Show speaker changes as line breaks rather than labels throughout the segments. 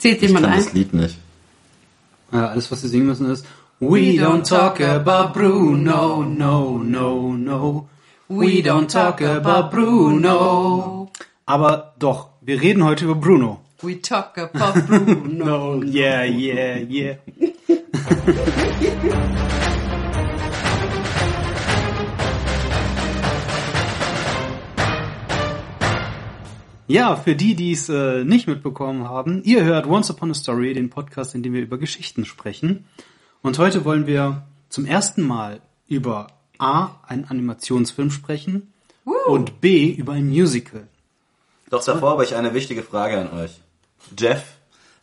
Zählt
Ich
jemand
kann
ein?
das Lied nicht.
Ja, alles, was sie singen müssen, ist We don't talk about Bruno, no, no, no. We don't talk about Bruno. Aber doch, wir reden heute über Bruno.
We talk about Bruno.
No, yeah, yeah, yeah. Ja, für die, die es äh, nicht mitbekommen haben, ihr hört Once Upon a Story, den Podcast, in dem wir über Geschichten sprechen. Und heute wollen wir zum ersten Mal über A, einen Animationsfilm sprechen und B, über ein Musical.
Doch davor habe ich eine wichtige Frage an euch. Jeff,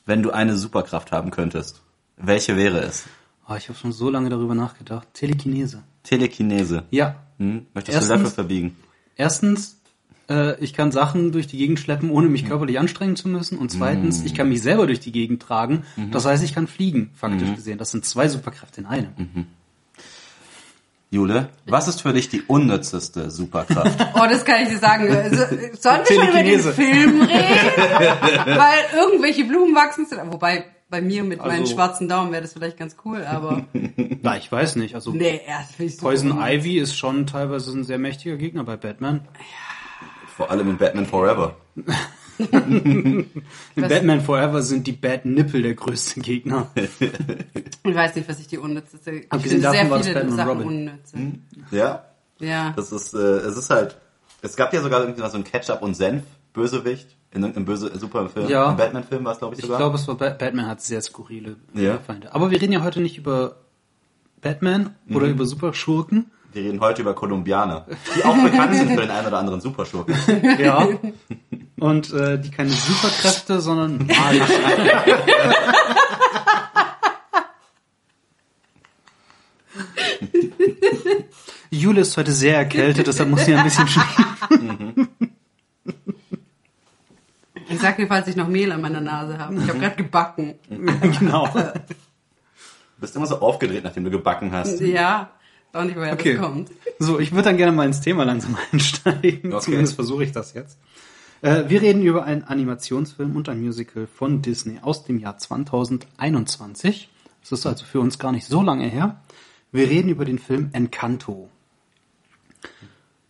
wenn du eine Superkraft haben könntest, welche wäre es?
Oh, ich habe schon so lange darüber nachgedacht. Telekinese.
Telekinese.
Ja.
Hm? Möchtest
Erstens-
du dafür verbiegen?
Erstens, äh, ich kann Sachen durch die Gegend schleppen, ohne mich körperlich anstrengen zu müssen. Und zweitens, ich kann mich selber durch die Gegend tragen. Das heißt, ich kann fliegen, faktisch gesehen. Das sind zwei Superkräfte in einem.
Jule, was ist für dich die unnützeste Superkraft?
Oh, das kann ich dir sagen. Also, Sollen wir schon über den. Film reden? Weil irgendwelche Blumen wachsen sind. Wobei, bei mir mit meinen
Also-
schwarzen Daumen wäre das vielleicht ganz cool, aber
Na, ich weiß nicht. Also
nee, erst so
Poison. Ivy ist schon teilweise ein sehr mächtiger Gegner bei Batman.
Vor allem in Batman Forever.
In Batman Forever sind die Bad Nippel der größte Gegner.
Ich weiß nicht, was ich die unnützeste. Ich
Abgesehen
finde
davon
sehr viele Sachen
Robin.
unnütze.
Ja,
Ja.
das ist, äh, es ist halt, es gab ja sogar irgendwie mal so ein Ketchup und Senf Bösewicht in irgendeinem böse Superfilm.
Ja.
Im Batman-Film war es, glaube ich,
Ich
sogar.
glaube, es war Ba- Batman hat sehr skurrile
Ja.
Feinde. Aber wir reden ja heute nicht über Batman oder über Superschurken.
Wir reden heute über Kolumbianer, die auch bekannt sind für den einen oder anderen Superschurken.
Ja. Und äh, die keine Superkräfte, sondern magische. Jule ist heute sehr erkältet, deshalb muss sie ein bisschen schnaufen.
Ich sag dir, falls ich noch Mehl an meiner Nase habe. Ich habe gerade gebacken.
genau.
Du bist immer so aufgedreht, nachdem du gebacken hast.
Ja. Auch nicht, woher
Okay.
das kommt.
So, ich würde dann gerne mal ins Thema langsam einsteigen.
Okay.
Zumindest versuche ich das jetzt. Äh, wir reden über einen Animationsfilm und ein Musical von Disney aus dem Jahr 2021. Das ist also für uns gar nicht so lange her. Wir reden über den Film Encanto.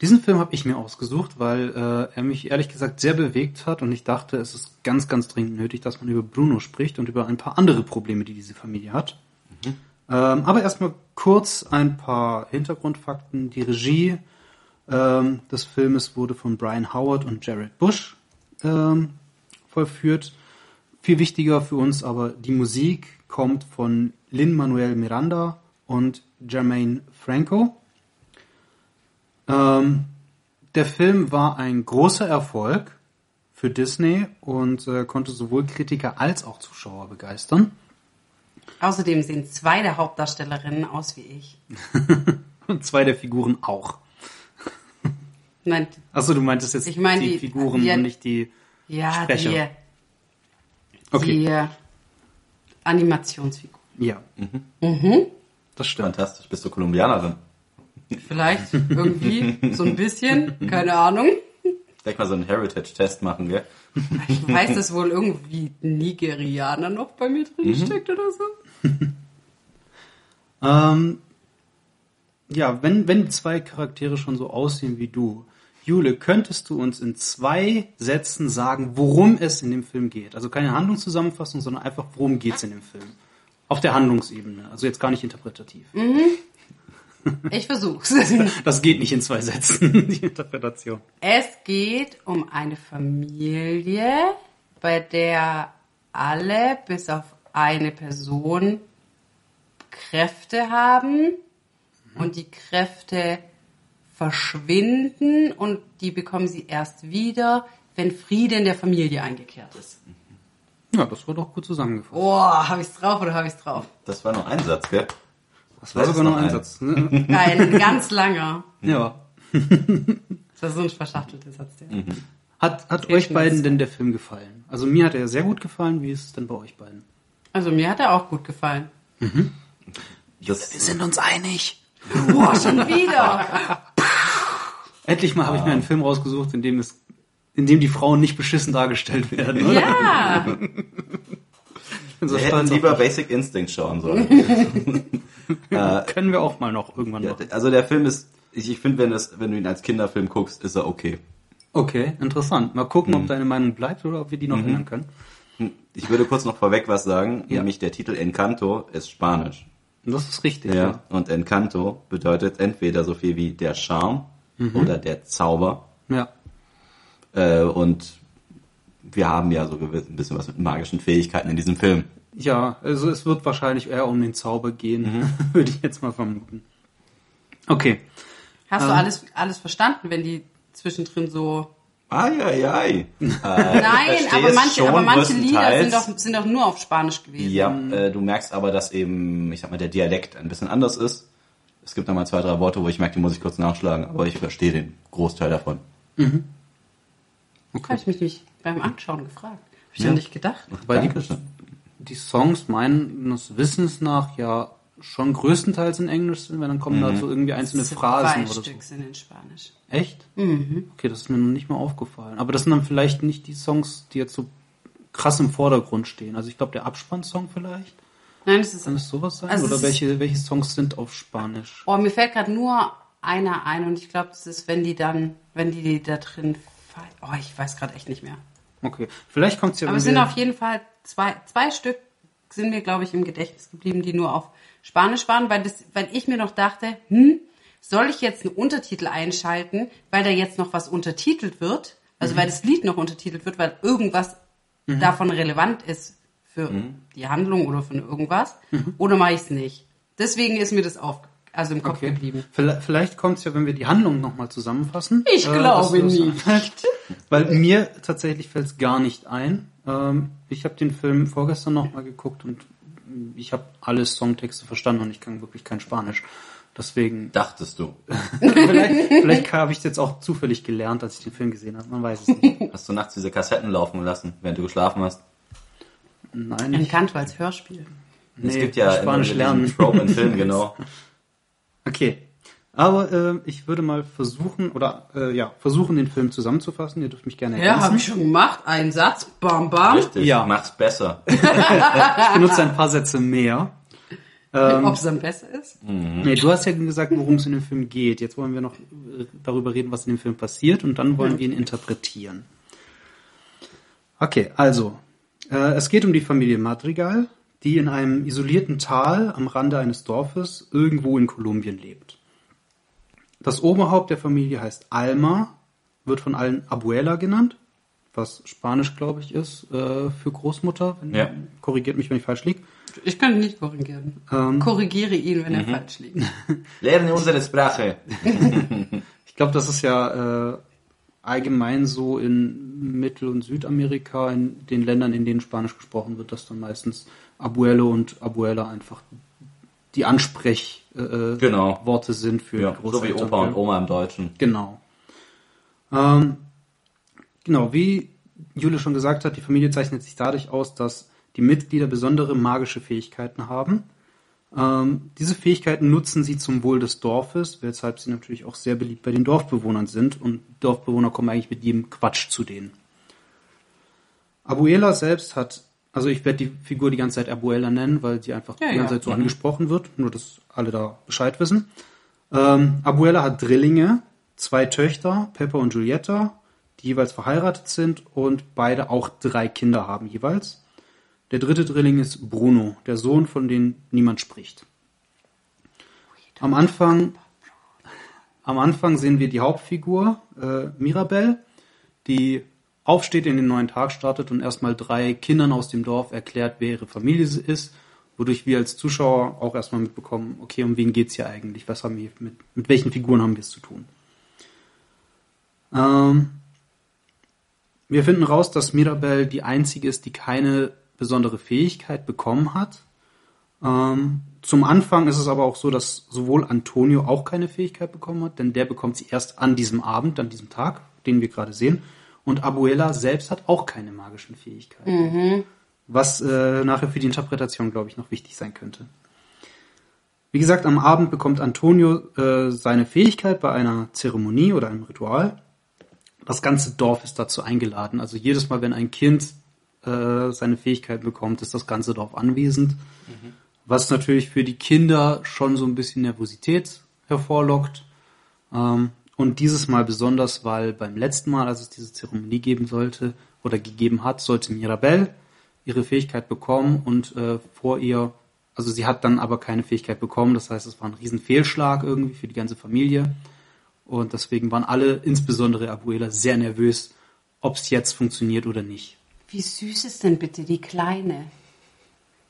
Diesen Film habe ich mir ausgesucht, weil äh, er mich ehrlich gesagt sehr bewegt hat und ich dachte, es ist ganz, ganz dringend nötig, dass man über Bruno spricht und über ein paar andere Probleme, die diese Familie hat. Ähm, aber erstmal kurz ein paar Hintergrundfakten. Die Regie ähm, des Filmes wurde von Brian Howard und Jared Bush ähm, vollführt. Viel wichtiger für uns aber die Musik kommt von Lin-Manuel Miranda und Jermaine Franco. Ähm, der Film war ein großer Erfolg für Disney und äh, konnte sowohl Kritiker als auch Zuschauer begeistern.
Außerdem sehen zwei der Hauptdarstellerinnen aus wie ich.
Und zwei der Figuren auch.
Nein,
Achso, du meintest jetzt
Ich meine
die,
die-
Figuren
die-
und nicht die
ja,
Sprecher.
die,
Okay.
die äh, Animationsfigur.
Ja. Das stimmt.
Fantastisch, bist du Kolumbianerin?
Vielleicht irgendwie so ein bisschen, keine Ahnung.
Vielleicht mal so einen Heritage-Test machen, gell?
Ich weiß, dass wohl irgendwie Nigerianer noch bei mir drin steckt oder so.
Ähm, ja, wenn, wenn zwei Charaktere schon so aussehen wie du, Jule, könntest du uns in zwei Sätzen sagen, worum es in dem Film geht? Also keine Handlungszusammenfassung, sondern einfach, worum geht's in dem Film? Auf der Handlungsebene, also jetzt gar nicht interpretativ.
Ich versuch's.
Das geht nicht in zwei Sätzen, die Interpretation.
Es geht um eine Familie, bei der alle bis auf eine Person Kräfte haben und die Kräfte verschwinden und die bekommen sie erst wieder, wenn Friede in der Familie eingekehrt ist.
Ja, das war doch gut zusammengefasst.
Oh, hab ich's drauf oder hab ich's drauf?
Das war nur ein Satz, gell?
Das war sogar noch ein. Satz. Ne?
Ein ganz langer.
Ja.
Das war so ein verschachtelter Satz. Der.
Hat, hat
Viel
euch beiden denn der Film gefallen? Also mir hat er sehr gut gefallen. Wie ist es denn bei euch beiden?
Also mir hat er auch gut gefallen.
Das,
sind uns einig.
Boah, schon wieder.
Endlich mal habe ich mir einen Film rausgesucht, in dem es, in dem die Frauen nicht beschissen dargestellt werden. Oder?
Ja.
bin so
Wir hätten lieber. Basic Instinct schauen sollen.
Können wir auch mal noch irgendwann
Ja,
machen.
also der Film ist, ich, ich finde, wenn, das- wenn du ihn als Kinderfilm guckst, ist er okay.
Okay, interessant. Mal gucken,
Mhm.
ob deine Meinung bleibt oder ob wir die noch ändern können.
Ich würde kurz noch vorweg was sagen,
Ja.
nämlich der Titel Encanto ist Spanisch.
Das ist richtig,
Ja.
ja.
Und Encanto bedeutet entweder so viel wie der Charme oder der Zauber.
Ja.
Äh, und wir haben ja so ein bisschen was mit magischen Fähigkeiten in diesem Film.
Ja, also es wird wahrscheinlich eher um den Zauber gehen,
Mhm.
würde ich jetzt mal vermuten. Okay.
Hast
Ähm.
du alles, alles verstanden, wenn die zwischendrin so.
Ai, ai, ai.
Nein,
verstehe
aber manche,
schon
aber manche Lieder sind doch, sind doch nur auf Spanisch gewesen.
Ja, äh, du merkst aber, dass eben, ich sag mal, der Dialekt ein bisschen anders ist. Es gibt da mal zwei, drei Worte, wo ich merke, die muss ich kurz nachschlagen, aber ich verstehe den Großteil davon.
Habe ich mich nicht beim Anschauen gefragt. Hab ich ja nicht gedacht.
Weil die,
Dankeschön.
Die Songs meines Wissens nach ja schon größtenteils in Englisch sind, weil dann kommen da so irgendwie einzelne
Zwei
Phrasen oder so.
Stück sind in Spanisch.
Echt? Okay, das ist mir noch nicht mal aufgefallen. Aber das sind dann vielleicht nicht die Songs, die jetzt so krass im Vordergrund stehen. Also ich glaube, der Abspannsong vielleicht.
Nein, das ist.
Kann es sowas sein?
Also
Oder welche, welche Songs sind auf Spanisch?
Oh, mir fällt gerade nur einer ein und ich glaube, das ist, wenn die dann, wenn die da drin. Oh, ich weiß gerade echt nicht mehr.
Okay, vielleicht kommt es ja,
Aber es sind auf jeden Fall zwei, zwei Stück sind mir, glaube ich, im Gedächtnis geblieben, die nur auf Spanisch waren, weil, das, weil ich mir noch dachte, hm, soll ich jetzt einen Untertitel einschalten, weil da jetzt noch was untertitelt wird, also
Mhm.
weil das Lied noch untertitelt wird, weil irgendwas davon relevant ist für die Handlung oder von irgendwas,
Mhm.
oder mache ich es nicht. Deswegen ist mir das auf, also im Kopf
Okay.
geblieben.
Vielleicht, kommt es ja, wenn wir die Handlung nochmal zusammenfassen.
Ich glaube
dass- dass-
nicht.
Weil mir tatsächlich fällt es gar nicht ein. Ähm, ich habe den Film vorgestern nochmal geguckt und ich habe alle Songtexte verstanden und ich kann wirklich kein Spanisch. Deswegen,
Dachtest du.
vielleicht, vielleicht habe ich es jetzt auch zufällig gelernt, als ich den Film gesehen habe. Man weiß es nicht.
Hast du nachts diese Kassetten laufen lassen, während du geschlafen hast?
Nein,
Ein
ich,
Kanto als Hörspiel.
es
Nee,
gibt ja
Spanisch
wieder diesen
lernen.
Trope in Filmen, genau.
Okay. Aber äh, ich würde mal versuchen, oder äh, ja, versuchen, den Film zusammenzufassen. Ihr dürft mich gerne
Ja,
ergänzen.
habe ich schon gemacht. Ein Satz, bam, bam.
Richtig,
Ja.
mach's besser.
Ich benutze ein paar Sätze mehr. Ähm,
Ob es dann besser ist?
Nee, du hast ja gesagt, worum es in dem Film geht. Jetzt wollen wir noch äh, darüber reden, was in dem Film passiert und dann wollen wir ihn interpretieren. Okay, also, äh, es geht um die Familie Madrigal, die in einem isolierten Tal am Rande eines Dorfes irgendwo in Kolumbien lebt. Das Oberhaupt der Familie heißt Alma, wird von allen Abuela genannt, was Spanisch, glaube ich, ist äh, für Großmutter. Wenn,
Ja.
Korrigiert mich, wenn ich falsch liege.
Ich kann ihn nicht korrigieren.
Ähm.
Korrigiere ihn, wenn er falsch liegt.
Lerne unsere Sprache.
Ich glaube, das ist ja äh, allgemein so in Mittel- und Südamerika, in den Ländern, in denen Spanisch gesprochen wird, dass dann meistens Abuelo und Abuela einfach die Ansprechworte äh,
Genau.
Worte sind für
Ja, so wie. Opa und Oma im Deutschen.
Genau. Ähm, genau, wie Jule schon gesagt hat, die Familie zeichnet sich dadurch aus, dass die Mitglieder besondere magische Fähigkeiten haben. Ähm, diese Fähigkeiten nutzen sie zum Wohl des Dorfes, weshalb sie natürlich auch sehr beliebt bei den Dorfbewohnern sind und Dorfbewohner kommen eigentlich mit jedem Quatsch zu denen. Abuela selbst hat, also ich werde die Figur die ganze Zeit Abuela nennen, weil sie einfach
Ja,
die ganze
ja.
Zeit so angesprochen wird, nur dass alle da Bescheid wissen. Ähm, Abuela hat Drillinge, zwei Töchter, Pepper und Giulietta, die jeweils verheiratet sind und beide auch drei Kinder haben jeweils. Der dritte Drilling ist Bruno, der Sohn, von dem niemand spricht. Am Anfang, am Anfang sehen wir die Hauptfigur, äh, Mirabelle, die aufsteht, in den neuen Tag startet und erstmal drei Kindern aus dem Dorf erklärt, wer ihre Familie ist, wodurch wir als Zuschauer auch erstmal mitbekommen, okay, um wen geht's hier eigentlich? Was haben wir mit, mit welchen Figuren haben wir es zu tun? Ähm, wir finden raus, dass Mirabelle die einzige ist, die keine besondere Fähigkeit bekommen hat. Ähm, zum Anfang ist es aber auch so, dass sowohl Antonio auch keine Fähigkeit bekommen hat, denn der bekommt sie erst an diesem Abend, an diesem Tag, den wir gerade sehen. Und Abuela selbst hat auch keine magischen Fähigkeiten. Was äh, nachher für die Interpretation, glaube ich, noch wichtig sein könnte. Wie gesagt, am Abend bekommt Antonio äh, seine Fähigkeit bei einer Zeremonie oder einem Ritual. Das ganze Dorf ist dazu eingeladen. Also jedes Mal, wenn ein Kind äh, seine Fähigkeit bekommt, ist das ganze Dorf anwesend. Was natürlich für die Kinder schon so ein bisschen Nervosität hervorlockt. Ähm, und dieses Mal besonders, weil beim letzten Mal, als es diese Zeremonie geben sollte oder gegeben hat, sollte Mirabelle ihre Fähigkeit bekommen und äh, vor ihr, also sie hat dann aber keine Fähigkeit bekommen. Das heißt, es war ein riesen Fehlschlag irgendwie für die ganze Familie. Und deswegen waren alle, insbesondere Abuela, sehr nervös, ob es jetzt funktioniert oder nicht.
Wie süß ist denn bitte die Kleine?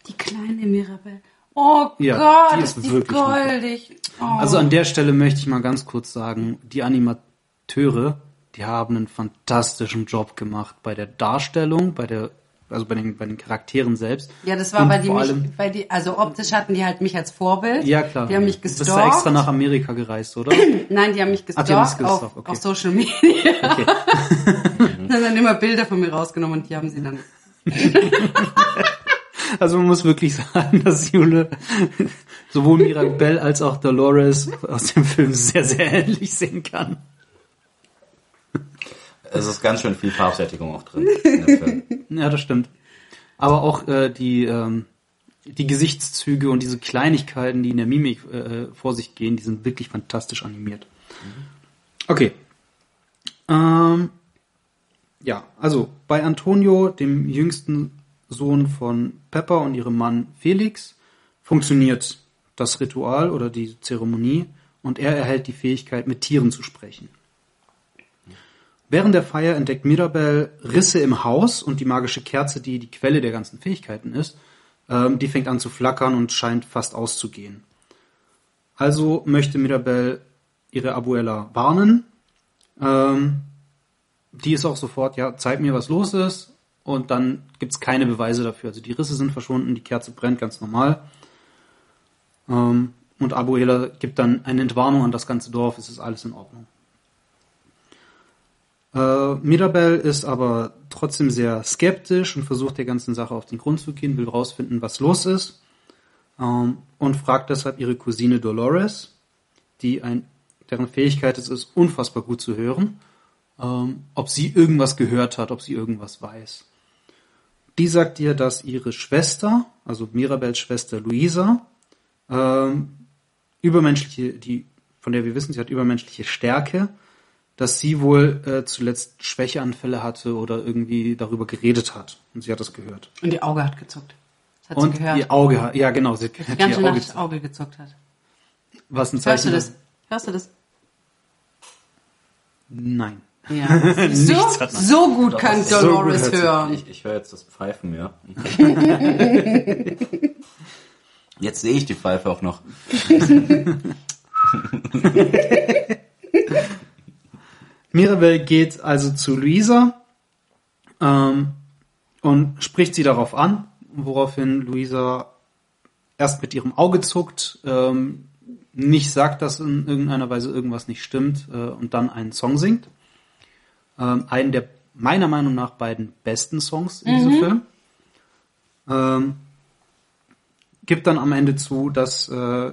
Die kleine Mirabelle. Oh
Ja,
Gott,
die
ist die
wirklich
goldig. Oh.
Also an der Stelle möchte ich mal ganz kurz sagen, die Animateure, die haben einen fantastischen Job gemacht bei der Darstellung, bei der, also bei den, bei den Charakteren selbst.
ja, das war,
Und
weil die mich,
allem-
weil die, also optisch hatten die halt mich als Vorbild.
Ja, klar.
Die haben mich
Du bist
gestalkt.
ja extra nach Amerika gereist, oder?
Nein, die haben mich
Ach, die haben
gestalkt auf,
gestalkt, okay.
auf Social Media.
Okay.
Und haben dann immer Bilder von mir rausgenommen und die haben sie dann.
Also man muss wirklich sagen, dass Jule sowohl Mirabelle als auch Dolores aus dem Film sehr, sehr ähnlich sehen kann.
Es ist ganz schön viel Farbsättigung auch drin. in dem Film.
Ja, das stimmt. Aber auch äh, die, ähm, die Gesichtszüge und diese Kleinigkeiten, die in der Mimik äh, vor sich gehen, die sind wirklich fantastisch animiert. Okay. Ähm, ja, also bei Antonio, dem jüngsten Sohn von Pepper und ihrem Mann Felix, funktioniert das Ritual oder die Zeremonie und er erhält die Fähigkeit, mit Tieren zu sprechen. Während der Feier entdeckt Mirabelle Risse im Haus und die magische Kerze, die die Quelle der ganzen Fähigkeiten ist, ähm, die fängt an zu flackern und scheint fast auszugehen. Also möchte Mirabelle ihre Abuela warnen. Ähm, die ist auch sofort, ja, zeig mir, was los ist. Und dann gibt's keine Beweise dafür. Also die Risse sind verschwunden, die Kerze brennt ganz normal. Ähm, und Abuela gibt dann eine Entwarnung an das ganze Dorf, es ist alles in Ordnung. Äh, Mirabelle ist aber trotzdem sehr skeptisch und versucht der ganzen Sache auf den Grund zu gehen, will rausfinden, was los ist ähm, und fragt deshalb ihre Cousine Dolores, die ein, deren Fähigkeit es ist, unfassbar gut zu hören, ähm, ob sie irgendwas gehört hat, ob sie irgendwas weiß. Die sagt ihr, dass ihre Schwester, also Mirabels Schwester Luisa, ähm, übermenschliche, die, von der wir wissen, sie hat übermenschliche Stärke, dass sie wohl äh, zuletzt Schwächeanfälle hatte oder irgendwie darüber geredet hat. Und sie hat das gehört.
Und ihr Auge hat gezuckt. Das hat
Und
sie gehört.
ihr Auge, ja genau, sie hat,
die ganze
ihr Auge,
Nacht das Auge gezuckt hat.
was ein
Hörst
Zeichen
du das? Hörst du das?
Nein.
Ja.
Man.
So gut kann
so gut
Dolores
hört sich-
hören.
Ich, ich höre jetzt das Pfeifen, ja. Jetzt sehe ich die Pfeife auch noch.
Mirabelle geht also zu Luisa ähm, und spricht sie darauf an, woraufhin Luisa erst mit ihrem Auge zuckt, ähm, nicht sagt, dass in irgendeiner Weise irgendwas nicht stimmt äh, und dann einen Song singt. Ähm, einen der meiner Meinung nach beiden besten Songs in diesem Film. Ähm, gibt dann am Ende zu, dass äh,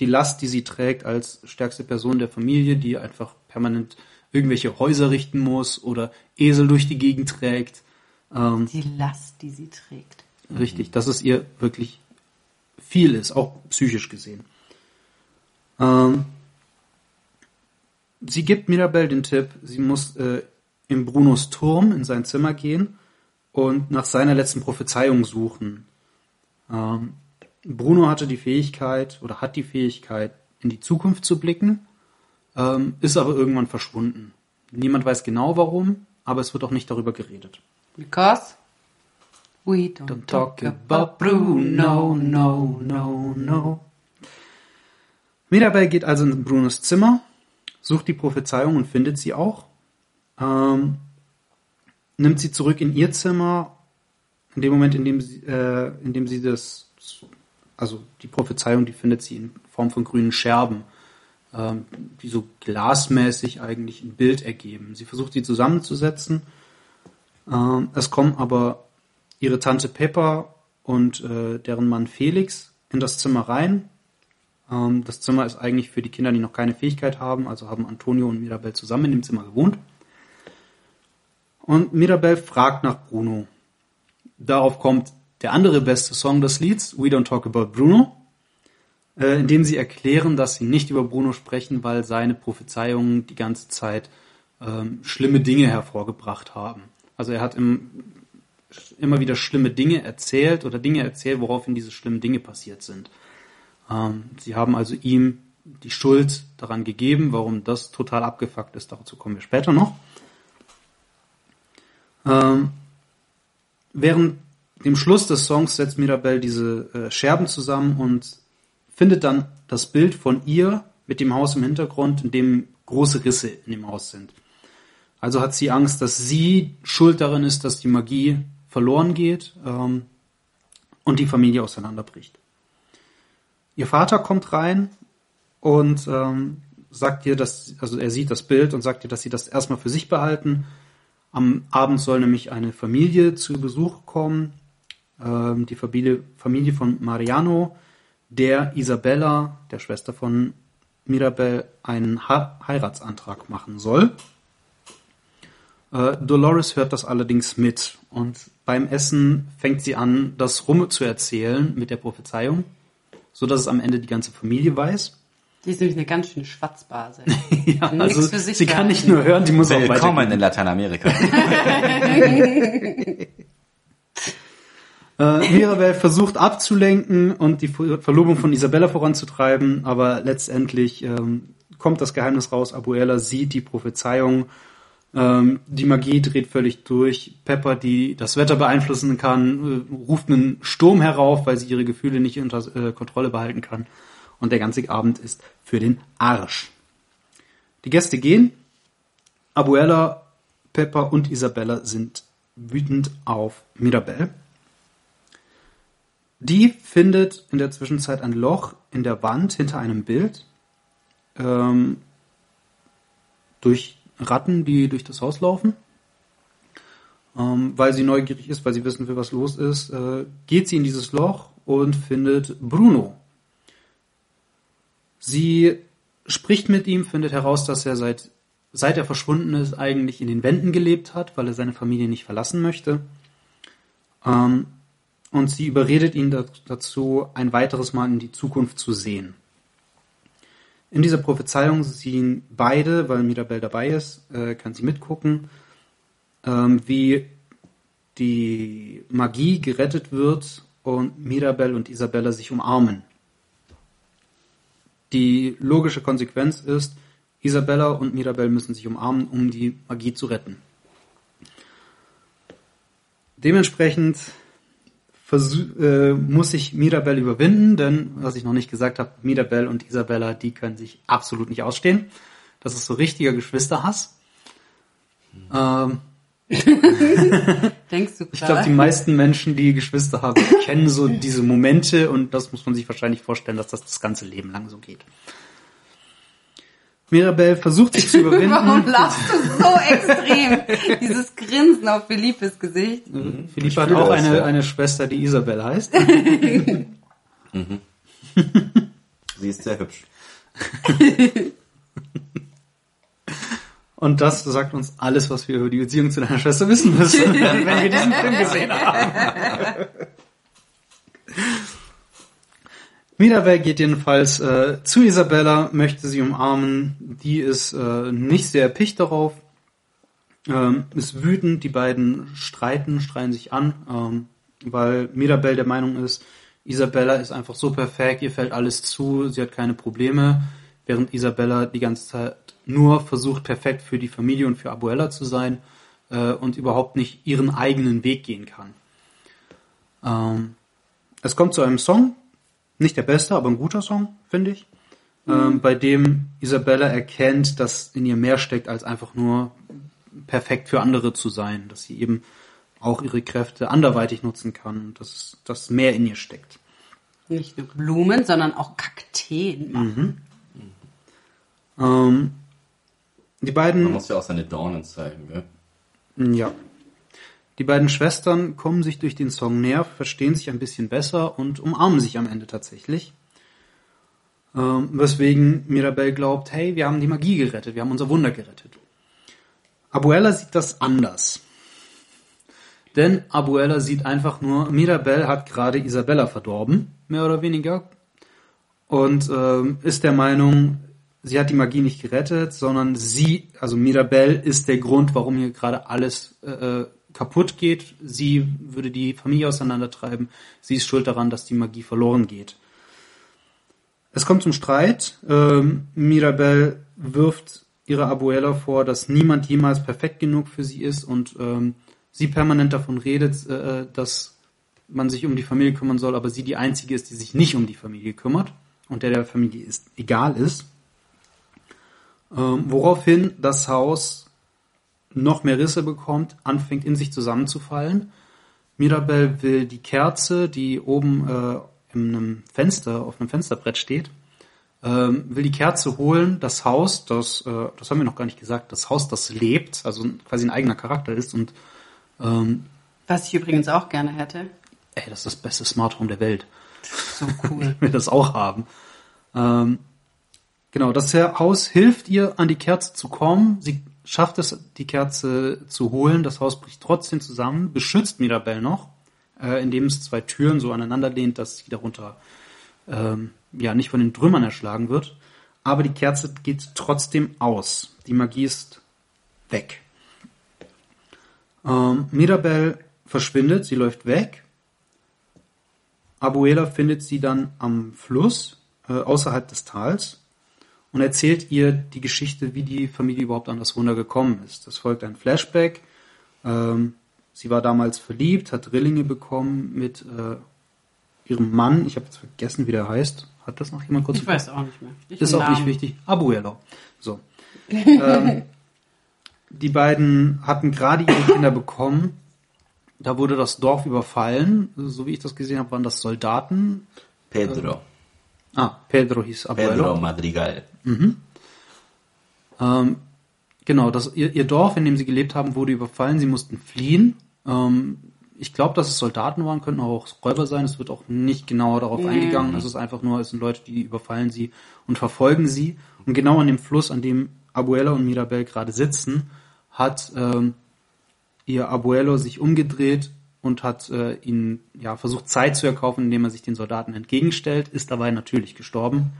die Last, die sie trägt als stärkste Person der Familie, die einfach permanent irgendwelche Häuser richten muss oder Esel durch die Gegend trägt. Ähm,
Die Last, die sie trägt.
Richtig, dass es ihr wirklich viel ist, auch psychisch gesehen. Ähm, sie gibt Mirabelle den Tipp, sie muss äh, in Brunos Turm in sein Zimmer gehen und nach seiner letzten Prophezeiung suchen. Ähm, Bruno hatte die Fähigkeit oder hat die Fähigkeit, in die Zukunft zu blicken, ähm, ist aber irgendwann verschwunden. Niemand weiß genau warum, aber es wird auch nicht darüber geredet.
Because we don't,
Don't talk about Bruno, no, no, no. Mirabelle geht also in Brunos Zimmer, sucht die Prophezeiung und findet sie auch. Ähm, nimmt sie zurück in ihr Zimmer. In dem Moment, in dem sie, äh, in dem sie das, also die Prophezeiung, die findet sie in Form von grünen Scherben, ähm, die so glasmäßig eigentlich ein Bild ergeben. Sie versucht sie zusammenzusetzen. Ähm, es kommen aber ihre Tante Pepper und äh, deren Mann Felix in das Zimmer rein. Ähm, das Zimmer ist eigentlich für die Kinder, die noch keine Fähigkeit haben, also haben Antonio und Mirabelle zusammen in dem Zimmer gewohnt. Und Mirabelle fragt nach Bruno. darauf kommt der andere beste Song des Lieds, We Don't Talk About Bruno, äh, in dem sie erklären, dass sie nicht über Bruno sprechen, weil seine Prophezeiungen die ganze Zeit ähm, schlimme Dinge hervorgebracht haben. Also er hat im, immer wieder schlimme Dinge erzählt oder Dinge erzählt, woraufhin diese schlimmen Dinge passiert sind. Ähm, sie haben also ihm die Schuld daran gegeben, warum das total abgefuckt ist. Dazu kommen wir später noch. Ähm, während dem Schluss des Songs setzt Mirabelle diese äh, Scherben zusammen und findet dann das Bild von ihr mit dem Haus im Hintergrund, in dem große Risse in dem Haus sind. Also hat sie Angst, dass sie schuld darin ist, dass die Magie verloren geht ähm, und die Familie auseinanderbricht. Ihr Vater kommt rein und ähm, sagt ihr, dass, also er sieht das Bild und sagt ihr, dass sie das erstmal für sich behalten. Am Abend soll nämlich eine Familie zu Besuch kommen, ähm, die Familie, Familie von Mariano, der Isabella, der Schwester von Mirabel, einen ha Heiratsantrag machen soll. Äh, Dolores hört das allerdings mit und beim Essen fängt sie an, das rum zu erzählen mit der Prophezeiung, so dass es am Ende die ganze Familie weiß.
Die ist nämlich eine ganz schöne Schwatzbase.
ja, also sie kann nicht nur hören, die muss auch
Willkommen in Lateinamerika.
Äh, Mirabel versucht abzulenken und die Verlobung von Isabella voranzutreiben, aber letztendlich ähm, kommt das Geheimnis raus. Abuela sieht die Prophezeiung, ähm, die Magie dreht völlig durch. Pepper, die das Wetter beeinflussen kann, äh, ruft einen Sturm herauf, weil sie ihre Gefühle nicht unter äh, Kontrolle behalten kann. Und der ganze Abend ist für den Arsch. Die Gäste gehen. Abuela, Pepper und Isabella sind wütend auf Mirabelle. Die findet in der Zwischenzeit ein Loch in der Wand hinter einem Bild. Ähm, durch Ratten, die durch das Haus laufen. Ähm, weil sie neugierig ist, weil sie wissen will, was los ist, äh, geht sie in dieses Loch und findet Bruno. Sie spricht mit ihm, findet heraus, dass er seit, seit er verschwunden ist, eigentlich in den Wänden gelebt hat, weil er seine Familie nicht verlassen möchte. Ähm, und sie überredet ihn dazu, ein weiteres Mal in die Zukunft zu sehen. In dieser Prophezeiung sehen beide, weil Mirabelle dabei ist, äh, kann sie mitgucken, ähm, wie die Magie gerettet wird und Mirabelle und Isabella sich umarmen. Die logische Konsequenz ist, Isabella und Mirabelle müssen sich umarmen, um die Magie zu retten. Dementsprechend äh, muss ich Mirabelle überwinden, denn was ich noch nicht gesagt habe, Mirabelle und Isabella, die können sich absolut nicht ausstehen. Das ist so richtiger Geschwisterhass. Ähm,
Denkst du klar?
Ich glaube, die meisten Menschen, die Geschwister haben, kennen so diese Momente und das muss man sich wahrscheinlich vorstellen, dass das das ganze Leben lang so geht. Mirabelle versucht sich zu überwinden.
Warum lachst du so extrem? Dieses Grinsen auf Philippes Gesicht.
Mhm. Philippe hat auch eine, eine Schwester, die Isabel heißt.
mhm. Sie ist sehr hübsch.
Und das sagt uns alles, was wir über die Beziehung zu deiner Schwester wissen müssen, wenn wir diesen Film gesehen haben. Mirabel geht jedenfalls äh, zu Isabella, möchte sie umarmen. Die ist äh, nicht sehr erpicht darauf, ähm, ist wütend. Die beiden streiten, streiten sich an, ähm, weil Mirabel der Meinung ist, Isabella ist einfach so perfekt, ihr fällt alles zu, sie hat keine Probleme, während Isabella die ganze Zeit nur versucht, perfekt für die Familie und für Abuela zu sein äh, und überhaupt nicht ihren eigenen Weg gehen kann. Ähm, es kommt zu einem Song, nicht der beste, aber ein guter Song, finde ich. Mhm. Ähm, bei dem Isabella erkennt, dass in ihr mehr steckt, als einfach nur perfekt für andere zu sein. Dass sie eben auch ihre Kräfte anderweitig nutzen kann und dass das mehr in ihr steckt.
Nicht nur Blumen, sondern auch Kakteen machen.
Mhm. Ähm, die beiden.
Man muss ja auch seine Dornen zeigen, gell?
Ja. Die beiden Schwestern kommen sich durch den Song näher, verstehen sich ein bisschen besser und umarmen sich am Ende tatsächlich. Ähm, weswegen Mirabelle glaubt, hey, wir haben die Magie gerettet, wir haben unser Wunder gerettet. Abuela sieht das anders. Denn Abuela sieht einfach nur, Mirabelle hat gerade Isabella verdorben, mehr oder weniger. Und ähm, ist der Meinung, sie hat die Magie nicht gerettet, sondern sie, also Mirabelle, ist der Grund, warum hier gerade alles äh, äh, kaputt geht. Sie würde die Familie auseinandertreiben. Sie ist schuld daran, dass die Magie verloren geht. Es kommt zum Streit. Ähm, Mirabelle wirft ihrer Abuela vor, dass niemand jemals perfekt genug für sie ist und ähm, sie permanent davon redet, äh, dass man sich um die Familie kümmern soll, aber sie die einzige ist, die sich nicht um die Familie kümmert und der der Familie ist, egal ist. Ähm, woraufhin das Haus noch mehr Risse bekommt, anfängt in sich zusammenzufallen. Mirabelle will die Kerze, die oben äh, in einem Fenster, auf einem Fensterbrett steht, ähm, will die Kerze holen, das Haus, das, äh, das haben wir noch gar nicht gesagt, das Haus, das lebt, also quasi ein eigener Charakter ist und ähm,
Was ich übrigens auch gerne hätte.
ey, das ist das beste Smart Home der Welt.
So cool.
Ich will das auch haben. Ähm, genau, das Haus hilft ihr, an die Kerze zu kommen. Sie schafft es, die Kerze zu holen. Das Haus bricht trotzdem zusammen, beschützt Mirabelle noch, äh, indem es zwei Türen so aneinander lehnt, dass sie darunter ähm, ja nicht von den Trümmern erschlagen wird. Aber die Kerze geht trotzdem aus. Die Magie ist weg. Ähm, Mirabelle verschwindet, sie läuft weg. Abuela findet sie dann am Fluss, äh, außerhalb des Tals, und erzählt ihr die Geschichte, wie die Familie überhaupt an das Wunder gekommen ist. Das folgt ein Flashback. Ähm, sie war damals verliebt, hat Drillinge bekommen mit äh, ihrem Mann. Ich habe jetzt vergessen, wie der heißt. Hat das noch jemand kurz?
Ich weiß auch nicht mehr. Ich
Ist auch nicht wichtig. Abuelo. So. ähm, die beiden hatten gerade ihre Kinder bekommen. Da wurde das Dorf überfallen. So wie ich das gesehen habe, waren das Soldaten.
Pedro.
Ah, Pedro hieß Abuelo.
Pedro Madrigal.
Ähm, genau, das, ihr, ihr Dorf, in dem sie gelebt haben, wurde überfallen. Sie mussten fliehen. Ähm, ich glaube, dass es Soldaten waren, könnten auch Räuber sein. Es wird auch nicht genauer darauf
Nee.
eingegangen. Es ist einfach nur, es sind Leute, die überfallen sie und verfolgen sie. Und genau an dem Fluss, an dem Abuela und Mirabelle gerade sitzen, hat ähm, ihr Abuelo sich umgedreht und hat äh, ihnen ja versucht Zeit zu erkaufen, indem er sich den Soldaten entgegenstellt, ist dabei natürlich gestorben.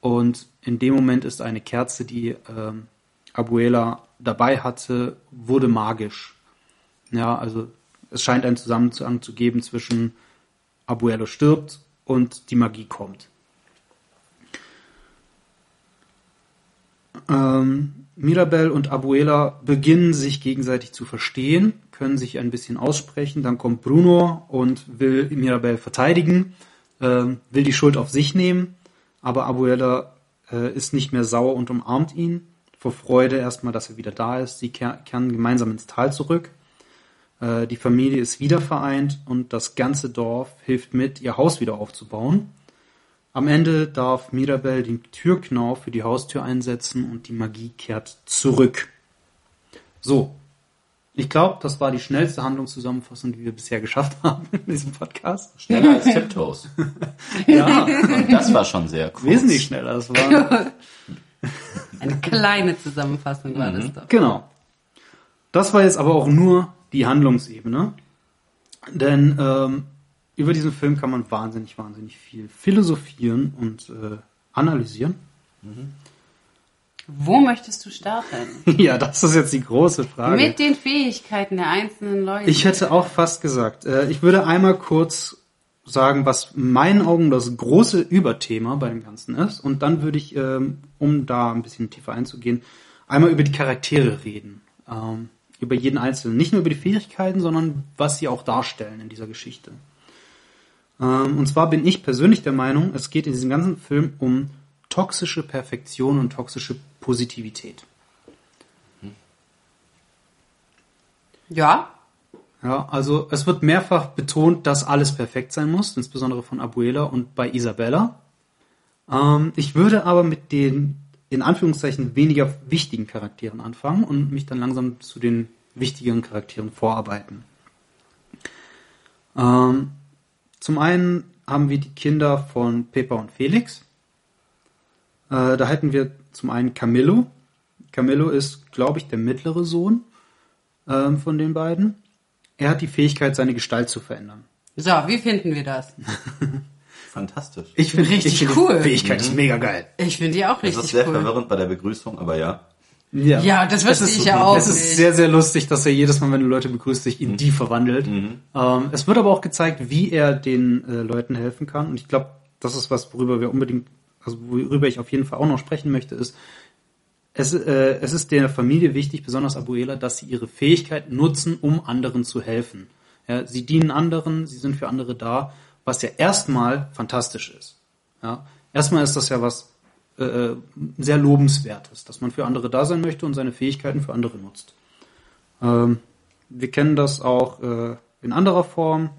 Und in dem Moment ist eine Kerze, die ähm, Abuela dabei hatte, wurde magisch. Ja, also es scheint einen Zusammenhang zu geben zwischen Abuelo stirbt und die Magie kommt. Ähm, Mirabelle und Abuela beginnen sich gegenseitig zu verstehen, können sich ein bisschen aussprechen. Dann kommt Bruno und will Mirabelle verteidigen, ähm, will die Schuld auf sich nehmen, aber Abuela äh, ist nicht mehr sauer und umarmt ihn. Vor Freude erstmal, dass er wieder da ist. Sie kehr- kehren gemeinsam ins Tal zurück. Äh, die Familie ist wieder vereint und das ganze Dorf hilft mit, ihr Haus wieder aufzubauen. Am Ende darf Mirabelle den Türknauf für die Haustür einsetzen und die Magie kehrt zurück. So. Ich glaube, das war die schnellste Handlungszusammenfassung, die wir bisher geschafft haben in diesem Podcast.
Schneller als Tiptoes.
Ja,
Und das war schon sehr kurz.
wesentlich schneller. Das war,
Eine kleine Zusammenfassung war das doch.
genau. Das war jetzt aber auch nur die Handlungsebene. Denn ähm, über diesen Film kann man wahnsinnig, wahnsinnig viel philosophieren und äh, analysieren.
Wo möchtest du starten?
ja, das ist jetzt die große Frage.
Mit den Fähigkeiten der einzelnen Leute.
Ich hätte auch fast gesagt, äh, ich würde einmal kurz sagen, was in meinen Augen das große Überthema bei dem Ganzen ist. Und dann würde ich, ähm, um da ein bisschen tiefer einzugehen, einmal über die Charaktere reden. Ähm, über jeden Einzelnen. Nicht nur über die Fähigkeiten, sondern was sie auch darstellen in dieser Geschichte. Ähm, und zwar bin ich persönlich der Meinung, es geht in diesem ganzen Film um toxische Perfektion und toxische Positivität.
ja,
Ja, also es wird mehrfach betont, dass alles perfekt sein muss, insbesondere von Abuela und bei Isabella. Ähm, ich würde aber mit den in Anführungszeichen weniger wichtigen Charakteren anfangen und mich dann langsam zu den wichtigeren Charakteren vorarbeiten. Ähm, zum einen haben wir die Kinder von Peppa und Felix. Äh, da hätten wir zum einen Camillo. Camillo ist, glaube ich, der mittlere Sohn ähm, von den beiden. Er hat die Fähigkeit, seine Gestalt zu verändern.
So, wie finden wir das?
Fantastisch.
Ich finde
Richtig
ich find
cool.
Die Fähigkeit ist mega geil.
Ich finde die auch
Das ist
richtig
sehr
cool.
verwirrend bei der Begrüßung, aber ja.
Ja, das wüsste ich ja auch
Es ist sehr, sehr lustig, dass er jedes Mal, wenn er Leute begrüßt, sich in die verwandelt.
Mhm.
Ähm, es wird aber auch gezeigt, wie er den äh, Leuten helfen kann. Und ich glaube, das ist was, worüber wir unbedingt, also worüber ich auf jeden Fall auch noch sprechen möchte, ist, es, äh, es ist der Familie wichtig, besonders Abuela, dass sie ihre Fähigkeit nutzen, um anderen zu helfen. Ja, sie dienen anderen, sie sind für andere da, was ja erstmal fantastisch ist. Ja, erstmal ist das ja was äh, sehr lobenswertes, dass man für andere da sein möchte und seine Fähigkeiten für andere nutzt. Ähm, wir kennen das auch äh, in anderer Form.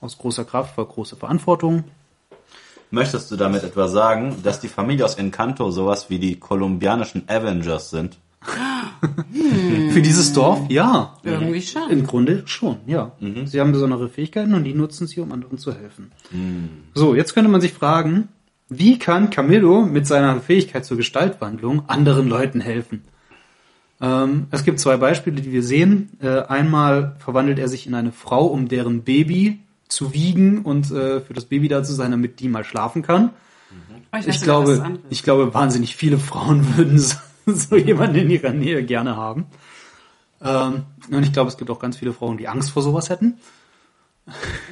Aus großer Kraft war große Verantwortung.
Möchtest du damit etwa sagen, dass die Familie aus Encanto sowas wie die kolumbianischen Avengers sind?
Für dieses Dorf, ja.
Irgendwie schon.
Im Grunde schon, ja. Sie haben besondere Fähigkeiten und die nutzen sie, um anderen zu helfen. So, jetzt könnte man sich fragen, wie kann Camillo mit seiner Fähigkeit zur Gestaltwandlung anderen Leuten helfen? Ähm, es gibt zwei Beispiele, die wir sehen. Äh, einmal verwandelt er sich in eine Frau, um deren Baby zu wiegen und äh, für das Baby da zu sein, damit die mal schlafen kann.
Oh,
Ich
was
glaube, ich glaube, wahnsinnig viele Frauen würden so, so jemanden in ihrer Nähe gerne haben. Ähm, und ich glaube, es gibt auch ganz viele Frauen, die Angst vor sowas hätten.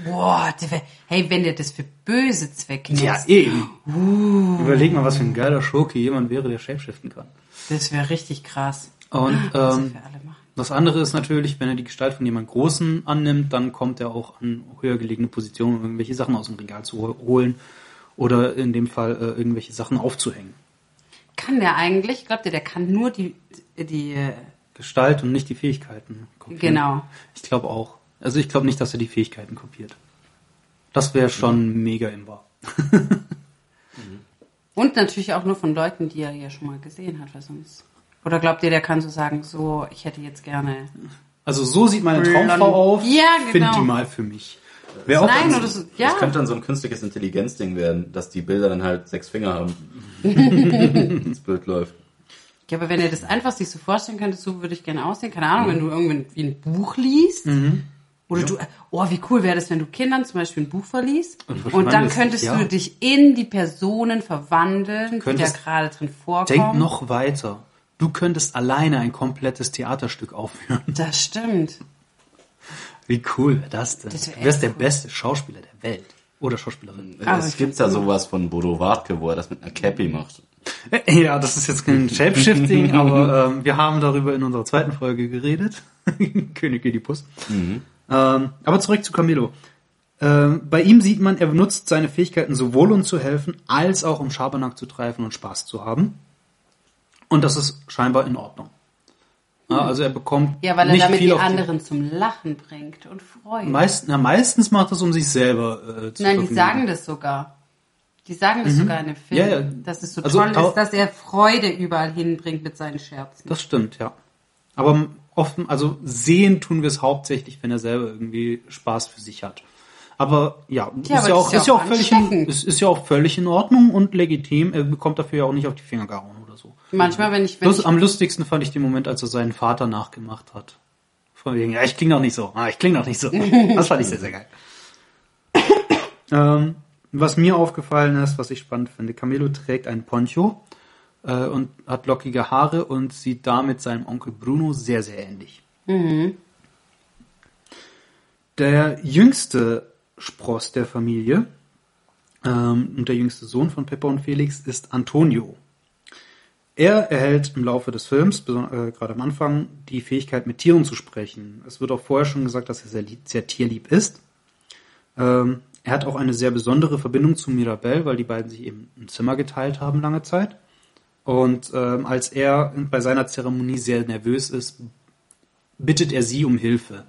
Boah, hey, wenn der das für böse Zwecke nutzt,
eben. Überleg mal, was für ein geiler Schurke jemand wäre, der shapeshiften kann.
das wäre richtig krass.
Und ähm. Das andere ist natürlich, wenn er die Gestalt von jemand Großen annimmt, dann kommt er auch an höher gelegene Positionen, um irgendwelche Sachen aus dem Regal zu hol- holen oder in dem Fall äh, irgendwelche Sachen aufzuhängen.
Kann der eigentlich? Glaubt ihr, der kann nur die, die, äh,
Gestalt und nicht die Fähigkeiten kopieren.
genau.
Ich glaube auch. Also ich glaube nicht, dass er die Fähigkeiten kopiert. Das wäre schon mega imbar.
Und natürlich auch nur von Leuten, die er ja schon mal gesehen hat, weil sonst. Oder glaubt ihr, der kann so sagen, so, ich hätte jetzt gerne.
Also so sieht meine
Blond.
Traumfrau auf.
Ja, genau.
Find die mal für mich. Wäre auch
Nein, oder so, ja.
Das könnte dann so ein künstliches Intelligenzding werden, dass die Bilder dann halt sechs Finger haben. das Bild läuft.
Ja, aber wenn ihr das einfach sich so vorstellen könntest, so würde ich gerne aussehen. Keine Ahnung, wenn du irgendwie ein Buch liest. Oder du, oh, wie cool wäre das, wenn du Kindern zum Beispiel ein Buch verliest
Und
und, dann könntest
ja.
du dich in die Personen verwandeln, die da gerade drin vorkommen.
Denk noch weiter. Du könntest alleine ein komplettes Theaterstück aufführen.
Das stimmt.
Wie cool wäre das denn?
Das wär
du wärst der
cool.
beste Schauspieler der Welt. Oder Schauspielerin.
Aber
es gibt da sowas von Bodo Wartke, wo er das mit einer Cappy macht.
Ja, das ist jetzt kein Shapeshifting, aber ähm, wir haben darüber in unserer zweiten Folge geredet. König Oedipus. Ähm, aber zurück zu Camillo. Ähm, bei ihm sieht man, er benutzt seine Fähigkeiten sowohl um zu helfen, als auch um Schabernack zu treiben und Spaß zu haben. Und das ist scheinbar in Ordnung. Ja, also er bekommt
Ja, weil er
nicht
damit die anderen zum Lachen bringt und freut.
Meist, na, meistens macht es um sich selber äh, zu
Nein, die sagen das sogar. Die sagen das sogar in dem Film,
Ja, ja.
dass es so
Also,
toll ist, dass er Freude überall hinbringt mit seinen Scherzen.
Das stimmt, ja. Aber offen, also sehen tun wir es hauptsächlich, wenn er selber irgendwie Spaß für sich hat. Aber ja,
Ja,
ist,
aber
ja
das
auch,
ist ja
ist ja
auch
auch völlig in, ist, ist ja auch völlig in Ordnung und legitim. Er bekommt dafür ja auch nicht auf die Finger gehauen.
Manchmal, wenn ich, wenn
Bloß
ich
am lustigsten fand ich den Moment, als er seinen Vater nachgemacht hat. Von wegen, ja, ich klinge doch nicht so. Ah, ich klinge doch nicht so. Das fand ich sehr, sehr geil. ähm, was mir aufgefallen ist, was ich spannend finde, Camilo trägt ein Poncho äh, und hat lockige Haare und sieht damit seinem Onkel Bruno sehr, sehr ähnlich. Der jüngste Spross der Familie ähm, und der jüngste Sohn von Pepper und Felix ist Antonio. Er erhält im Laufe des Films, äh, gerade am Anfang, die Fähigkeit, mit Tieren zu sprechen. Es wird auch vorher schon gesagt, dass er sehr, sehr tierlieb ist. Ähm, er hat auch eine sehr besondere Verbindung zu Mirabelle, weil die beiden sich eben ein Zimmer geteilt haben lange Zeit. Und ähm, als er bei seiner Zeremonie sehr nervös ist, bittet er sie um Hilfe,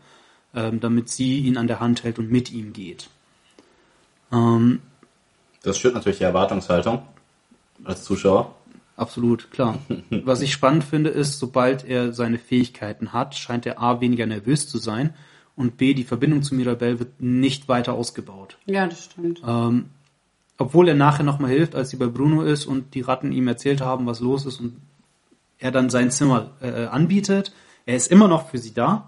ähm, damit sie ihn an der Hand hält und mit ihm geht. Ähm,
Das schürt natürlich die Erwartungshaltung als Zuschauer.
Absolut, klar. Was ich spannend finde, ist, sobald er seine Fähigkeiten hat, scheint er A weniger nervös zu sein und B, die Verbindung zu Mirabelle wird nicht weiter ausgebaut.
ja, das stimmt.
Ähm, obwohl er nachher nochmal hilft, als sie bei Bruno ist und die Ratten ihm erzählt haben, was los ist und er dann sein Zimmer äh, anbietet. Er ist immer noch für sie da,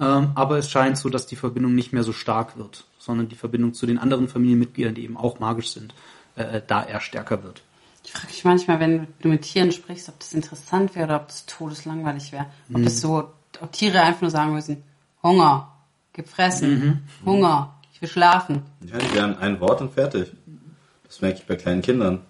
Ähm, aber es scheint so, dass die Verbindung nicht mehr so stark wird, sondern die Verbindung zu den anderen Familienmitgliedern, die eben auch magisch sind, äh, da eher stärker wird.
Ich frage mich manchmal, wenn du mit Tieren sprichst, ob das interessant wäre oder ob das todeslangweilig wäre. Ob das so, ob Tiere einfach nur sagen müssen, Hunger, gib fressen, Hunger, ich will schlafen.
Ja, die werden ein Wort und fertig. Das merke ich bei kleinen Kindern.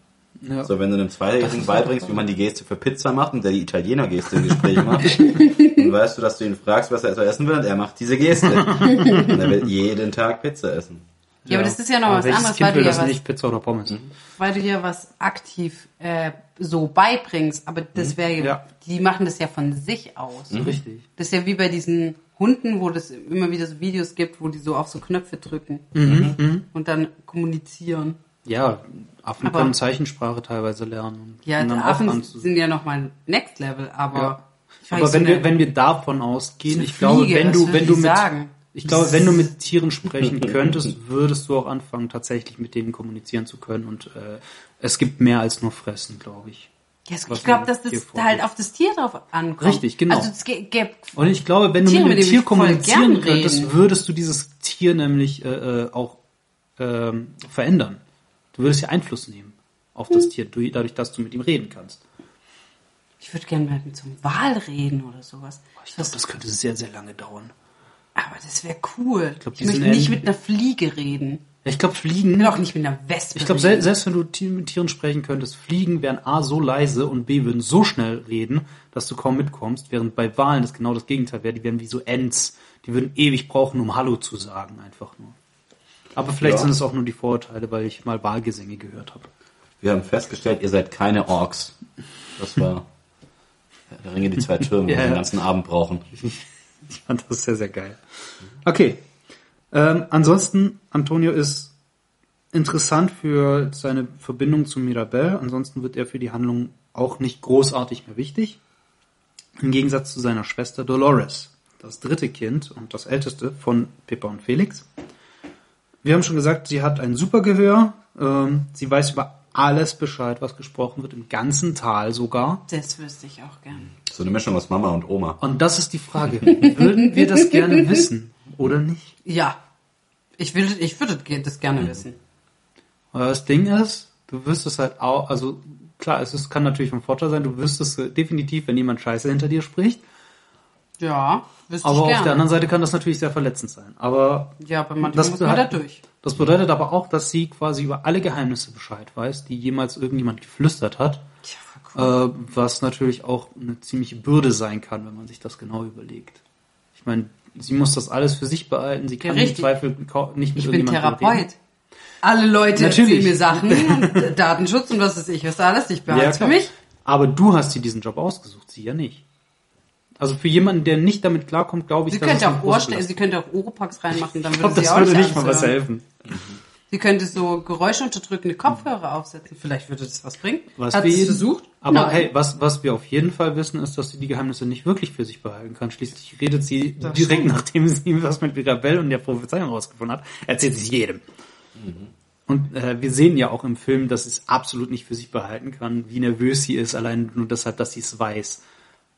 Ja.
So, wenn du einem Zweijährigen beibringst, wie man die Geste für Pizza macht und der die Italiener-Geste im Gespräch macht, dann weißt du, dass du ihn fragst, was er so essen will und er macht diese Geste. Und er will jeden Tag Pizza essen.
Ja, aber das ist ja noch
Aber
was anderes,
Kind
weil
will
du ja
das
was,
nicht, Pizza oder Pommes.
weil du ja was aktiv äh, so beibringst. Aber das wäre ja, die machen das ja von sich aus.
Richtig.
Das ist ja wie bei diesen Hunden, wo das immer wieder so Videos gibt, wo die so auf so Knöpfe drücken
Mhm,
und dann kommunizieren.
Ja, Affen
Aber-
können Zeichensprache teilweise lernen.
Ja,
Und
die
dann
Affen sind ja nochmal Next Level, aber
Ja.
ich weiß
Aber wenn
nicht,
wir, wenn wir davon ausgehen, ich glaube,
Fliege,
wenn
was
du, wenn du mit,
sagen?
Ich glaube, wenn du mit Tieren sprechen könntest, würdest du auch anfangen, tatsächlich mit denen kommunizieren zu können und äh, es gibt mehr als nur Fressen, glaube ich.
Ja, es-
was
ich glaube, dass das
vorgibt.
halt auf das Tier drauf ankommt.
Richtig, genau.
Also es ge-
Und ich glaube, wenn du
Tiere,
mit
mit
einem
denen
Tier kommunizieren
gern
könntest, würdest du dieses Tier nämlich äh, äh, auch ähm, verändern. Du würdest ja Einfluss nehmen auf
Hm.
das Tier, du- dadurch, dass du mit ihm reden kannst.
ich würde gerne mal mit so einem Wal reden oder sowas.
Ich glaube, das könnte sehr, sehr lange dauern.
Aber das wäre cool. Ich,
glaub, die
möchte nicht mit einer Fliege reden.
Ja, Ich glaube,
Ich
Fliegen.
will auch nicht mit einer Wespe
Ich glaube, sel selbst wenn du mit Tieren sprechen könntest, Fliegen wären A so leise und B würden so schnell reden, dass du kaum mitkommst, während bei Walen das genau das Gegenteil wäre. Die wären wie so Ents. Die würden ewig brauchen, um Hallo zu sagen, einfach nur. Aber vielleicht
Ja.
sind es auch nur die Vorurteile, weil ich mal Wahlgesänge gehört habe.
Wir haben festgestellt, ihr seid keine Orks. Das war der Ringe, die zwei Türme, die
Ja,
wir den ganzen Abend brauchen.
Ich fand das sehr, sehr geil. Okay. Ähm, ansonsten, Antonio ist interessant für seine Verbindung zu Mirabelle. Ansonsten wird er für die Handlung auch nicht großartig mehr wichtig. Im Gegensatz zu seiner Schwester Dolores, das dritte Kind und das älteste von Pippa und Felix. Wir haben schon gesagt, sie hat ein super Gehör. Ähm, sie weiß über alles Bescheid, was gesprochen wird, im ganzen Tal sogar.
Das wüsste ich auch gern.
So eine Mischung aus Mama und Oma.
Und das ist die Frage. Würden wir das gerne wissen oder nicht?
Ja. Ich würde, ich würde das gerne wissen.
Aber das Ding ist, du wüsstest halt auch, also klar, es ist, kann natürlich von Vorteil sein, du wüsstest äh, definitiv, wenn jemand Scheiße hinter dir spricht.
Ja, wüsste
Aber
ich
auf
gerne.
der anderen Seite kann das natürlich sehr verletzend sein. Aber
ja, aber manchmal
das
muss man da durch.
das bedeutet aber auch, dass sie quasi über alle Geheimnisse Bescheid weiß, die jemals irgendjemand geflüstert hat.
Tja, voll cool.
Äh, was natürlich auch eine ziemliche Bürde sein kann, wenn man sich das genau überlegt. Ich meine, sie muss das alles für sich behalten, sie kann im
richtig.
Zweifel nicht mit
Ich bin Therapeut.
reden.
Alle Leute
Natürlich.
erzählen mir Sachen, und Datenschutz und was weiß ich, was alles nicht behalten für
klar.
mich.
Aber du hast dir diesen Job ausgesucht, sie ja nicht. Also für jemanden, der nicht damit klarkommt, glaube ich,
Sie
dass
könnte auch Ohrste sie könnte auch Oropax reinmachen, dann
Ich
würde
glaube,
sie
das
auch
würde
nicht
mal was helfen.
Sie könnte so geräuschunterdrückende Kopfhörer aufsetzen. Vielleicht würde das was bringen.
Was
Hat
wir
sie versucht?
Aber
Nein.
hey, was, was wir auf jeden Fall wissen, ist, dass sie die Geheimnisse nicht wirklich für sich behalten kann. Schließlich redet sie
Das
direkt,
stimmt.
nachdem sie was mit Mirabelle und der Prophezeiung rausgefunden hat, erzählt sie es jedem. Und äh, wir sehen ja auch im Film, dass sie es absolut nicht für sich behalten kann, wie nervös sie ist, allein nur deshalb, dass sie es weiß.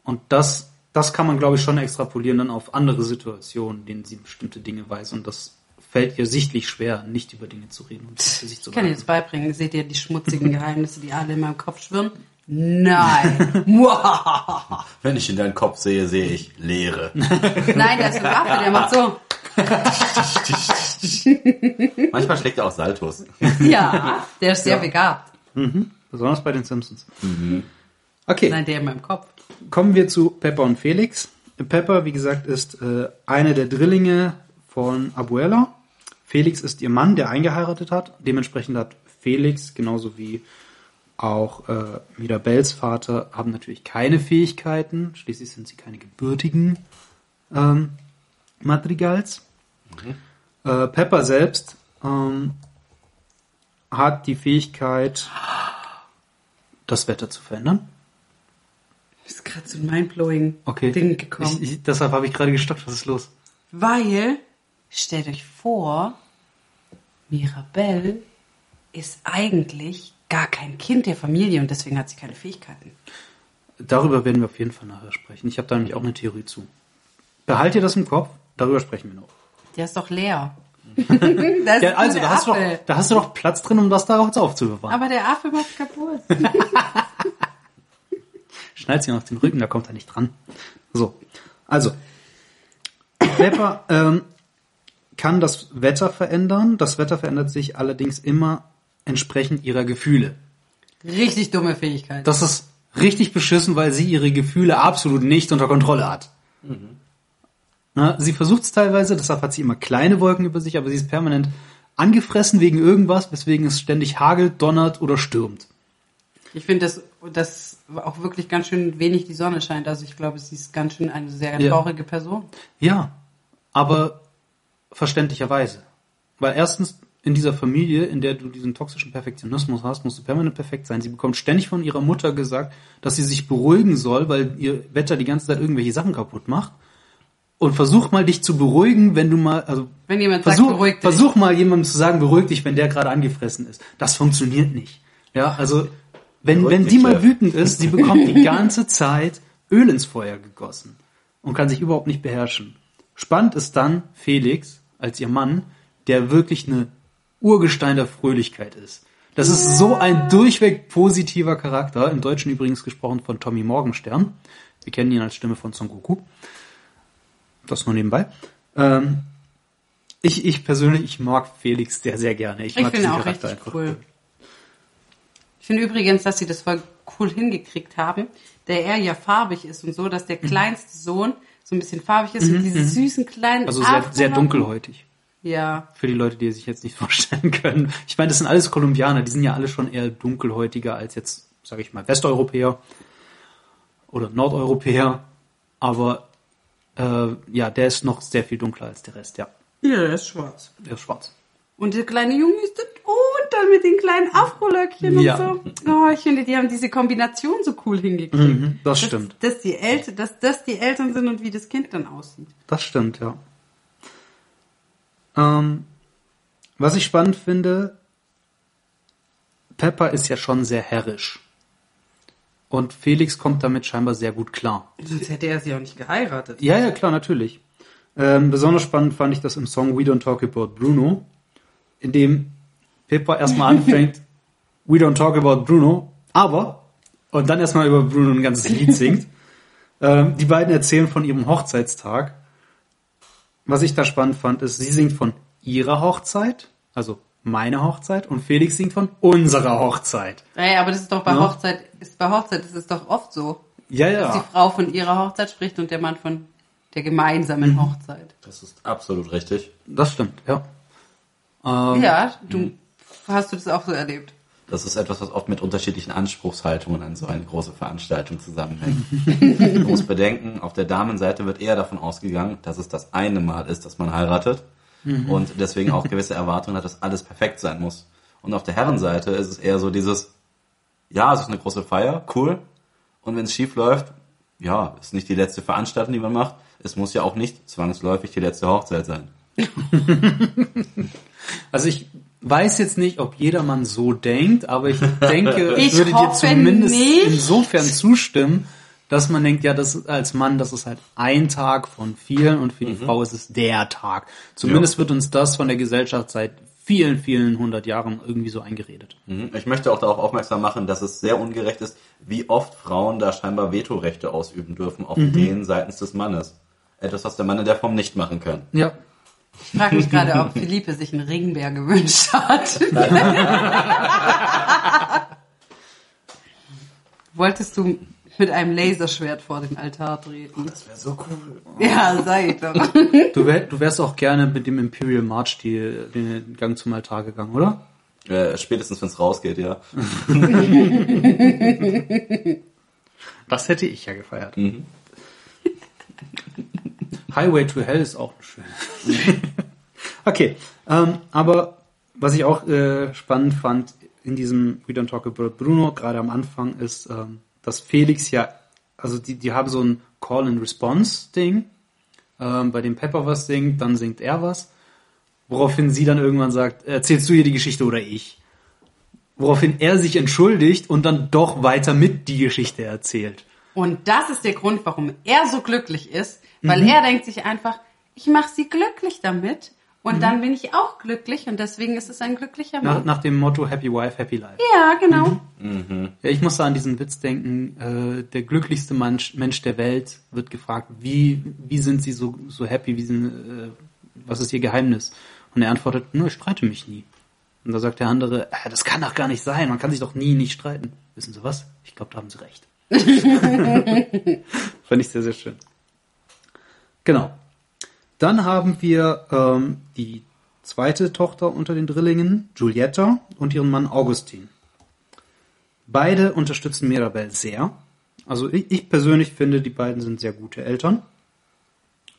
Und das, das kann man, glaube ich, schon extrapolieren dann auf andere Situationen, in denen sie bestimmte Dinge weiß. Und das fällt ihr sichtlich schwer, nicht über Dinge zu reden und sich zu
Ich kann dir das beibringen. Seht ihr die schmutzigen Geheimnisse, die alle in meinem Kopf schwirren? Nein.
Wenn ich in deinen Kopf sehe, sehe ich Leere.
Nein, der ist ein Affe, der macht so.
Manchmal schlägt er auch Saltos.
Ja, der ist sehr begabt.
Besonders bei den Simpsons. Okay.
Nein, der in meinem Kopf.
Kommen wir zu Pepper und Felix. Pepper, wie gesagt, ist äh, eine der Drillinge von Abuela. Felix ist ihr Mann, der eingeheiratet hat. Dementsprechend hat Felix, genauso wie auch äh, Mirabels Vater, haben natürlich keine Fähigkeiten. Schließlich sind sie keine gebürtigen ähm, Madrigals. Äh, Pepper selbst ähm, hat die Fähigkeit, das Wetter zu verändern.
ist gerade so ein mindblowing
Okay.
Ding gekommen.
Ich, ich, deshalb habe ich gerade gestoppt. Was ist los?
Weil, stellt euch vor, Mirabelle ist eigentlich gar kein Kind der Familie und deswegen hat sie keine Fähigkeiten.
Darüber werden wir auf jeden Fall nachher sprechen. Ich habe da nämlich auch eine Theorie zu. Behalt ihr das im Kopf. darüber sprechen wir noch.
Der ist doch leer.
Ja, also, da hast, du doch, da hast du doch Platz drin, um das daraus aufzubewahren.
Aber der Affe macht kaputt.
Schnallt sie auf den Rücken, da kommt er nicht dran. So, also, Pepper ähm, kann das Wetter verändern. Das Wetter verändert sich allerdings immer entsprechend ihrer Gefühle.
Richtig dumme Fähigkeit.
Das ist richtig beschissen, weil sie ihre Gefühle absolut nicht unter Kontrolle hat. Na, sie versucht es teilweise, deshalb hat sie immer kleine Wolken über sich, aber sie ist permanent angefressen wegen irgendwas, weswegen es ständig hagelt, donnert oder stürmt.
Ich finde, dass, dass auch wirklich ganz schön wenig die Sonne scheint. Also ich glaube, sie ist ganz schön eine sehr
Ja.
traurige Person.
Ja, aber verständlicherweise. Weil erstens in dieser Familie, in der du diesen toxischen Perfektionismus hast, musst du permanent perfekt sein. Sie bekommt ständig von ihrer Mutter gesagt, dass sie sich beruhigen soll, weil ihr Wetter die ganze Zeit irgendwelche Sachen kaputt macht. Und versuch mal dich zu beruhigen, wenn du mal, also
Wenn jemand
versuch,
sagt, beruhig dich.
versuch mal jemandem zu sagen, beruhig dich, wenn der gerade angefressen ist. Das funktioniert nicht. Ja, also wenn,
Beruhig
wenn die mal wütend ist, sie bekommt die ganze Zeit Öl ins Feuer gegossen und kann sich überhaupt nicht beherrschen. Spannend ist dann Felix als ihr Mann, der wirklich eine Urgestein der Fröhlichkeit ist. Das ist so ein durchweg positiver Charakter, im Deutschen übrigens gesprochen von Tommy Morgenstern. Wir kennen ihn als Stimme von Son Goku. Das nur nebenbei. Ähm, ich, ich persönlich, ich mag Felix sehr, sehr gerne. Ich,
Ich
mag
finde
diesen
auch
Charakter
richtig
einfach.
cool. Ich finde übrigens, dass sie das voll cool hingekriegt haben, der er ja farbig ist und so, dass
Mhm.
der kleinste Sohn so ein bisschen farbig ist und diese süßen kleinen
Also sehr, sehr dunkelhäutig.
Ja,
Für die Leute, die es sich jetzt nicht vorstellen können. Ich meine, das sind alles Kolumbianer, die sind ja alle schon eher dunkelhäutiger als jetzt, sage ich mal, Westeuropäer oder Nordeuropäer. Aber äh, ja, der ist noch sehr viel dunkler als der Rest, ja.
ja, der ist schwarz.
Der ist schwarz.
Und der kleine Junge ist dann, mit den kleinen Afrolöckchen
Ja.
und so. Oh, ich finde, die haben diese Kombination so cool hingekriegt.
Mhm, das stimmt.
Dass, dass die Eltern, dass das die Eltern sind und wie das Kind dann aussieht.
Das stimmt, ja. Ähm, was ich spannend finde, Pepper ist ja schon sehr herrisch. Und Felix kommt damit scheinbar sehr gut klar.
Sonst hätte er sie auch nicht geheiratet.
Ja, ja, klar, natürlich. Ähm, besonders spannend fand ich das im Song We Don't Talk About Bruno, in dem Pippa erstmal anfängt, We Don't Talk About Bruno, aber, und dann erstmal über Bruno ein ganzes Lied singt. ähm, die beiden erzählen von ihrem Hochzeitstag. Was ich da spannend fand, ist, sie singt von ihrer Hochzeit, also meine Hochzeit, und Felix singt von unserer Hochzeit.
Ey, aber das ist doch bei
Ja.
Hochzeit, ist bei Hochzeit ist es doch oft so.
Ja,
Dass die
ja.
Frau von ihrer Hochzeit spricht und der Mann von der gemeinsamen
Mhm.
Hochzeit.
Das ist absolut richtig.
Das stimmt, ja. Ähm,
Ja, du hast du das auch so erlebt.
Das ist etwas, was oft mit unterschiedlichen Anspruchshaltungen an so eine große Veranstaltung zusammenhängt. du musst bedenken, auf der Damenseite wird eher davon ausgegangen, dass es das eine Mal ist, dass man heiratet und deswegen auch gewisse Erwartungen hat, dass alles perfekt sein muss. Und auf der Herrenseite ist es eher so dieses, ja, es ist eine große Feier, cool. Und wenn es schief läuft, ja, ist nicht die letzte Veranstaltung, die man macht. Es muss ja auch nicht zwangsläufig die letzte Hochzeit sein.
Also ich weiß jetzt nicht, ob jedermann so denkt, aber ich denke, ich würde dir zumindest
nicht.
insofern zustimmen, dass man denkt, ja, das als Mann, das ist halt ein Tag von vielen und für die Frau ist es der Tag. Zumindest wird uns das von der Gesellschaft seit vielen, vielen hundert Jahren irgendwie so eingeredet.
Mhm. Ich möchte auch darauf aufmerksam machen, dass es sehr ungerecht ist, wie oft Frauen da scheinbar Vetorechte ausüben dürfen auf den seitens des Mannes. Etwas, was der Mann in der Form nicht machen kann.
Ja.
Ich frage mich gerade, ob Philippe sich einen Regenbär gewünscht hat. Wolltest du mit einem Laserschwert vor den Altar treten?
Das wäre so cool.
Ja, ich doch.
Du, wär, du wärst auch gerne mit dem Imperial March die, den Gang zum Altar gegangen, oder?
Äh, spätestens, wenn es rausgeht, ja.
Das hätte ich ja gefeiert.
Mhm.
Highway to Hell ist auch schön. okay, ähm, aber was ich auch äh, spannend fand in diesem We Don't Talk About Bruno, gerade am Anfang, ist, ähm, dass Felix ja, also die, die haben so ein Call-and-Response-Ding, ähm, bei dem Pepper was singt, dann singt er was, woraufhin sie dann irgendwann sagt, erzählst du ihr die Geschichte oder ich? Woraufhin er sich entschuldigt und dann doch weiter mit die Geschichte erzählt.
Und das ist der Grund, warum er so glücklich ist, weil
Mhm.
er denkt sich einfach, ich mache sie glücklich damit und
Mhm.
dann bin ich auch glücklich und deswegen ist es ein glücklicher
Nach,
Mann.
nach dem Motto Happy Wife, Happy Life.
Ja, genau.
Ja, ich muss da an diesen Witz denken, äh, der glücklichste Mensch, Mensch der Welt wird gefragt, wie, wie sind sie so, so happy, wie sind, äh, was ist ihr Geheimnis? Und er antwortet, nur ich streite mich nie. Und da sagt der andere, äh, das kann doch gar nicht sein, man kann sich doch nie nicht streiten. Wissen Sie was? Ich glaube, da haben Sie recht. Fand ich sehr, sehr schön. Genau. Dann haben wir ähm, die zweite Tochter unter den Drillingen, Giulietta, und ihren Mann Augustin. Beide unterstützen Mirabelle sehr. Also ich, ich persönlich finde, die beiden sind sehr gute Eltern.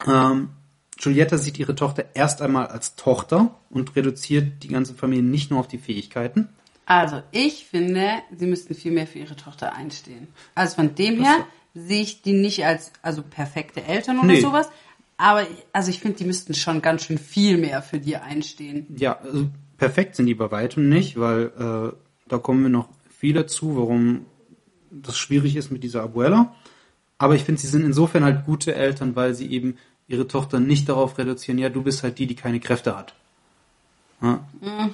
Ähm, Giulietta sieht ihre Tochter erst einmal als Tochter und reduziert die ganze Familie nicht nur auf die Fähigkeiten.
Also ich finde, sie müssten viel mehr für ihre Tochter einstehen. Also von dem her sehe ich die nicht als also perfekte Eltern oder
Nee.
sowas. Aber also ich finde, die müssten schon ganz schön viel mehr für die einstehen.
Ja, also perfekt sind die bei weitem nicht, weil äh, da kommen wir noch viel dazu, warum das schwierig ist mit dieser Abuela. Aber ich finde, sie sind insofern halt gute Eltern, weil sie eben ihre Tochter nicht darauf reduzieren, ja, du bist halt die, die keine Kräfte hat. Ja.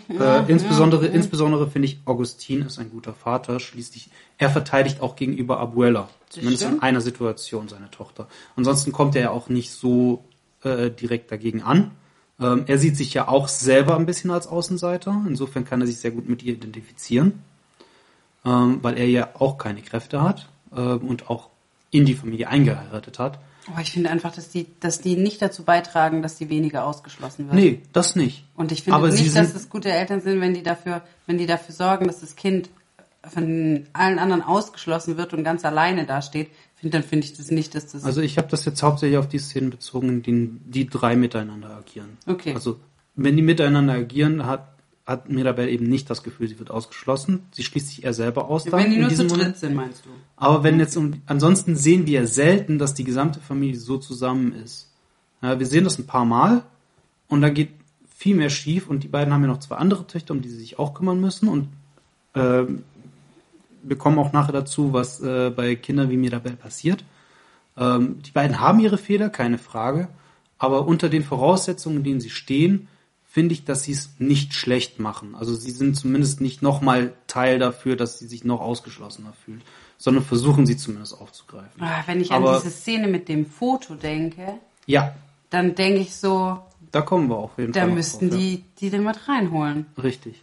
äh, insbesondere, insbesondere finde ich, Augustin ist ein guter Vater. Schließlich, er verteidigt auch gegenüber Abuela. Zumindest in einer Situation seine Tochter. Ansonsten kommt er ja auch nicht so äh, direkt dagegen an. Ähm, er sieht sich ja auch selber ein bisschen als Außenseiter. Insofern kann er sich sehr gut mit ihr identifizieren, ähm, weil er ja auch keine Kräfte hat ähm, und auch in die Familie eingeheiratet hat.
Aber ich finde einfach, dass die, dass die nicht dazu beitragen, dass die weniger ausgeschlossen wird.
Nee, das nicht.
Und ich finde
Aber
nicht, dass es gute Eltern sind, wenn die dafür, wenn die dafür sorgen, dass das Kind von allen anderen ausgeschlossen wird und ganz alleine dasteht. Find, dann finde ich das nicht, dass das.
Also ich habe das jetzt hauptsächlich auf die Szenen bezogen, in denen die drei miteinander agieren.
Okay.
Also wenn die miteinander agieren, hat, hat Mirabelle eben nicht das Gefühl, sie wird ausgeschlossen. Sie schließt sich eher selber aus. dann
wenn die
in
nur zu dritt
Moment.
sind, meinst du?
Aber wenn jetzt um, ansonsten sehen wir ja selten, dass die gesamte Familie so zusammen ist. Ja, wir sehen das ein paar Mal und da geht viel mehr schief und die beiden haben ja noch zwei andere Töchter, um die sie sich auch kümmern müssen und ähm, wir kommen auch nachher dazu, was äh, bei Kindern wie Mirabelle passiert. Ähm, die beiden haben ihre Fehler, keine Frage, aber unter den Voraussetzungen, in denen sie stehen, finde ich, dass sie es nicht schlecht machen. Also sie sind zumindest nicht nochmal Teil dafür, dass sie sich noch ausgeschlossener fühlt, sondern versuchen sie zumindest aufzugreifen.
Ah, Wenn ich
Aber-
an diese Szene mit dem Foto denke,
Ja,
dann denke ich so,
da kommen wir auf jeden
da
Fall. noch
müssten
drauf,
die, die den mit reinholen.
Ja. Richtig.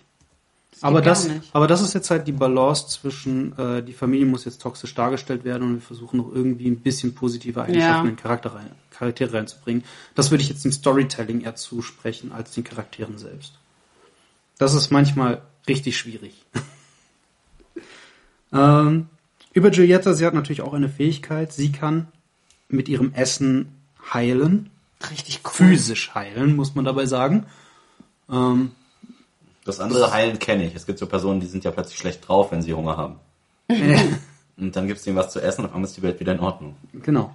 Das
Aber das, aber das ist jetzt halt die Balance zwischen, äh, die Familie muss jetzt toxisch dargestellt werden und wir versuchen noch irgendwie ein bisschen positive Eigenschaften
Ja.
in Charakter rein, Charaktere reinzubringen. Das würde ich jetzt dem Storytelling eher zusprechen als den Charakteren selbst. Das ist manchmal richtig schwierig. ähm, über Giulietta, sie hat natürlich auch eine Fähigkeit. Sie kann mit ihrem Essen heilen.
Richtig cool.
Physisch heilen, muss man dabei sagen. Ähm,
Das andere Heilen kenne ich. Es gibt so Personen, die sind ja plötzlich schlecht drauf, wenn sie Hunger haben. Und dann gibst du ihnen was zu essen und auf einmal ist die Welt wieder in Ordnung.
genau.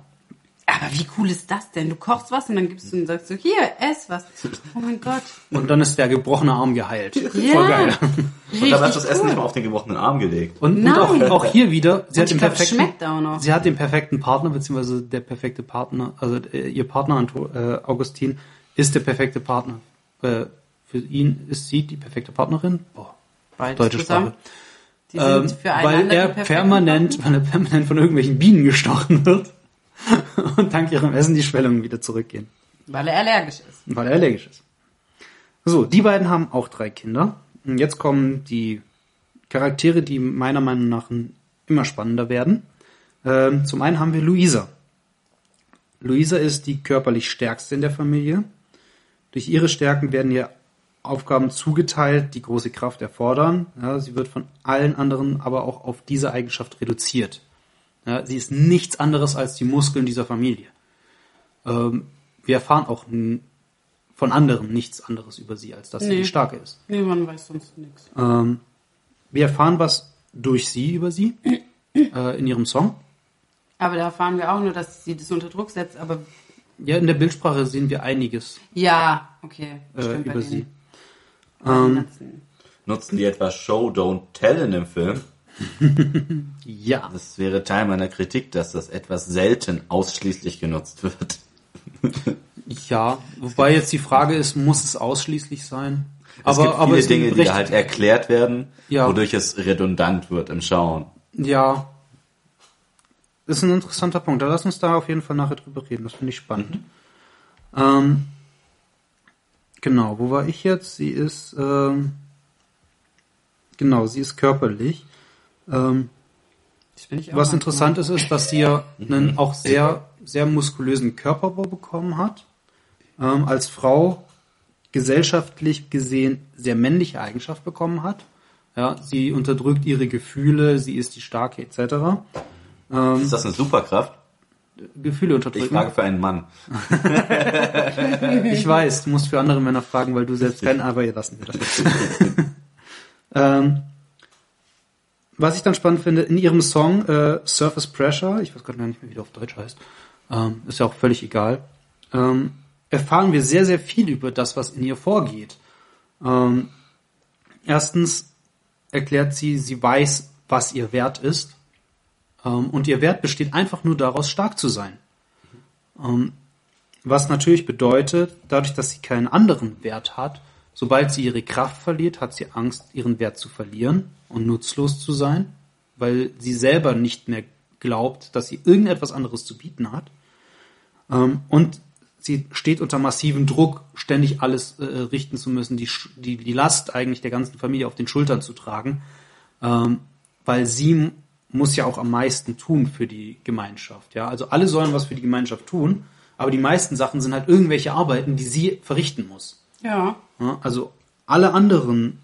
Aber wie cool ist das denn? Du kochst was und dann gibst du und sagst so, hier, ess was. Oh mein Gott.
Und dann ist der gebrochene Arm geheilt.
Ja.
Voll geil.
Und dabei hast du das Essen
cool.
nicht mal auf den gebrochenen Arm gelegt.
Und, und
Nein.
auch, auch hier wieder, sie hat, den
glaub,
perfekten,
schmeckt auch noch.
sie hat den perfekten Partner, beziehungsweise der perfekte Partner, also äh, ihr Partner Anto, äh, Augustin ist der perfekte Partner. Äh, für ihn ist sie die perfekte Partnerin. Boah,
Beides
deutsche
zusammen.
Sprache.
Die sind
Ähm, weil er permanent, weil er permanent von irgendwelchen Bienen gestochen wird und dank ihrem Essen die Schwellungen wieder zurückgehen.
Weil er allergisch ist.
Weil er allergisch ist. So, die beiden haben auch drei Kinder. Und jetzt kommen die Charaktere, die meiner Meinung nach immer spannender werden. Ähm, zum einen haben wir Luisa. Luisa ist die körperlich stärkste in der Familie. Durch ihre Stärken werden ihr Aufgaben zugeteilt, die große Kraft erfordern. Ja, sie wird von allen anderen aber auch auf diese Eigenschaft reduziert. Ja, sie ist nichts anderes als die Muskeln dieser Familie. Ähm, wir erfahren auch von anderen nichts anderes über sie, als dass sie
Nee.
die Starke ist.
Nee, man weiß sonst nichts.
Ähm, wir erfahren was durch sie über sie äh, in ihrem Song.
Aber da erfahren wir auch nur, dass sie das unter Druck setzt. Aber
Ja, in der Bildsprache sehen wir einiges
ja, okay.
äh, über sie. Ähm,
Nutzen die etwa Show, Don't Tell in dem Film?
Ja,
Das wäre Teil meiner Kritik, dass das etwas selten ausschließlich genutzt wird.
Ja, wobei jetzt die Frage ist, muss es ausschließlich sein?
Es gibt viele
es
Dinge, die halt erklärt werden,
Ja.
wodurch es redundant wird im Schauen.
Ja. Das ist ein interessanter Punkt. Da lass uns da auf jeden Fall nachher drüber reden. Das finde ich spannend. Ähm, genau, wo war ich jetzt? Sie ist, ähm, genau, sie ist körperlich. Ähm, was interessant ist, ist, dass sie ja einen auch sehr, sehr muskulösen Körperbau bekommen hat. Ähm, als Frau gesellschaftlich gesehen sehr männliche Eigenschaft bekommen hat. Ja, sie unterdrückt ihre Gefühle, sie ist die Starke etc. Ähm,
Ist das eine Superkraft?
Gefühle
Ich
unterdrücken.
frage für einen Mann.
Ich weiß, du musst für andere Männer fragen, weil du selbst kein, aber ihr lassen wir das. ähm, was ich dann spannend finde, in ihrem Song äh, Surface Pressure, ich weiß gerade gar nicht mehr, wie der auf Deutsch heißt, ähm, ist ja auch völlig egal, ähm, erfahren wir sehr, sehr viel über das, was in ihr vorgeht. Ähm, erstens erklärt sie, sie weiß, was ihr Wert ist. Ähm, und ihr Wert besteht einfach nur daraus, stark zu sein. Ähm, was natürlich bedeutet, dadurch, dass sie keinen anderen Wert hat, sobald sie ihre Kraft verliert, hat sie Angst, ihren Wert zu verlieren und nutzlos zu sein, weil sie selber nicht mehr glaubt, dass sie irgendetwas anderes zu bieten hat. Ähm, und sie steht unter massivem Druck, ständig alles äh, richten zu müssen, die, die, die Last eigentlich der ganzen Familie auf den Schultern zu tragen, ähm, weil sie muss ja auch am meisten tun für die Gemeinschaft. Ja, also alle sollen was für die Gemeinschaft tun, aber die meisten Sachen sind halt irgendwelche Arbeiten, die sie verrichten muss.
Ja.
Ja, also alle anderen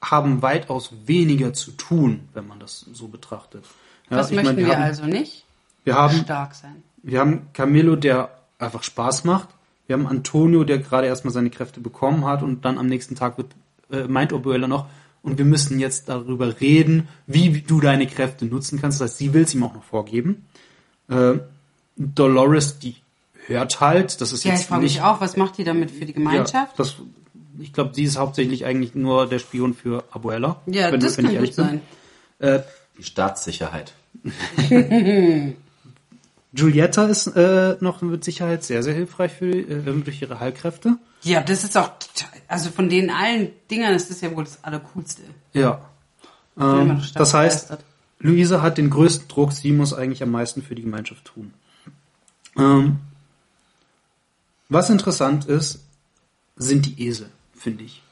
haben weitaus weniger zu tun, wenn man das so betrachtet. Ja,
Das möchten
meine,
wir
haben,
also nicht.
wir haben
Stark sein.
wir haben Camillo, der einfach Spaß macht. Wir haben Antonio, der gerade erstmal seine Kräfte bekommen hat und dann am nächsten Tag wird, äh, meint Obuela noch, und wir müssen jetzt darüber reden, wie du deine Kräfte nutzen kannst. Das heißt, sie will es ihm auch noch vorgeben. Äh, Dolores, die hört halt, das ist
Ja, ich
jetzt
frage
nicht
mich auch, was macht die damit für die Gemeinschaft?
Ja, das, ich glaube, sie ist hauptsächlich eigentlich nur der Spion für Abuela.
Ja,
wenn-
das
wenn
kann
ich
gut
ehrlich bin.
sein.
Äh,
Die Staatssicherheit.
Giulietta ist äh, noch mit Sicherheit sehr, sehr hilfreich für, äh, durch ihre Heilkräfte.
Ja, das ist auch, also von den allen Dingern ist das ja wohl das Allercoolste.
Ja. Ähm, das heißt,
begeistert.
Luisa hat den größten Druck, sie muss eigentlich am meisten für die Gemeinschaft tun. Ähm, was interessant ist, sind die Esel, finde ich.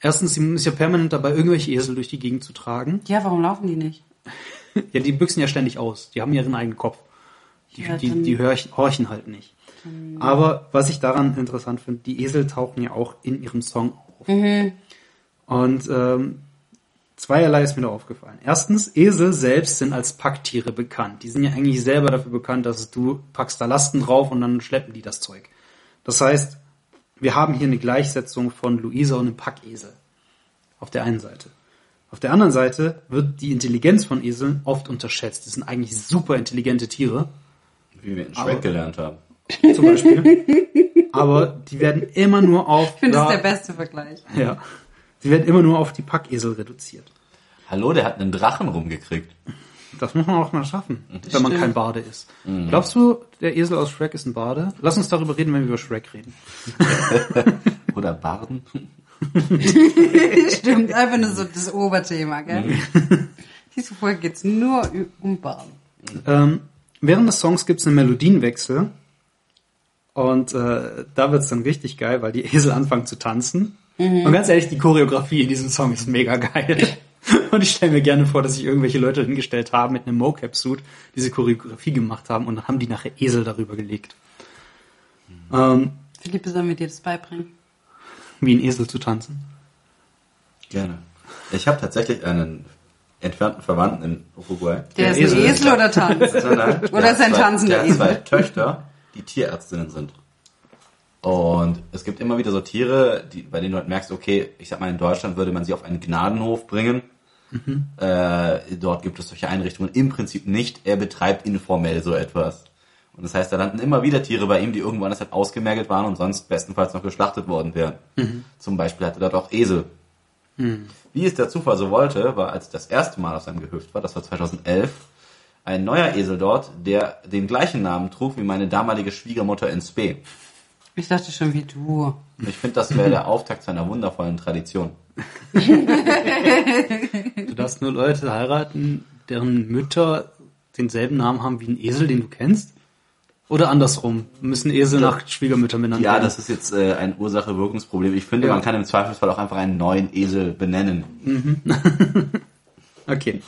Erstens, sie ist ja permanent dabei, irgendwelche Esel durch die Gegend zu tragen.
Ja, warum laufen die nicht?
Ja, die büchsen ja ständig aus. Die haben ihren eigenen Kopf. Die,
Ja,
die, die horch, horchen halt nicht. Aber was ich daran interessant finde, die Esel tauchen ja auch in ihrem Song auf. Und ähm, zweierlei ist mir da aufgefallen. Erstens, Esel selbst sind als Packtiere bekannt. Die sind ja eigentlich selber dafür bekannt, dass du packst da Lasten drauf und dann schleppen die das Zeug. Das heißt, wir haben hier eine Gleichsetzung von Luisa und einem Packesel. Auf der einen Seite. Auf der anderen Seite wird die Intelligenz von Eseln oft unterschätzt. Die sind eigentlich super intelligente Tiere,
Wie wir in Shrek gelernt haben.
zum Beispiel. Aber die werden immer nur auf,
Ich finde, das ist der beste Vergleich.
ja, sie werden immer nur auf die Packesel reduziert.
Hallo, der hat einen Drachen rumgekriegt.
Das muss man auch mal schaffen, wenn man
stimmt.
kein Bade ist. Glaubst du, der Esel aus Shrek ist ein Bade? Lass uns darüber reden, wenn wir über Shrek reden.
Oder Barden.
Stimmt, einfach nur so das Oberthema, gell? Diese Folge geht's nur um Baden.
Ähm, während des Songs gibt es einen Melodienwechsel. Und äh, da wird's dann richtig geil, weil die Esel anfangen zu tanzen. Und ganz ehrlich, die Choreografie in diesem Song ist mega geil. Und ich stelle mir gerne vor, dass sich irgendwelche Leute hingestellt haben mit einem Mocap-Suit, diese Choreografie gemacht haben und dann haben die nachher Esel darüber gelegt. Ähm,
Philippe, sollen wir dir das beibringen?
Wie ein Esel zu tanzen.
Gerne. Ich habe tatsächlich einen entfernten Verwandten in Uruguay.
Der,
Der
ist ein
Esel.
Esel oder tanzt? Oder ist ein tanzender
der hat
Esel?
zwei Töchter, die Tierärztinnen sind. Und es gibt immer wieder so Tiere, die, bei denen du halt merkst, okay, ich sag mal, in Deutschland würde man sie auf einen Gnadenhof bringen. Äh, dort gibt es solche Einrichtungen im Prinzip nicht. Er betreibt informell so etwas. Und das heißt, da landen immer wieder Tiere bei ihm, die irgendwann halt ausgemergelt waren und sonst bestenfalls noch geschlachtet worden wären. Zum Beispiel hatte er dort auch Esel. Wie es der Zufall so wollte, war, als ich das erste Mal auf seinem Gehöft war, das war 2011, ein neuer Esel dort, der den gleichen Namen trug wie meine damalige Schwiegermutter in Spee.
Ich dachte schon wie du.
Und ich finde, das wäre der Auftakt zu einer wundervollen Tradition.
Du darfst nur Leute heiraten, deren Mütter denselben Namen haben wie ein Esel, den du kennst? Oder andersrum? Müssen Esel nach Schwiegermüttern benannt
Ja,
werden?
das ist jetzt äh, ein Ursache-Wirkungsproblem. Ich finde,
Ja.
man kann im Zweifelsfall auch einfach einen neuen Esel benennen.
Okay.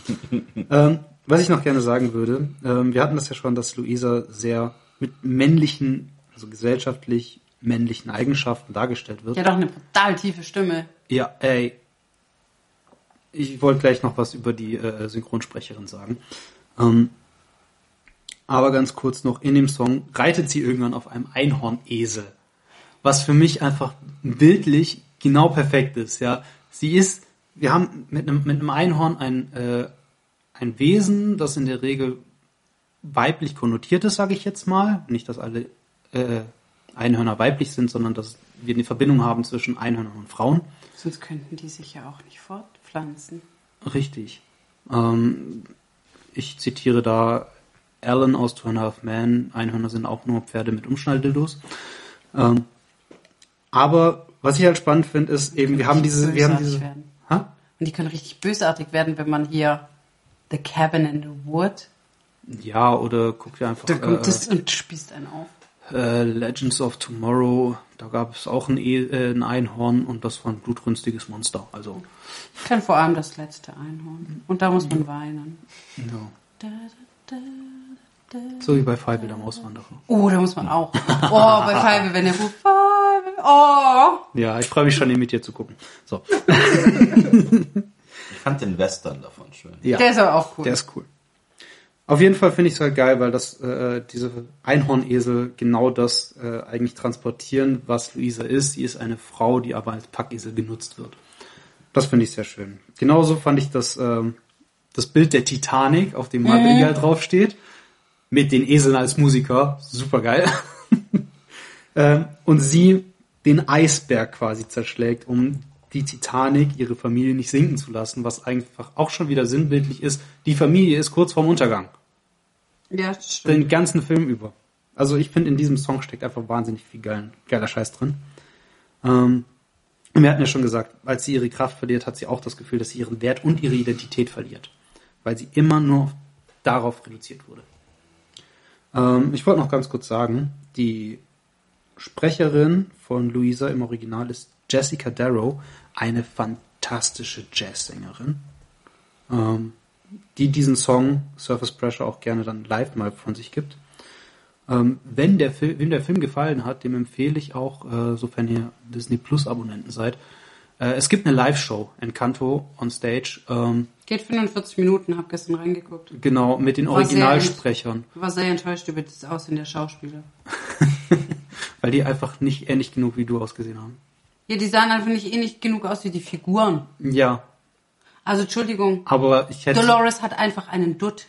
ähm, was ich noch gerne sagen würde, ähm, wir hatten das ja schon, dass Luisa sehr mit männlichen, also gesellschaftlich männlichen Eigenschaften dargestellt wird.
Hat doch eine brutal tiefe Stimme.
Ja, ey. Ich wollte gleich noch was über die äh, Synchronsprecherin sagen. Ähm, aber ganz kurz noch, in dem Song reitet sie irgendwann auf einem Einhornesel. Was für mich einfach bildlich genau perfekt ist, ja. Sie ist, wir haben mit einem, mit einem Einhorn ein, äh, ein Wesen, das in der Regel weiblich konnotiert ist, sage ich jetzt mal. Nicht, dass alle äh, Einhörner weiblich sind, sondern dass wir eine Verbindung haben zwischen Einhörnern und Frauen.
Sonst könnten die sich ja auch nicht fortpflanzen.
Richtig. Ähm, ich zitiere da Alan aus Two and a Half Men. Einhörner sind auch nur Pferde mit Umschnalldildos. Ähm, aber was ich halt spannend finde, ist eben, wir haben diese, wir haben diese,
werden.
ha?
Und die können richtig bösartig werden, wenn man hier The Cabin in the Wood,
ja, oder guck dir einfach
da kommt
äh,
das und spießt einen auf.
äh, Legends of Tomorrow. Da gab es auch ein, e äh, ein Einhorn und das war ein blutrünstiges Monster. Also,
Ich kann vor allem das letzte Einhorn. Und da muss man weinen.
ja.
Da, da, da.
So wie bei Five der Mauswanderer.
Oh, da muss man auch. Oh, bei Five, wenn der ruft, Five, oh.
Ja, ich freue mich schon, ihn mit dir zu gucken. So,
Ich fand den Western davon schön.
ja.
Der ist aber auch cool.
Der ist cool. Auf jeden Fall finde ich es halt geil, weil das äh, diese Einhornesel genau das äh, eigentlich transportieren, was Luisa ist. Sie ist eine Frau, die aber als Packesel genutzt wird. Das finde ich sehr schön. Genauso fand ich das ähm, das Bild der Titanic, auf dem Madrigal draufsteht, mit den Eseln als Musiker, super geil. ähm, und sie den Eisberg quasi zerschlägt, um die Titanic, ihre Familie nicht sinken zu lassen, was einfach auch schon wieder sinnbildlich ist. Die Familie ist kurz vorm Untergang.
Ja, stimmt.
Den ganzen Film über. Also ich finde, in diesem Song steckt einfach wahnsinnig viel geilen, geiler Scheiß drin. Ähm, wir hatten ja schon gesagt, als sie ihre Kraft verliert, hat sie auch das Gefühl, dass sie ihren Wert und ihre Identität verliert. Weil sie immer nur darauf reduziert wurde. Ähm, ich wollte noch ganz kurz sagen, die Sprecherin von Luisa im Original ist Jessica Darrow, eine fantastische Jazzsängerin, ähm, die diesen Song Surface Pressure auch gerne dann live mal von sich gibt. Ähm, wenn der Film, wem der Film gefallen hat, dem empfehle ich auch, äh, sofern ihr Disney Plus Abonnenten seid, äh, es gibt eine Live-Show, Encanto on Stage, ähm,
Geht 45 Minuten, hab gestern reingeguckt.
genau mit den
War sehr
Originalsprechern,
War sehr enttäuscht über das Aussehen der Schauspieler.
weil die einfach nicht ähnlich genug wie du ausgesehen haben.
Ja, die sahen einfach nicht ähnlich genug aus wie die Figuren.
Ja,
Also, Entschuldigung.
aber ich hätte
Dolores hat einfach einen Dutt.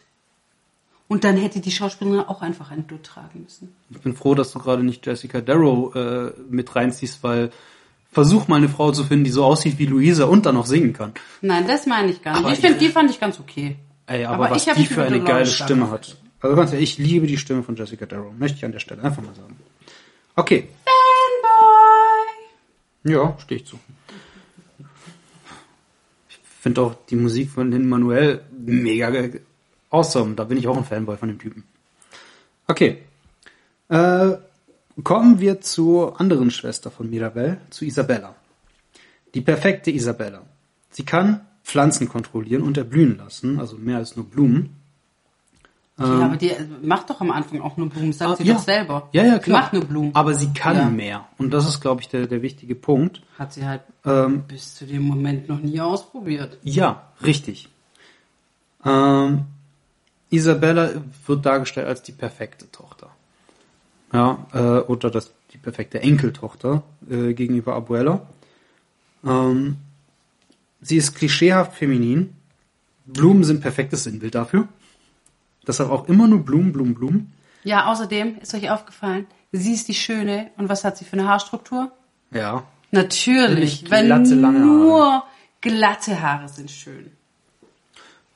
Und dann hätte die Schauspielerin auch einfach einen Dutt tragen müssen.
Ich bin froh, dass du gerade nicht Jessica Darrow äh, mit reinziehst, weil versuch mal eine Frau zu finden, die so aussieht wie Luisa und dann noch singen kann.
Nein, das meine ich gar nicht.
Aber
ich finde, die fand ich ganz okay.
Ey, aber,
Aber
was die für eine geile Stimme hat. Also ganz ehrlich, ich liebe die Stimme von Jessica Darrow. Möchte ich an der Stelle einfach mal sagen. Okay.
Fanboy!
Ja, stehe ich zu. Ich finde auch die Musik von Lin Manuel mega awesome. Da bin ich auch ein Fanboy von dem Typen. Okay. Äh, kommen wir zur anderen Schwester von Mirabelle, zu Isabella. Die perfekte Isabella. Sie kann Pflanzen kontrollieren und erblühen lassen, also mehr als nur Blumen.
ja, aber die äh, macht doch am Anfang auch nur Blumen, sagt sie
Ähm, Ah, ja.
doch selber.
Ja, ja,
Sie
klar.
macht nur Blumen.
Aber sie kann
Ja.
mehr. Und das ist, glaube ich, der, der wichtige Punkt.
Hat sie halt
Ähm,
bis zu dem Moment noch nie ausprobiert.
Ja, richtig. Ähm, Isabella wird dargestellt als die perfekte Tochter. Ja, äh, oder das, die perfekte Enkeltochter äh, gegenüber Abuela. Ähm, sie ist klischeehaft feminin. Blumen sind perfektes Sinnbild dafür. Deshalb auch immer nur Blumen, Blumen, Blumen.
Ja, außerdem ist euch aufgefallen, sie ist die Schöne und was hat sie für eine Haarstruktur?
Ja.
Natürlich,
glatte, Haare.
nur glatte Haare sind schön.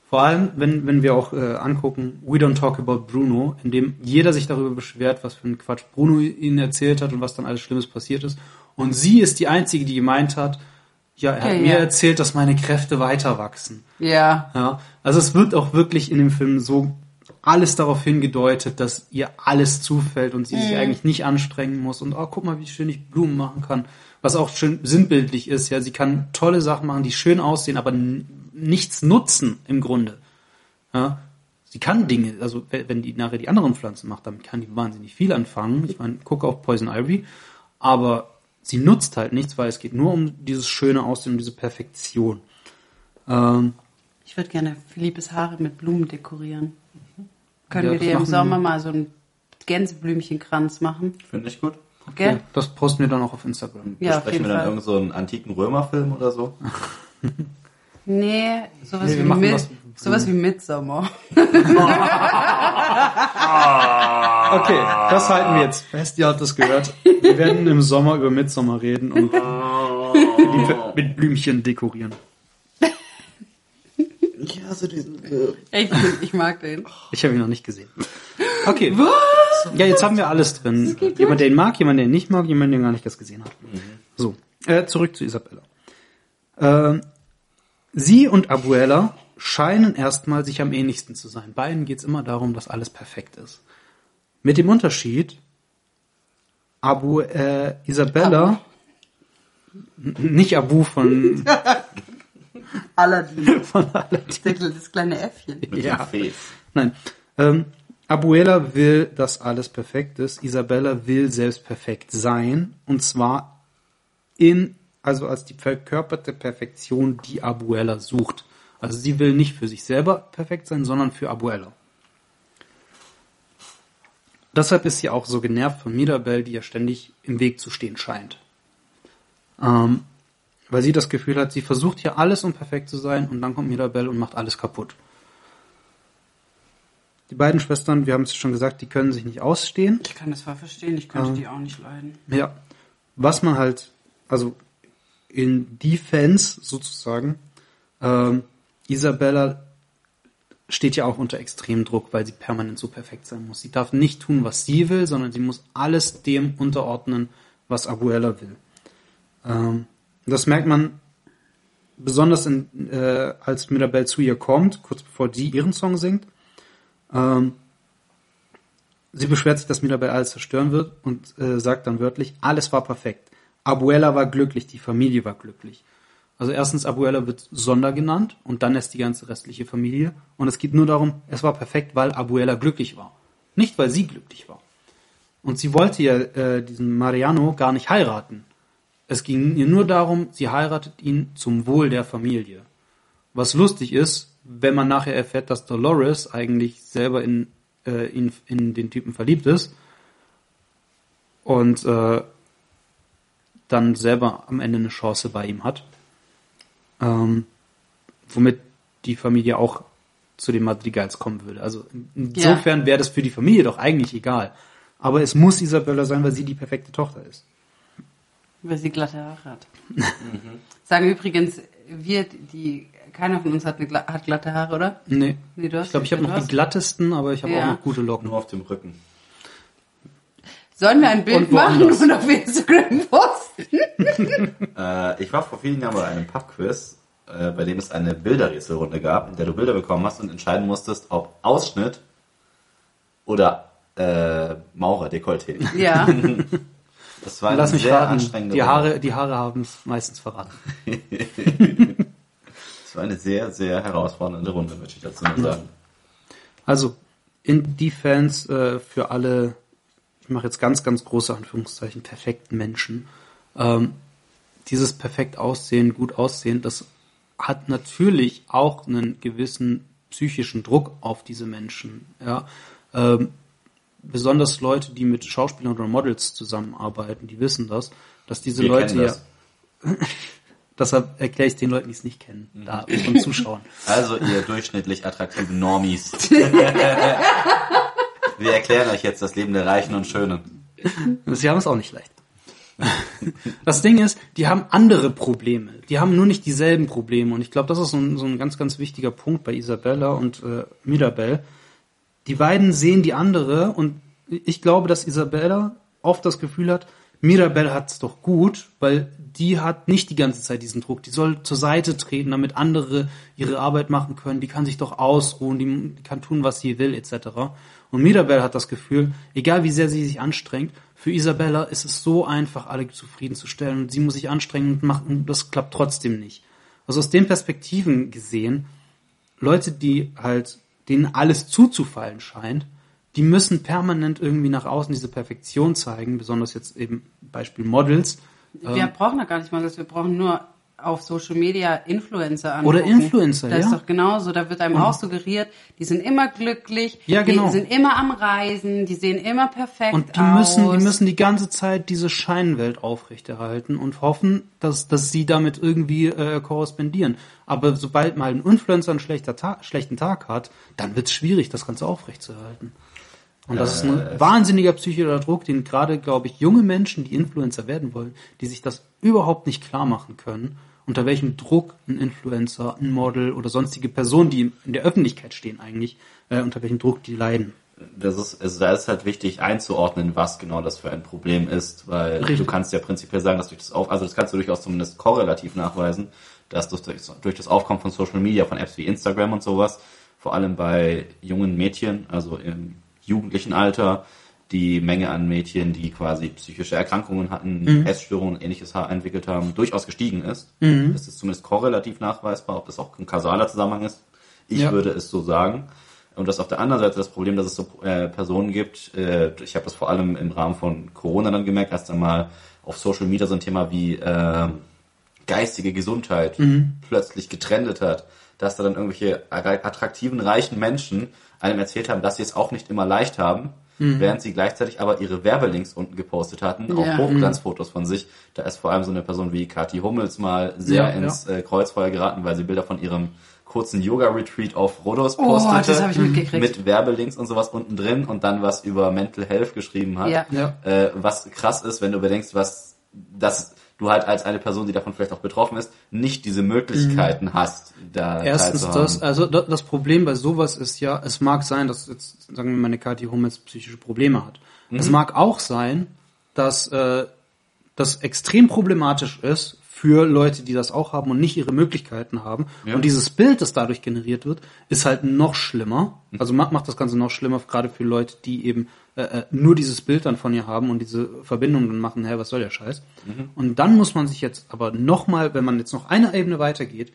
Vor allem, wenn, wenn wir auch äh, angucken, We Don't Talk About Bruno, in dem jeder sich darüber beschwert, was für ein Quatsch Bruno ihnen erzählt hat und was dann alles Schlimmes passiert ist. Und sie ist die Einzige, die gemeint hat, ja, er hat
Ja,
mir
ja.
erzählt, dass meine Kräfte weiter wachsen.
Ja.
Ja, also es wird auch wirklich in dem Film so alles darauf hingedeutet, dass ihr alles zufällt und sie sich eigentlich nicht anstrengen muss und oh, guck mal, wie schön ich Blumen machen kann. Was auch schön sinnbildlich ist, ja, sie kann tolle Sachen machen, die schön aussehen, aber nichts nutzen im Grunde. Ja, sie kann Dinge, also we- wenn die nachher die anderen Pflanzen macht, damit kann die wahnsinnig viel anfangen. Ich meine, gucke auf Poison Ivy, aber sie nutzt halt nichts, weil es geht nur um dieses schöne Aussehen, um diese Perfektion. Ähm,
Ich würde gerne Philippes Haare mit Blumen dekorieren. Können
Ja,
wir dir im Sommer mal so einen Gänseblümchenkranz machen?
Finde ich gut.
Gell?
Ja, das posten wir dann auch auf Instagram.
Ja, auf
Besprechen
jeden
wir dann
Fall.
irgend so einen antiken Römerfilm oder so?
Nee, sowas,
Nee,
wie, mit,
was-
sowas wie Midsommer.
Okay, das halten wir jetzt fest. Ihr habt das gehört. Wir werden im Sommer über Mitsommer reden und mit Blümchen dekorieren.
Ich hasse diesen
Ich, ich mag den.
Ich habe ihn noch nicht gesehen. Okay. Ja, jetzt haben wir alles drin. Jemand, der ihn mag, jemand, der ihn nicht mag, jemand, der gar nicht das gesehen hat. So, äh, zurück zu Isabella. Ähm, sie und Abuela scheinen erstmal sich am ähnlichsten zu sein. Beiden geht es immer darum, dass alles perfekt ist. Mit dem Unterschied, Abu, äh, Isabella, n- nicht Abu von,
Aladdin.
von Aladdin.
Das, das kleine Äffchen.
Mit
Ja. Nein. Ähm, Abuela will, dass alles perfekt ist. Isabella will selbst perfekt sein. Und zwar in, also als die verkörperte Perfektion, die Abuela sucht. Also sie will nicht für sich selber perfekt sein, sondern für Abuela. Deshalb ist sie auch so genervt von Mirabelle, die ja ständig im Weg zu stehen scheint. Ähm, weil sie das Gefühl hat, sie versucht hier alles, um perfekt zu sein, und dann kommt Mirabelle und macht alles kaputt. Die beiden Schwestern, wir haben es schon gesagt, die können sich nicht ausstehen.
Ich kann das voll verstehen, ich könnte die auch nicht leiden.
Ja. Was man halt, also in Defense sozusagen, ähm, Isabella steht ja auch unter extremem Druck, weil sie permanent so perfekt sein muss. Sie darf nicht tun, was sie will, sondern sie muss alles dem unterordnen, was Abuela will. Ähm, das merkt man besonders in, äh, als Mirabelle zu ihr kommt, kurz bevor sie ihren Song singt. Ähm, sie beschwert sich, dass Mirabelle alles zerstören wird und äh, sagt dann wörtlich, alles war perfekt. Abuela war glücklich, die Familie war glücklich. Also erstens, Abuela wird Sonder genannt und dann ist die ganze restliche Familie. Und es geht nur darum, es war perfekt, weil Abuela glücklich war. Nicht, weil sie glücklich war. Und sie wollte ja äh, diesen Mariano gar nicht heiraten. Es ging ihr nur darum, sie heiratet ihn zum Wohl der Familie. Was lustig ist, wenn man nachher erfährt, dass Dolores eigentlich selber in, äh, in, in den Typen verliebt ist und äh, dann selber am Ende eine Chance bei ihm hat. Ähm, womit die Familie auch zu den Madrigals kommen würde. Also insofern wäre das für die Familie doch eigentlich egal. Aber es muss Isabella sein, weil sie die perfekte Tochter ist.
Weil sie glatte Haare hat. Sagen übrigens, wir, die, keiner von uns hat, eine, hat glatte Haare, oder?
Nee.
Nee, du hast
ich glaube, ich habe noch die glattesten, aber ich habe
Ja.
auch noch gute Locken.
Nur auf dem Rücken.
Sollen wir ein Bild
Und
machen und auf Instagram posten?
Äh, ich war vor vielen Jahren bei einem Pubquiz, äh, bei dem es eine Bilderrätselrunde gab, in der du Bilder bekommen hast und entscheiden musstest, ob Ausschnitt oder äh, Maurer, Dekolleté.
Ja.
Das war eine
Lass mich
sehr
raten,
anstrengende
die
Runde.
Haare, die Haare haben es meistens verraten.
Das war eine sehr, sehr herausfordernde Runde, möchte ich dazu nur sagen.
Also in Defense äh, für alle, ich mache jetzt ganz, ganz große Anführungszeichen, perfekten Menschen. Ähm, dieses perfekt aussehen, gut aussehen, das hat natürlich auch einen gewissen psychischen Druck auf diese Menschen. Ja? Ähm, besonders Leute, die mit Schauspielern oder Models zusammenarbeiten, die wissen das, dass diese
Wir
Leute ja, deshalb erkläre ich es den Leuten, die es nicht kennen, da von Zuschauern.
Also ihr durchschnittlich attraktiven Normies. Wir erklären euch jetzt das Leben der Reichen und Schönen.
Sie haben es auch nicht leicht. Das Ding ist, die haben andere Probleme. Die haben nur nicht dieselben Probleme. Und ich glaube, das ist so ein, so ein ganz, ganz wichtiger Punkt bei Isabella und äh, Mirabelle. Die beiden sehen die andere und ich glaube, dass Isabella oft das Gefühl hat, Mirabelle hat's doch gut, weil die hat nicht die ganze Zeit diesen Druck. Die soll zur Seite treten, damit andere ihre Arbeit machen können. Die kann sich doch ausruhen, die, kann tun, was sie will, etc. Und Mirabelle hat das Gefühl, egal wie sehr sie sich anstrengt, für Isabella ist es so einfach, alle zufriedenzustellen. Und sie muss sich anstrengen und machen, das klappt trotzdem nicht. Also aus den Perspektiven gesehen, Leute, die halt, denen alles zuzufallen scheint, die müssen permanent irgendwie nach außen diese Perfektion zeigen, besonders jetzt eben Beispiel Models.
Wir ähm, brauchen da gar nicht mal das, wir brauchen nur auf Social Media Influencer
angucken. Oder Influencer,
das
ja.
Das ist doch genauso, da wird einem und auch suggeriert, die sind immer glücklich,
ja, genau.
die sind immer am Reisen, die sehen immer perfekt aus.
Und die aus. müssen, die müssen die ganze Zeit diese Scheinwelt aufrechterhalten und hoffen, dass, dass sie damit irgendwie äh, korrespondieren. Aber sobald mal ein Influencer einen schlechter Ta schlechten Tag hat, dann wird es schwierig, das Ganze aufrechtzuerhalten. Und das äh, ist ein wahnsinniger psychischer Druck, den gerade, glaube ich, junge Menschen, die Influencer werden wollen, die sich das überhaupt nicht klar machen können, unter welchem Druck ein Influencer, ein Model oder sonstige Personen, die in der Öffentlichkeit stehen eigentlich, äh, unter welchem Druck die leiden.
Das ist, also da ist halt wichtig einzuordnen, was genau das für ein Problem ist, weil Richtig. du kannst ja prinzipiell sagen, dass durch das Auf, also das kannst du durchaus zumindest korrelativ nachweisen, dass durch, durch das Aufkommen von Social Media, von Apps wie Instagram und sowas, vor allem bei jungen Mädchen, also im jugendlichen Alter die Menge an Mädchen, die quasi psychische Erkrankungen hatten, mhm. Essstörungen und ähnliches entwickelt haben, durchaus gestiegen ist. Mhm. Das ist zumindest korrelativ nachweisbar, ob das auch ein kausaler Zusammenhang ist. Ich ja. würde es so sagen. Und das auf der anderen Seite das Problem, dass es so äh, Personen gibt, äh, ich habe das vor allem im Rahmen von Corona dann gemerkt, erst einmal auf Social Media so ein Thema wie äh, geistige Gesundheit mhm. plötzlich getrendet hat, dass da dann irgendwelche attraktiven, reichen Menschen einem erzählt haben, dass sie es auch nicht immer leicht haben, mhm. während sie gleichzeitig aber ihre Werbelinks unten gepostet hatten, ja. auch Hochglanzfotos von sich. Da ist vor allem so eine Person wie Kathi Hummels mal sehr ja, ins ja. Äh, Kreuzfeuer geraten, weil sie Bilder von ihrem kurzen Yoga-Retreat auf Rhodos postete.
Oh, ich mitgekriegt.
Mit Werbelinks und sowas unten drin und dann was über Mental Health geschrieben hat.
Ja.
ja.
Äh, was krass ist, wenn du bedenkst, was das du halt als eine Person, die davon vielleicht auch betroffen ist, nicht diese Möglichkeiten mhm. hast, da
Erstens das, also das Problem bei sowas ist ja, es mag sein, dass jetzt, sagen wir mal, eine Kathi Hummels psychische Probleme hat. Mhm. Es mag auch sein, dass äh, das extrem problematisch ist für Leute, die das auch haben und nicht ihre Möglichkeiten haben. Ja. Und dieses Bild, das dadurch generiert wird, ist halt noch schlimmer. Mhm. Also macht, macht das Ganze noch schlimmer, gerade für Leute, die eben äh, äh, nur dieses Bild dann von ihr haben und diese Verbindung dann machen, hä, was soll der Scheiß? Mhm. Und dann muss man sich jetzt aber nochmal, wenn man jetzt noch eine Ebene weitergeht,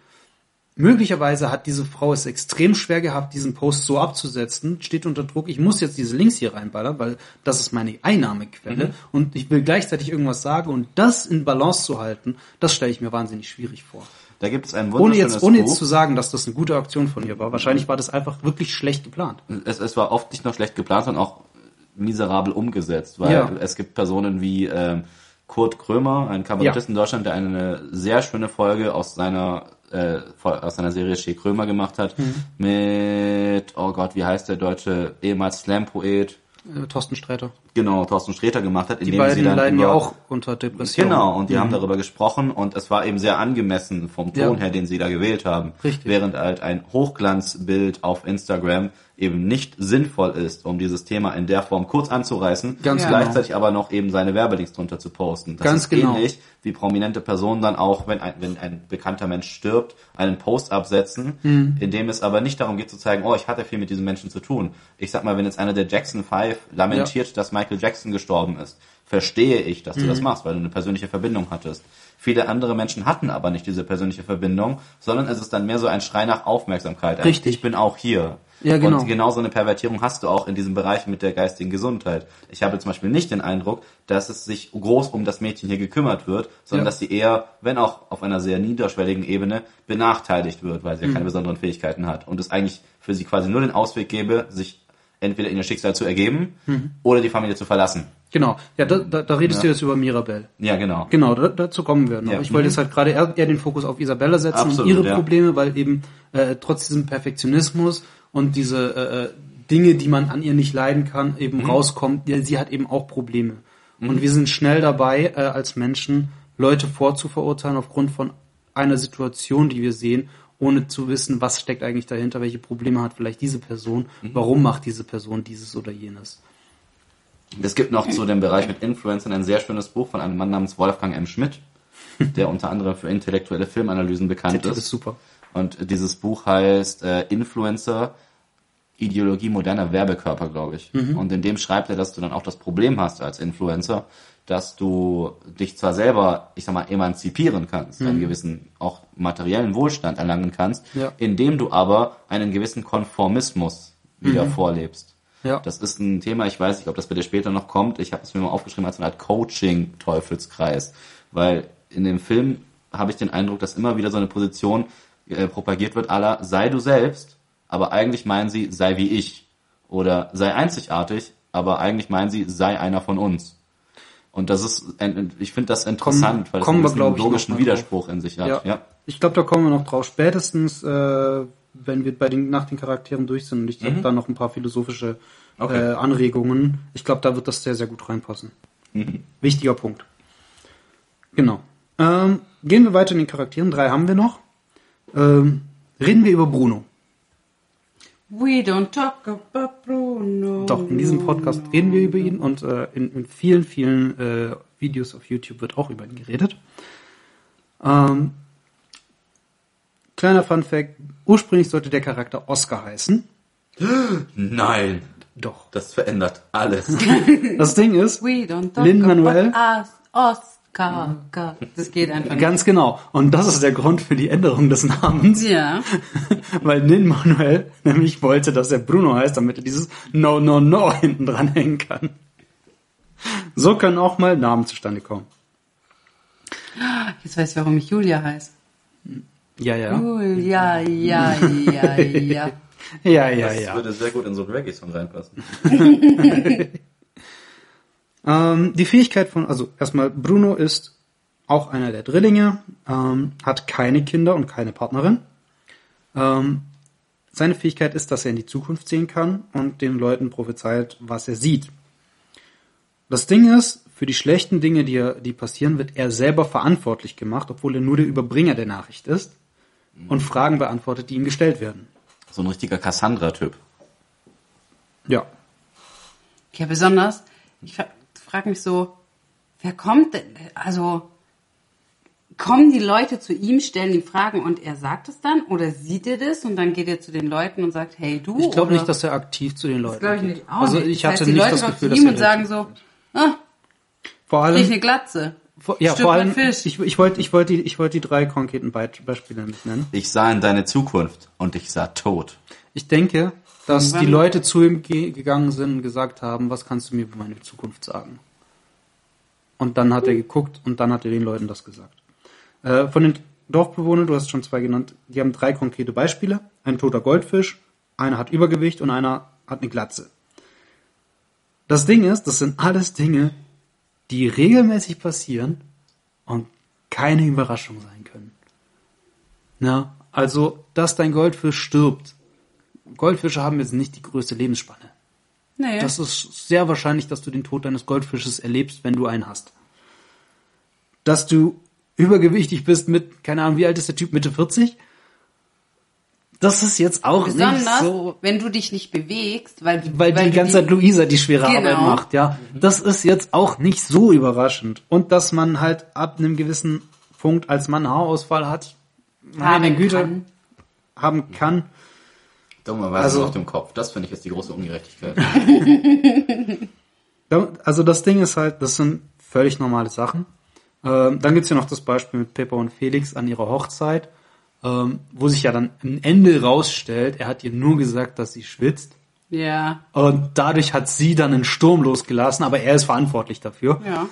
möglicherweise hat diese Frau es extrem schwer gehabt, diesen Post so abzusetzen, steht unter Druck, ich muss jetzt diese Links hier reinballern, weil das ist meine Einnahmequelle mhm. und ich will gleichzeitig irgendwas sagen und das in Balance zu halten, das stelle ich mir wahnsinnig schwierig vor.
Da gibt es ein
ohne jetzt, ohne jetzt zu sagen, dass das eine gute Aktion von ihr war. Wahrscheinlich war das einfach wirklich schlecht geplant.
Es, es war oft nicht nur schlecht geplant, sondern auch miserabel umgesetzt, weil ja. es gibt Personen wie ähm, Kurt Krömer, ein Kabarettist ja. in Deutschland, der eine sehr schöne Folge aus seiner äh, aus seiner Serie Shea Krömer gemacht hat mhm. mit oh Gott, wie heißt der deutsche ehemals Slam-Poet?
Äh, Thorsten Sträter.
Genau, Thorsten Sträter gemacht hat.
Die beiden sie dann leiden über, ja auch unter Depressionen.
Genau, und die mhm. haben darüber gesprochen und es war eben sehr angemessen vom Ton ja. her, den sie da gewählt haben.
Richtig.
Während halt ein Hochglanzbild auf Instagram eben nicht sinnvoll ist, um dieses Thema in der Form kurz anzureißen,
Ganz
gleichzeitig genau. aber noch eben seine Werbelinks drunter zu posten.
Das Ganz ist genau. ähnlich
wie prominente Personen dann auch, wenn ein, wenn ein bekannter Mensch stirbt, einen Post absetzen, mhm. in dem es aber nicht darum geht zu zeigen, oh, ich hatte viel mit diesem Menschen zu tun. Ich sag mal, wenn jetzt einer der Jackson 5 lamentiert, ja. dass Michael Jackson gestorben ist, verstehe ich, dass du mhm. das machst, weil du eine persönliche Verbindung hattest. Viele andere Menschen hatten aber nicht diese persönliche Verbindung, sondern es ist dann mehr so ein Schrei nach Aufmerksamkeit.
Richtig.
Ich bin auch hier.
Ja, genau.
Und genau so eine Pervertierung hast du auch in diesem Bereich mit der geistigen Gesundheit. Ich habe zum Beispiel nicht den Eindruck, dass es sich groß um das Mädchen hier gekümmert wird, sondern ja. dass sie eher, wenn auch auf einer sehr niederschwelligen Ebene, benachteiligt wird, weil sie ja keine mhm. besonderen Fähigkeiten hat. Und es eigentlich für sie quasi nur den Ausweg gäbe, sich entweder in ihr Schicksal zu ergeben mhm. oder die Familie zu verlassen.
Genau, ja, da, da, da redest ja. du jetzt über Mirabelle.
Ja, genau.
Genau, da, dazu kommen wir noch. Ja. Ich wollte mhm. jetzt halt gerade eher, eher, den Fokus auf Isabella setzen Absolut, und ihre ja. Probleme, weil eben äh, trotz diesem Perfektionismus und diese äh, äh, Dinge, die man an ihr nicht leiden kann, eben mhm. rauskommt. Sie hat eben auch Probleme. Und wir sind schnell dabei, äh, als Menschen Leute vorzuverurteilen aufgrund von einer Situation, die wir sehen, ohne zu wissen, was steckt eigentlich dahinter, welche Probleme hat vielleicht diese Person, warum macht diese Person dieses oder jenes.
Es gibt noch zu dem Bereich mit Influencern ein sehr schönes Buch von einem Mann namens Wolfgang M. Schmidt, der unter anderem für intellektuelle Filmanalysen bekannt
Das ist
ist.
super.
Und dieses Buch heißt äh, Influencer, Ideologie moderner Werbekörper, glaube ich. Und in dem schreibt er, dass du dann auch das Problem hast als Influencer, dass du dich zwar selber, ich sag mal, emanzipieren kannst, einen gewissen auch materiellen Wohlstand erlangen kannst,
Ja.
indem du aber einen gewissen Konformismus wieder vorlebst.
Ja.
Das ist ein Thema, ich weiß nicht, ob das bei dir später noch kommt. Ich habe es mir mal aufgeschrieben als eine Art Coaching-Teufelskreis. Weil in dem Film habe ich den Eindruck, dass immer wieder so eine Position äh, propagiert wird, aller sei du selbst, aber eigentlich meinen sie, sei wie ich. Oder sei einzigartig, aber eigentlich meinen sie, sei einer von uns. Und das ist, ich finde das interessant, weil es
kommen
einen
wir,
logischen Widerspruch in sich hat.
Ja.
Ja.
Ich glaube, da kommen wir noch drauf. Spätestens, äh, wenn wir bei den, nach den Charakteren durch sind. Und ich habe da noch ein paar philosophische
Okay.
äh, Anregungen. Ich glaube, da wird das sehr, sehr gut reinpassen. Wichtiger Punkt. Genau. Ähm, gehen wir weiter in den Charakteren. Drei haben wir noch. Ähm, reden wir über Bruno.
We don't talk about Bruno.
Doch, in diesem Podcast reden wir über ihn und äh, in, in vielen, vielen äh, Videos auf YouTube wird auch über ihn geredet. Ähm, kleiner Fun Fact, ursprünglich sollte der Charakter Oscar heißen.
Nein,
Doch.
das verändert alles.
Das Ding ist,
about us, Oscar. Das geht einfach nicht.
ganz genau, und das ist der Grund für die Änderung des Namens,
Ja.
weil Nin Manuel nämlich wollte, dass er Bruno heißt, damit er dieses No, No, No hinten dran hängen kann. So können auch mal Namen zustande kommen.
Jetzt weiß ich, warum ich Julia heiße.
Ja, ja.
Julia, ja, ja, ja.
Ja, ja,
Das
ja.
würde sehr gut in so einen Reggae-Song reinpassen.
Ähm, die Fähigkeit von, also erstmal, Bruno ist auch einer der Drillinge, ähm, hat keine Kinder und keine Partnerin. Ähm, seine Fähigkeit ist, dass er in die Zukunft sehen kann und den Leuten prophezeit, was er sieht. Das Ding ist, für die schlechten Dinge, die, er, die passieren, wird er selber verantwortlich gemacht, obwohl er nur der Überbringer der Nachricht ist und Fragen beantwortet, die ihm gestellt werden.
So ein richtiger Cassandra-Typ.
Ja.
Ja, besonders, ich frage mich so, wer kommt denn, also, kommen die Leute zu ihm, stellen ihm Fragen und er sagt es dann? Oder sieht er das und dann geht er zu den Leuten und sagt, hey du?
Ich glaube nicht, dass er aktiv zu den Leuten
Das glaube ich
geht.
nicht auch
Also
nicht.
ich
das
hatte
heißt, die
nicht
Leute
das
kommen
Gefühl,
zu
dass
ihm
er
und sagen so, ah,
vor
krieg
allem
ich eine Glatze.
Ja,
Stück
vor allem,
Fisch.
ich, ich wollte ich wollte die, ich wollte die drei konkreten Be Beispiele nicht nennen.
Ich sah in deine Zukunft und ich sah tot.
Ich denke, dass
Irgendwann-
die Leute zu ihm ge gegangen sind und gesagt haben, was kannst du mir über meine Zukunft sagen? Und dann hat er geguckt und dann hat er den Leuten das gesagt. Äh, von den Dorfbewohnern, du hast schon zwei genannt, die haben drei konkrete Beispiele. Ein toter Goldfisch, einer hat Übergewicht und einer hat eine Glatze. Das Ding ist, das sind alles Dinge, die regelmäßig passieren und keine Überraschung sein können. Na, also, dass dein Goldfisch stirbt. Goldfische haben jetzt nicht die größte Lebensspanne.
Nee.
Das ist sehr wahrscheinlich, dass du den Tod deines Goldfisches erlebst, wenn du einen hast. Dass du übergewichtig bist mit, keine Ahnung, wie alt ist der Typ, Mitte 40? Das ist jetzt auch nicht
Besonders,
so,
wenn du dich nicht bewegst, weil,
weil, die
du
ganze Zeit Luisa die schwere
Genau.
Arbeit macht, ja. Das ist jetzt auch nicht so überraschend. Und dass man halt ab einem gewissen Punkt als Mann Haarausfall hat, meine
haben
Güte,
kann.
haben kann.
Dummerweise
Also-
auf dem Kopf. Das finde ich jetzt die große Ungerechtigkeit.
Also das Ding ist halt, das sind völlig normale Sachen. Ähm, dann gibt's ja noch das Beispiel mit Pepper und Felix an ihrer Hochzeit, ähm, wo sich ja dann am Ende rausstellt, er hat ihr nur gesagt, dass sie schwitzt.
Ja,
Und dadurch hat sie dann einen Sturm losgelassen, aber er ist verantwortlich dafür.
ja,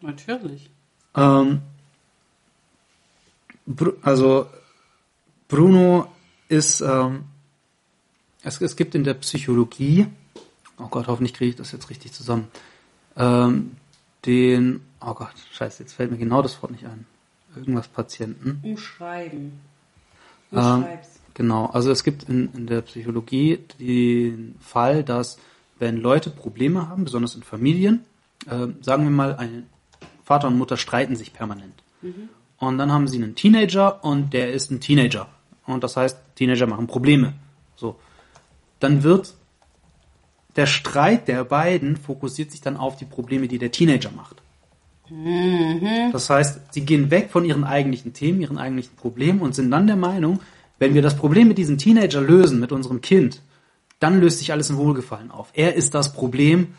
natürlich.
Ähm, also Bruno ist, ähm, es, es gibt in der Psychologie, oh Gott, hoffentlich kriege ich das jetzt richtig zusammen, ähm, den, oh Gott, scheiße, jetzt fällt mir genau das Wort nicht ein. Irgendwas Patienten.
Umschreiben.
Ähm,
Umschreib's.
genau, also es gibt in, in der Psychologie den Fall, dass wenn Leute Probleme haben, besonders in Familien, äh, sagen wir mal, ein Vater und Mutter streiten sich permanent. Und dann haben sie einen Teenager und der ist ein Teenager. Und das heißt, Teenager machen Probleme. So. Dann wird der Streit der beiden fokussiert sich dann auf die Probleme, die der Teenager macht. Das heißt, sie gehen weg von ihren eigentlichen Themen, ihren eigentlichen Problemen und sind dann der Meinung, wenn wir das Problem mit diesem Teenager lösen, mit unserem Kind, dann löst sich alles in Wohlgefallen auf. Er ist das Problem,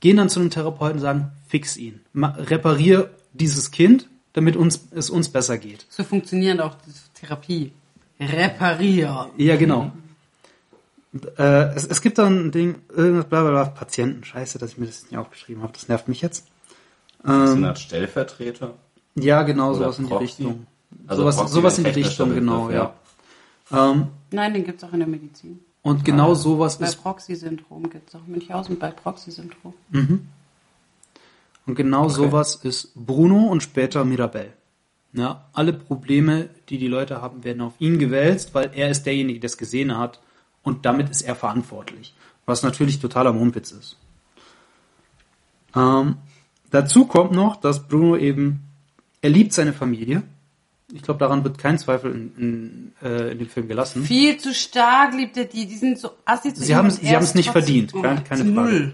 gehen dann zu einem Therapeuten und sagen, fix ihn, reparier dieses Kind, damit uns, es uns besser geht.
So funktioniert auch die Therapie. Reparier.
Ja, genau. Äh, es, es gibt dann ein Ding, irgendwas, bla bla bla, Patienten, scheiße, dass ich mir das nicht aufgeschrieben habe, das nervt mich jetzt.
So eine Art Stellvertreter.
Ja, genau,
Oder
sowas in die. Richtung.
Also
sowas sowas in die Richtung, genau,
Begriff,
ja. Ähm,
Nein, den gibt's auch in der Medizin.
und genau sowas
Bei
ist
Proxy-Syndrom gibt's auch in Münchhausen bei Proxy-Syndrom.
Und genau sowas ist Bruno und später Mirabelle. Ja, alle Probleme, die die Leute haben, werden auf ihn gewälzt, weil er ist derjenige, der es gesehen hat und damit ist er verantwortlich. Was natürlich totaler Mumpitz ist. Ähm, dazu kommt noch, dass Bruno eben, er liebt seine Familie. Ich glaube, daran wird kein Zweifel in, in, äh, in dem Film gelassen.
Viel zu stark liebt er die. Die sind so assi zu
Sie haben- es nicht verdient, keine- keine Frage.
Null.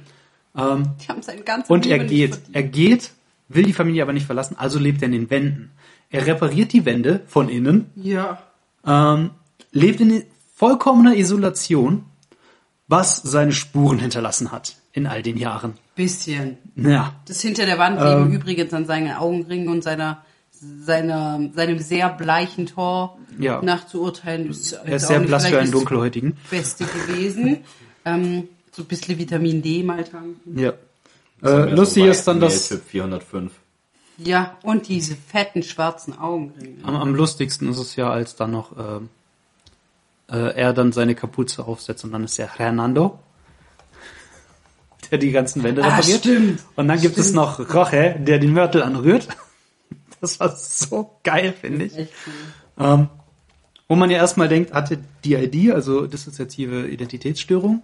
Ähm,
Die haben seine ganze
Und er
nicht
geht, er geht, will die Familie aber nicht verlassen, also lebt er in den Wänden. Er repariert die Wände von innen,
Ja.
ähm, lebt in vollkommener Isolation, was seine Spuren hinterlassen hat in all den Jahren.
Bisschen.
Ja,
Das hinter der Wand
Ähm.
liegen übrigens an seinen Augenringen und seiner, seiner, seinem sehr bleichen Tor
Ja.
nachzuurteilen. Ist
er ist sehr blass für einen Dunkelhäutigen.
Beste gewesen. ähm, so ein bisschen Vitamin D mal tanken.
Ja. Äh, lustig ist dann,
Typ 405.
Ja, und diese fetten schwarzen Augenringe.
am, am lustigsten ist es ja, als dann noch ähm, äh, er dann seine Kapuze aufsetzt und dann ist er Hernando, der die ganzen Wände
Ah,
repariert.
stimmt.
Und dann gibt es noch Roche, der den Mörtel anrührt. Das war so geil, finde ich.
Cool.
Ähm, wo man ja erstmal denkt, hatte DID, also dissoziative Identitätsstörung.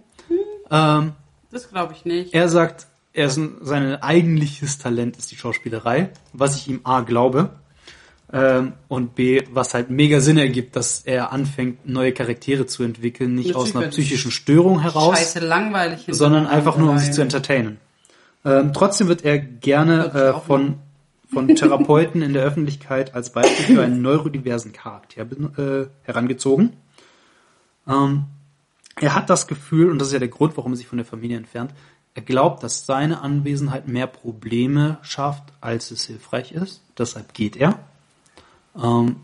Ähm,
Das glaube ich nicht.
er sagt, er ist ein, sein eigentliches Talent ist die Schauspielerei, was ich ihm A glaube ähm, und B, was halt mega Sinn ergibt, dass er anfängt, neue Charaktere zu entwickeln, nicht
Natürlich,
aus einer psychischen Störung heraus,
Scheiße langweilig.
sondern
der
einfach nur, um sich zu entertainen. Ähm, trotzdem wird er gerne äh, von, von Therapeuten in der Öffentlichkeit als Beispiel für einen neurodiversen Charakter äh, herangezogen. Ähm, er hat das Gefühl, und das ist ja der Grund, warum er sich von der Familie entfernt, er glaubt, dass seine Anwesenheit mehr Probleme schafft, als es hilfreich ist. Deshalb geht er. Ähm,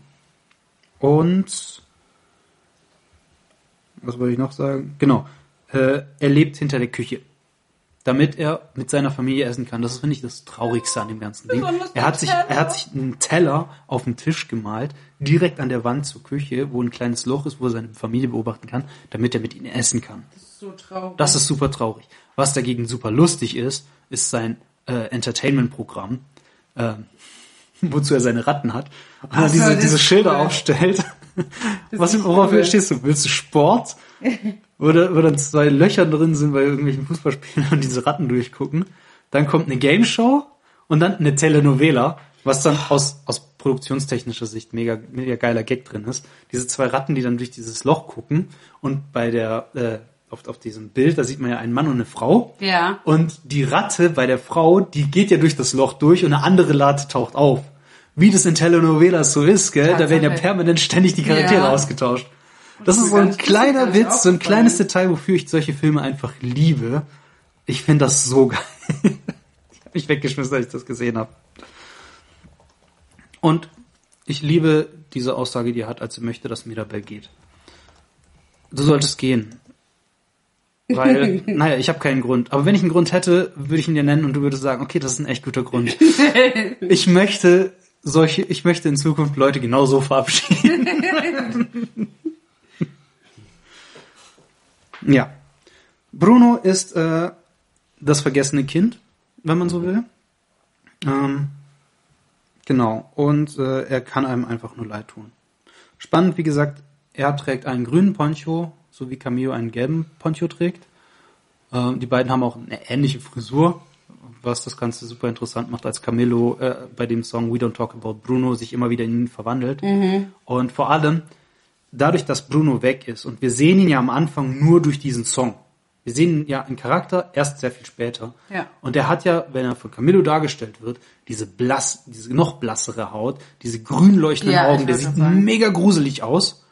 und was wollte ich noch sagen? Genau. Äh, er lebt hinter der Küche. Damit er mit seiner Familie essen kann. Das ist, finde ich, das Traurigste an dem ganzen Ding. Er hat sich, er hat sich einen Teller auf den Tisch gemalt, direkt an der Wand zur Küche, wo ein kleines Loch ist, wo er seine Familie beobachten kann, damit er mit ihnen essen kann.
So traurig.
Das ist super traurig. Was dagegen super lustig ist, ist sein äh, Entertainment-Programm, ähm, wozu er seine Ratten hat. Und er diese, diese Schilder
cool.
aufstellt. Was, worauf
cool.
stehst du? Willst du Sport? Wo, da, wo dann zwei Löcher drin sind bei irgendwelchen Fußballspielen und diese Ratten durchgucken. Dann kommt eine Game Show und dann eine Telenovela, was dann aus, aus produktionstechnischer Sicht mega, mega geiler Gag drin ist. Diese zwei Ratten, die dann durch dieses Loch gucken und bei der, äh, auf, auf diesem Bild, da sieht man ja einen Mann und eine Frau.
Ja.
Und die Ratte bei der Frau, die geht ja durch das Loch durch und eine andere Ratte taucht auf. Wie das in Telenovelas so ist, gell? Da werden ja permanent ständig die Charaktere
Ja.
ausgetauscht. Das ist
mir
so ein
das ist
kleiner
mir
Witz, so ein kleines Detail, wofür ich solche Filme einfach liebe. Ich finde das so geil. ich habe mich weggeschmissen, als ich das gesehen habe. Und ich liebe diese Aussage, die er hat, als er möchte, dass Mirabelle geht. Du solltest gehen. Weil, naja, ich habe keinen Grund. Aber wenn ich einen Grund hätte, würde ich ihn dir nennen und du würdest sagen, okay, das ist ein echt guter Grund. Ich möchte solche, ich möchte in Zukunft Leute genau so verabschieden. ja. Bruno ist äh, das vergessene Kind, wenn man so will. Ähm, genau. Und äh, er kann einem einfach nur leid tun. Spannend, wie gesagt, er trägt einen grünen Poncho, so wie Camillo einen gelben Poncho trägt. Ähm, die beiden haben auch eine ähnliche Frisur, was das Ganze super interessant macht, als Camillo äh, bei dem Song We Don't Talk About Bruno sich immer wieder in ihn verwandelt. Und vor allem, dadurch, dass Bruno weg ist und wir sehen ihn ja am Anfang nur durch diesen Song. Wir sehen ihn ja im Charakter erst sehr viel später.
Ja.
Und er hat ja, wenn er von Camillo dargestellt wird, diese blass, diese noch blassere Haut, diese grün leuchtenden
Ja,
Augen, der sieht mega gruselig aus.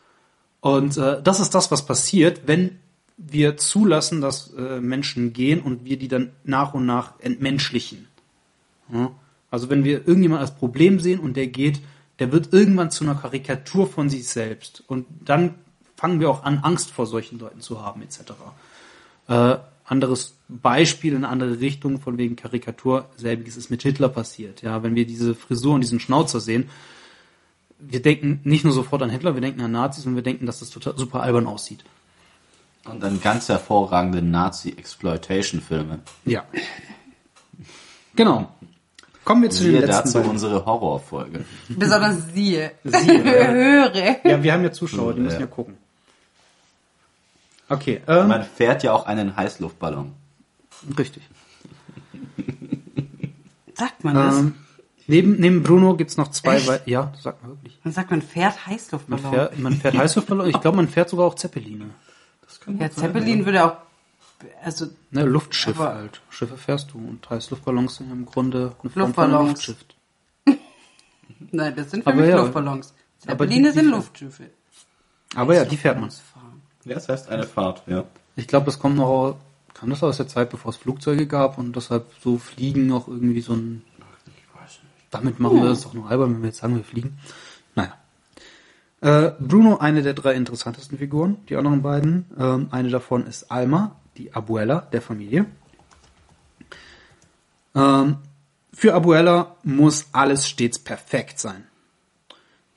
Und äh, das ist das, was passiert, wenn wir zulassen, dass äh, Menschen gehen und wir die dann nach und nach entmenschlichen. Ja? Also wenn wir irgendjemand als Problem sehen und der geht, der wird irgendwann zu einer Karikatur von sich selbst. Und dann fangen wir auch an, Angst vor solchen Leuten zu haben, etc. Äh, anderes Beispiel in eine andere Richtung, von wegen Karikatur, selbiges ist mit Hitler passiert. Ja, wenn wir diese Frisur und diesen Schnauzer sehen, wir denken nicht nur sofort an Hitler, wir denken an Nazis und wir denken, dass das total super albern aussieht.
Und dann ganz hervorragende Nazi-Exploitation-Filme.
Ja. Genau. Kommen wir zu den
Siehe
letzten
dazu
beiden.
unsere Horrorfolge.
Besonders siehe.
Siehe, ja.
Höre.
Ja, wir haben ja Zuschauer, die müssen ja gucken. Okay, ähm,
Man fährt ja auch einen Heißluftballon.
richtig.
Sagt man das?
Ähm, neben, neben Bruno gibt's noch zwei,
Echt?
wei- ja, das sagt man wirklich.
Man sagt, man fährt
Man
Heißluftballon.
fährt, man fährt Heißluftballon, ich glaube, man fährt sogar auch Zeppeline.
Ja, Zeppelin würde auch, also,
Ne, Luftschiffe
Aber-
halt. Schiffe fährst du und Heißluftballons sind im Grunde eine Form von
Luftballons.
Luftschiff.
nein, das sind für
Aber
mich
ja.
Luftballons.
Aber die-
Zeppeline
die-
sind Luftschiffe.
Aber ja, die fährt man.
Ja, das heißt eine Fahrt, ja.
Ich glaube, das kommt noch, kam das aus der Zeit, bevor es Flugzeuge gab und deshalb so Fliegen noch irgendwie so ein, damit machen wir das doch nur albern, wenn wir jetzt sagen, wir fliegen. Naja. Äh, Bruno, eine der drei interessantesten Figuren, die anderen beiden. Ähm, eine davon ist Alma, die Abuela der Familie. Ähm, für Abuela muss alles stets perfekt sein.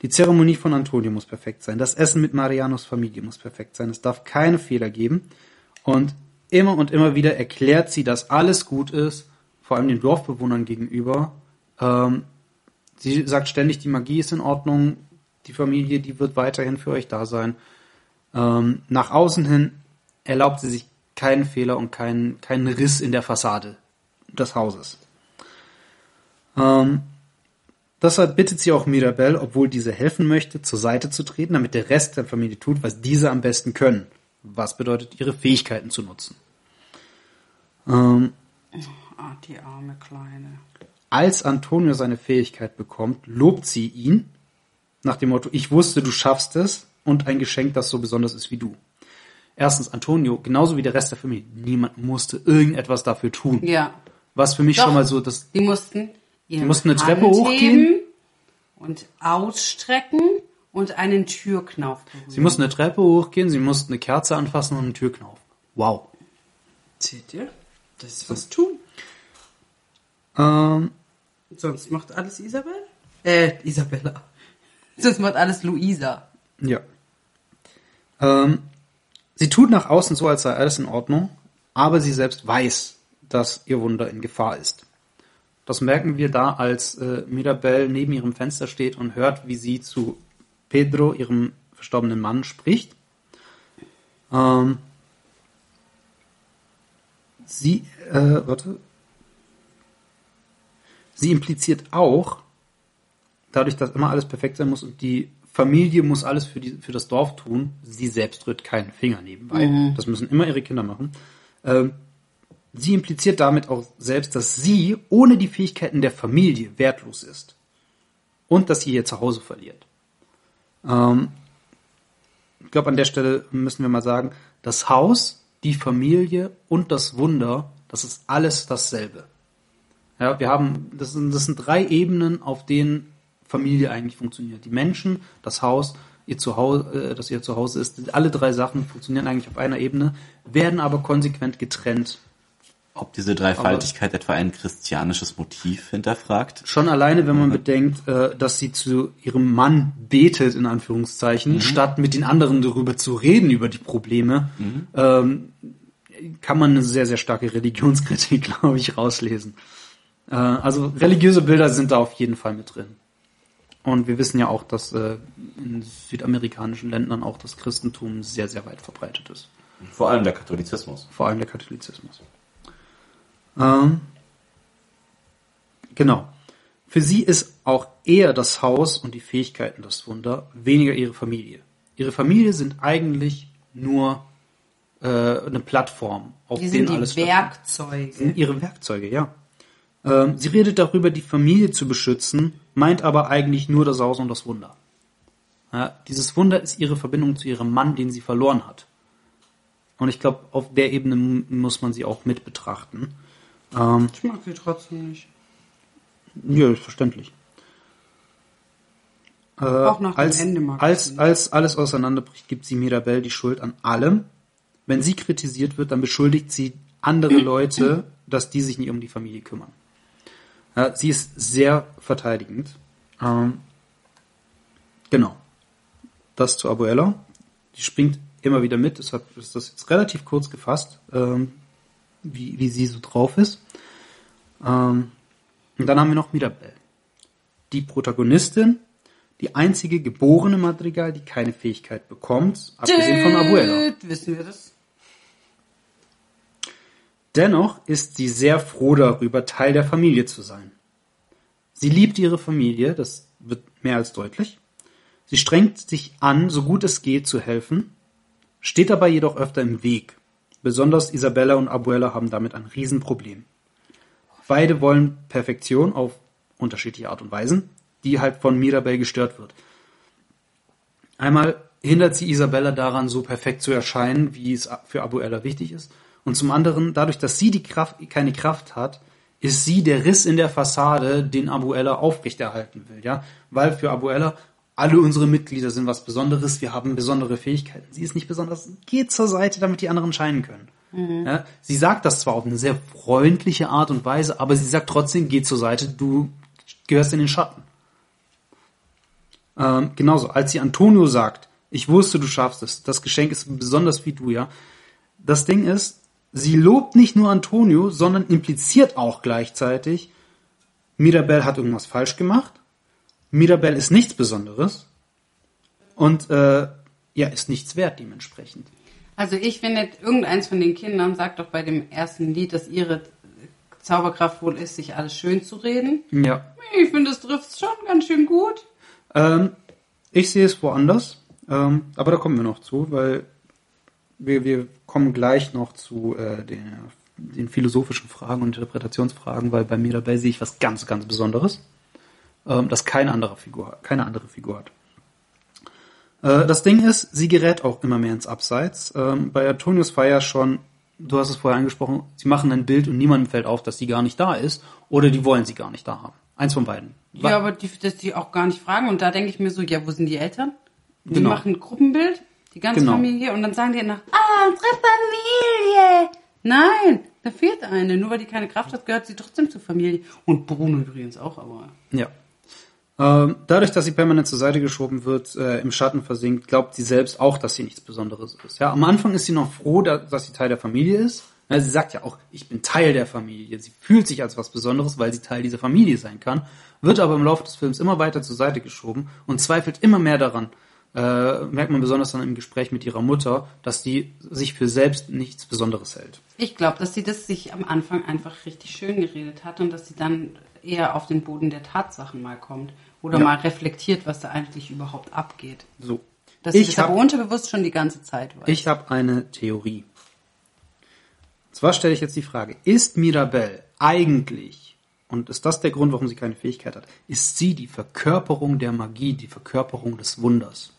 Die Zeremonie von Antonio muss perfekt sein. Das Essen mit Marianos Familie muss perfekt sein. Es darf keine Fehler geben. Und immer und immer wieder erklärt sie, dass alles gut ist, vor allem den Dorfbewohnern gegenüber. Ähm, sie sagt ständig, die Magie ist in Ordnung, die Familie, die wird weiterhin für euch da sein. Ähm, nach außen hin erlaubt sie sich keinen Fehler und keinen, keinen Riss in der Fassade des Hauses. Ähm, deshalb bittet sie auch Mirabelle, obwohl diese helfen möchte, zur Seite zu treten, damit der Rest der Familie tut, was diese am besten können. Was bedeutet, ihre Fähigkeiten zu nutzen. Ähm,
Ah, die arme Kleine.
als Antonio seine Fähigkeit bekommt, lobt sie ihn nach dem Motto, ich wusste, du schaffst es und ein Geschenk, das so besonders ist wie du. Erstens, Antonio, genauso wie der Rest der Familie, niemand musste irgendetwas dafür tun.
Ja.
Was für mich
Doch.
schon mal so, das,
Die mussten ihre
mussten eine
Hand
Treppe hochgehen?
Und ausstrecken und einen Türknauf berühren.
sie mussten eine Treppe hochgehen, sie mussten eine Kerze anfassen und einen Türknauf. Wow.
Seht ihr? Das ist was tun.
Ähm,
Sonst macht alles Isabel? Äh, Isabella. Sonst macht alles Luisa.
Ja. Ähm, sie tut nach außen so, als sei alles in Ordnung, aber sie selbst weiß, dass ihr Wunder in Gefahr ist. Das merken wir da, als äh, Mirabelle neben ihrem Fenster steht und hört, wie sie zu Pedro, ihrem verstorbenen Mann, spricht. Ähm, sie, äh, warte. Sie impliziert auch, dadurch, dass immer alles perfekt sein muss und die Familie muss alles für, die, für das Dorf tun, sie selbst rührt keinen Finger nebenbei. Das müssen immer ihre Kinder machen. Ähm, sie impliziert damit auch selbst, dass sie ohne die Fähigkeiten der Familie wertlos ist. Und dass sie ihr Zuhause verliert. Ähm, ich glaube, an der Stelle müssen wir mal sagen, das Haus, die Familie und das Wunder, das ist alles dasselbe. Ja, wir haben, das sind, das sind drei Ebenen, auf denen Familie eigentlich funktioniert. Die Menschen, das Haus, ihr Zuhause, äh, dass ihr Zuhause ist, alle drei Sachen funktionieren eigentlich auf einer Ebene, werden aber konsequent getrennt.
Ob diese Dreifaltigkeit etwa ein christianisches Motiv hinterfragt?
Schon alleine, wenn man bedenkt, äh, dass sie zu ihrem Mann betet, in Anführungszeichen, statt mit den anderen darüber zu reden, über die Probleme, ähm, kann man eine sehr, sehr starke Religionskritik, glaube ich, rauslesen. Äh, also religiöse Bilder sind da auf jeden Fall mit drin. Und wir wissen ja auch, dass äh, in südamerikanischen Ländern auch das Christentum sehr, sehr weit verbreitet ist.
Vor allem der Katholizismus.
Vor allem der Katholizismus. Ähm, Genau. Für sie ist auch eher das Haus und die Fähigkeiten das Wunder, weniger ihre Familie. Ihre Familie sind eigentlich nur äh, eine Plattform, auf
Die
denen
sind die
alles.
Werkzeuge.
sind ihre Werkzeuge, ja. Ähm, sie redet darüber, die Familie zu beschützen, meint aber eigentlich nur das Haus und das Wunder. Ja, dieses Wunder ist ihre Verbindung zu ihrem Mann, den sie verloren hat. Und ich glaube, auf der Ebene muss man sie auch mit betrachten. Ähm,
Ich mag sie trotzdem nicht.
ja, ist verständlich. Äh,
Auch nach dem
als,
Ende mag
als, als alles auseinanderbricht, gibt sie Mirabelle die Schuld an allem. Wenn sie kritisiert wird, dann beschuldigt sie andere Leute, dass die sich nicht um die Familie kümmern. Ja, sie ist sehr verteidigend. Ähm, genau. Das zu Abuela. Die springt immer wieder mit, deshalb ist das jetzt relativ kurz gefasst, ähm, wie, wie sie so drauf ist. Ähm, und dann haben wir noch Mirabelle. Die Protagonistin, die einzige geborene Madrigal, die keine Fähigkeit bekommt, abgesehen von Abuela.
Wissen wir das?
Dennoch ist sie sehr froh darüber, Teil der Familie zu sein. Sie liebt ihre Familie, das wird mehr als deutlich. Sie strengt sich an, so gut es geht, zu helfen, steht dabei jedoch öfter im Weg. Besonders Isabella und Abuela haben damit ein Riesenproblem. Beide wollen Perfektion auf unterschiedliche Art und Weisen, die halt von Mirabelle gestört wird. Einmal hindert sie Isabella daran, so perfekt zu erscheinen, wie es für Abuela wichtig ist. Und zum anderen, dadurch, dass sie die Kraft, keine Kraft hat, ist sie der Riss in der Fassade, den Abuela aufrechterhalten will, ja. Weil für Abuela alle unsere Mitglieder sind was Besonderes, wir haben besondere Fähigkeiten. Sie ist nicht besonders, geht zur Seite, damit die anderen scheinen können. Ja, sie sagt das zwar auf eine sehr freundliche Art und Weise, aber sie sagt trotzdem, geh zur Seite, du gehörst in den Schatten. Ähm, genauso, als sie Antonio sagt, ich wusste, du schaffst es, das Geschenk ist besonders wie du, ja. Das Ding ist, sie lobt nicht nur Antonio, sondern impliziert auch gleichzeitig, Mirabelle hat irgendwas falsch gemacht, Mirabelle ist nichts Besonderes und äh, ja, ist nichts wert dementsprechend.
Also ich finde, irgendeins von den Kindern sagt doch bei dem ersten Lied, dass ihre Zauberkraft wohl ist, sich alles schön zu reden.
Ja.
Ich finde, das trifft schon ganz schön gut.
Ähm, ich sehe es woanders, ähm, aber da kommen wir noch zu, weil wir, wir kommen gleich noch zu äh, den, den philosophischen Fragen und Interpretationsfragen, weil bei Mirabelle sehe ich was ganz, ganz Besonderes, ähm, das keine andere Figur, hat- keine andere Figur hat. Äh, das Ding ist, sie gerät auch immer mehr ins Abseits. Ähm, bei Antonius Feier schon, du hast es vorher angesprochen, sie machen ein Bild und niemandem fällt auf, dass sie gar nicht da ist oder die wollen sie gar nicht da haben. Eins von beiden.
Ja, aber die, dass die auch gar nicht fragen. Und da denke ich mir so, ja, wo sind die Eltern? Die
Genau.
machen ein Gruppenbild, die ganze
Genau.
Familie, und dann sagen die nach, ah, unsere Familie. Nein, da fehlt eine. Nur weil die keine Kraft hat, gehört sie trotzdem zur Familie. Und Bruno übrigens auch, aber.
Ja. Ähm, dadurch, dass sie permanent zur Seite geschoben wird, äh, im Schatten versinkt, glaubt sie selbst auch, dass sie nichts Besonderes ist. Ja, am Anfang ist sie noch froh, da, dass sie Teil der Familie ist. Ja, sie sagt ja auch, ich bin Teil der Familie. Sie fühlt sich als was Besonderes, weil sie Teil dieser Familie sein kann, wird aber im Laufe des Films immer weiter zur Seite geschoben und zweifelt immer mehr daran. Äh, merkt man besonders dann im Gespräch mit ihrer Mutter, dass die sich für selbst nichts Besonderes hält.
Ich glaube, dass sie das sich am Anfang einfach richtig schön geredet hat und dass sie dann eher auf den Boden der Tatsachen mal kommt oder
Ja.
mal reflektiert, was da eigentlich überhaupt abgeht.
So.
Dass sie
Ich
das aber
hab-
unterbewusst schon die ganze Zeit weiß.
Ich habe eine Theorie. Und zwar stelle ich jetzt die Frage, ist Mirabelle eigentlich, und ist das der Grund, warum sie keine Fähigkeit hat, ist sie die Verkörperung der Magie, die Verkörperung des Wunders?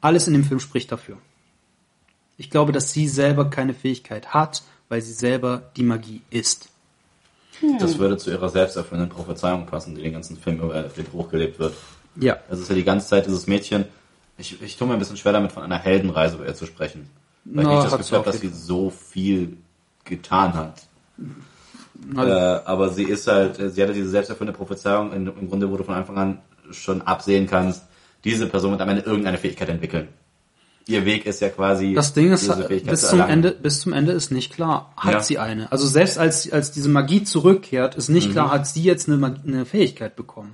Alles in dem Film spricht dafür. Ich glaube, dass sie selber keine Fähigkeit hat, weil sie selber die Magie ist.
Das würde zu ihrer selbsterfüllenden Prophezeiung passen, die den ganzen Film über auf den hochgelebt wird.
Ja.
Es ist ja die ganze Zeit dieses Mädchen. Ich, ich tue mir ein bisschen schwer damit, von einer Heldenreise über ihr zu sprechen. Weil
Na,
ich nicht das Gefühl habe, dass sie so viel getan hat.
Also,
Äh, aber sie ist halt, sie hatte diese selbsterfüllende Prophezeiung, in, im Grunde, wo du von Anfang an schon absehen kannst, diese Person wird am Ende irgendeine Fähigkeit entwickeln. Ihr Weg ist ja quasi,
Das Ding ist,
diese Fähigkeit
bis
zu
zum. Ende, bis zum Ende ist nicht klar, hat
Ja.
sie eine. Also selbst als, als diese Magie zurückkehrt, ist nicht klar, hat sie jetzt eine, eine Fähigkeit bekommen.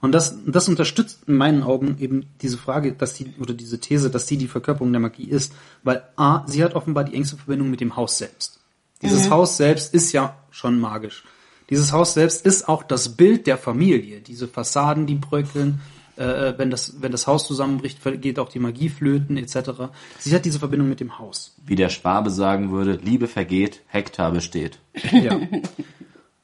Und das, das unterstützt in meinen Augen eben diese Frage, dass sie, oder diese These, dass sie die Verkörperung der Magie ist. Weil A, sie hat offenbar die engste Verbindung mit dem Haus selbst. Dieses Haus selbst ist ja schon magisch. Dieses Haus selbst ist auch das Bild der Familie. Diese Fassaden, die bröckeln, äh, wenn, das, wenn das Haus zusammenbricht, geht auch die Magie flöten etc. Sie hat diese Verbindung mit dem Haus.
Wie der Schwabe sagen würde, Liebe vergeht, Hektar besteht.
Ja.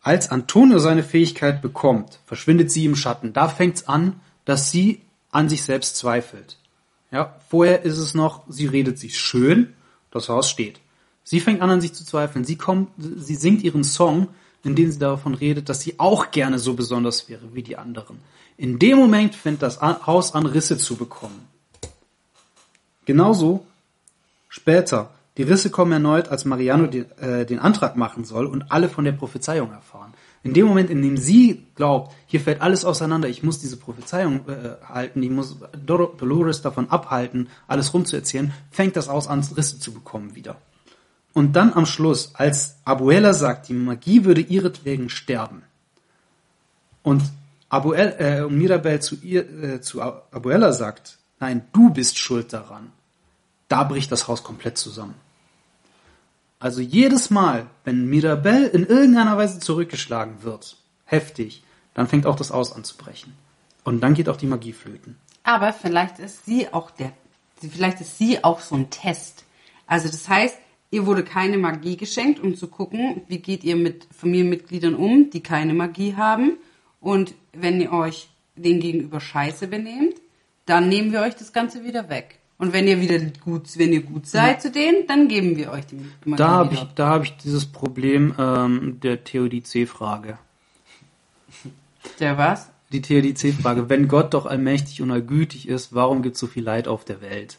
Als Antonio seine Fähigkeit bekommt, verschwindet sie im Schatten. Da fängt's an, dass sie an sich selbst zweifelt. Ja, vorher ist es noch, sie redet sich schön, das Haus steht. Sie fängt an, an sich zu zweifeln. Sie kommt, sie singt ihren Song, in dem sie davon redet, dass sie auch gerne so besonders wäre wie die anderen. In dem Moment fängt das Haus an, Risse zu bekommen. Genauso später. Die Risse kommen erneut, als Mariano den, äh, den Antrag machen soll und alle von der Prophezeiung erfahren. In dem Moment, in dem sie glaubt, hier fällt alles auseinander, ich muss diese Prophezeiung äh, halten, ich muss Dolores davon abhalten, alles rumzuerzählen, fängt das aus an, Risse zu bekommen wieder. Und dann am Schluss, als Abuela sagt, die Magie würde ihretwegen sterben. Und Abuel, äh, Mirabel zu ihr, äh, zu Abuela sagt, nein, du bist schuld daran. Da bricht das Haus komplett zusammen. Also jedes Mal, wenn Mirabel in irgendeiner Weise zurückgeschlagen wird, heftig, dann fängt auch das Haus an zu brechen. Und dann geht auch die Magie flöten.
Aber vielleicht ist sie auch der, vielleicht ist sie auch so ein Test. Also das heißt, ihr wurde keine Magie geschenkt, um zu gucken, wie geht ihr mit Familienmitgliedern um, die keine Magie haben. Und wenn ihr euch den gegenüber scheiße benehmt, dann nehmen wir euch das Ganze wieder weg. Und wenn ihr wieder gut, wenn ihr gut seid ja. zu denen, dann geben wir euch die
Magie Da habe ich, da habe ich dieses Problem ähm, der Theodizee-Frage.
Der was?
Die Theodizee-Frage. wenn Gott doch allmächtig und allgütig ist, warum gibt es so viel Leid auf der Welt?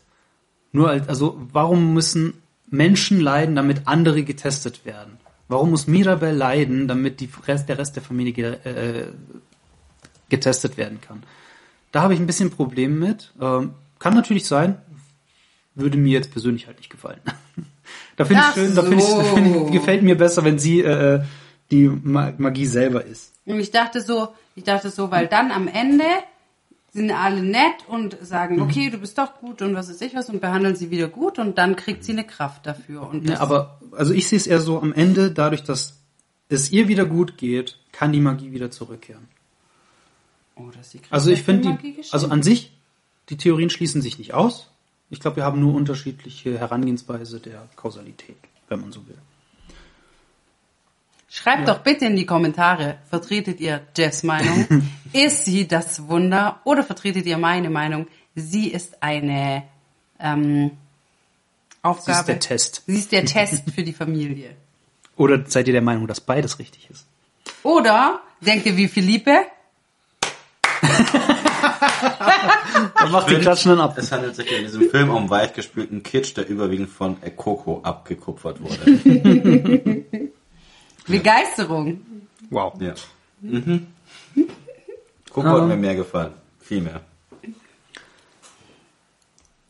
Nur als, also warum müssen Menschen leiden, damit andere getestet werden? Warum muss Mirabel leiden, damit die der Rest der Familie äh, getestet werden kann? Da habe ich ein bisschen Problem mit. Ähm, kann natürlich sein, würde mir jetzt persönlich halt nicht gefallen. da finde ich schön, da finde ich, find ich, gefällt mir besser, wenn sie äh, die Magie selber ist.
Und ich dachte so, ich dachte so, weil dann am Ende sind alle nett und sagen, mhm. okay, du bist doch gut und was ist ich was und behandeln sie wieder gut und dann kriegt sie eine Kraft dafür. Und
ja, aber also ich sehe es eher so am Ende, dadurch, dass es ihr wieder gut geht, kann die Magie wieder zurückkehren. Oh, also ich finde die, also an sich, die Theorien schließen sich nicht aus. Ich glaube, wir haben nur unterschiedliche Herangehensweise der Kausalität, wenn man so will.
Schreibt ja. doch bitte in die Kommentare, vertretet ihr Jeffs Meinung? ist sie das Wunder oder vertretet ihr meine Meinung? Sie ist eine ähm, Aufgabe. Sie ist
der Test.
Sie ist der Test für die Familie.
Oder seid ihr der Meinung, dass beides richtig ist?
Oder denkt ihr wie Philippe?
Dann macht die Klatschen ab.
Es handelt sich in diesem Film um weichgespülten Kitsch, der überwiegend von Coco abgekupfert wurde.
Begeisterung.
Wow.
Ja. Mhm. Coco hat mir mehr gefallen. Viel mehr.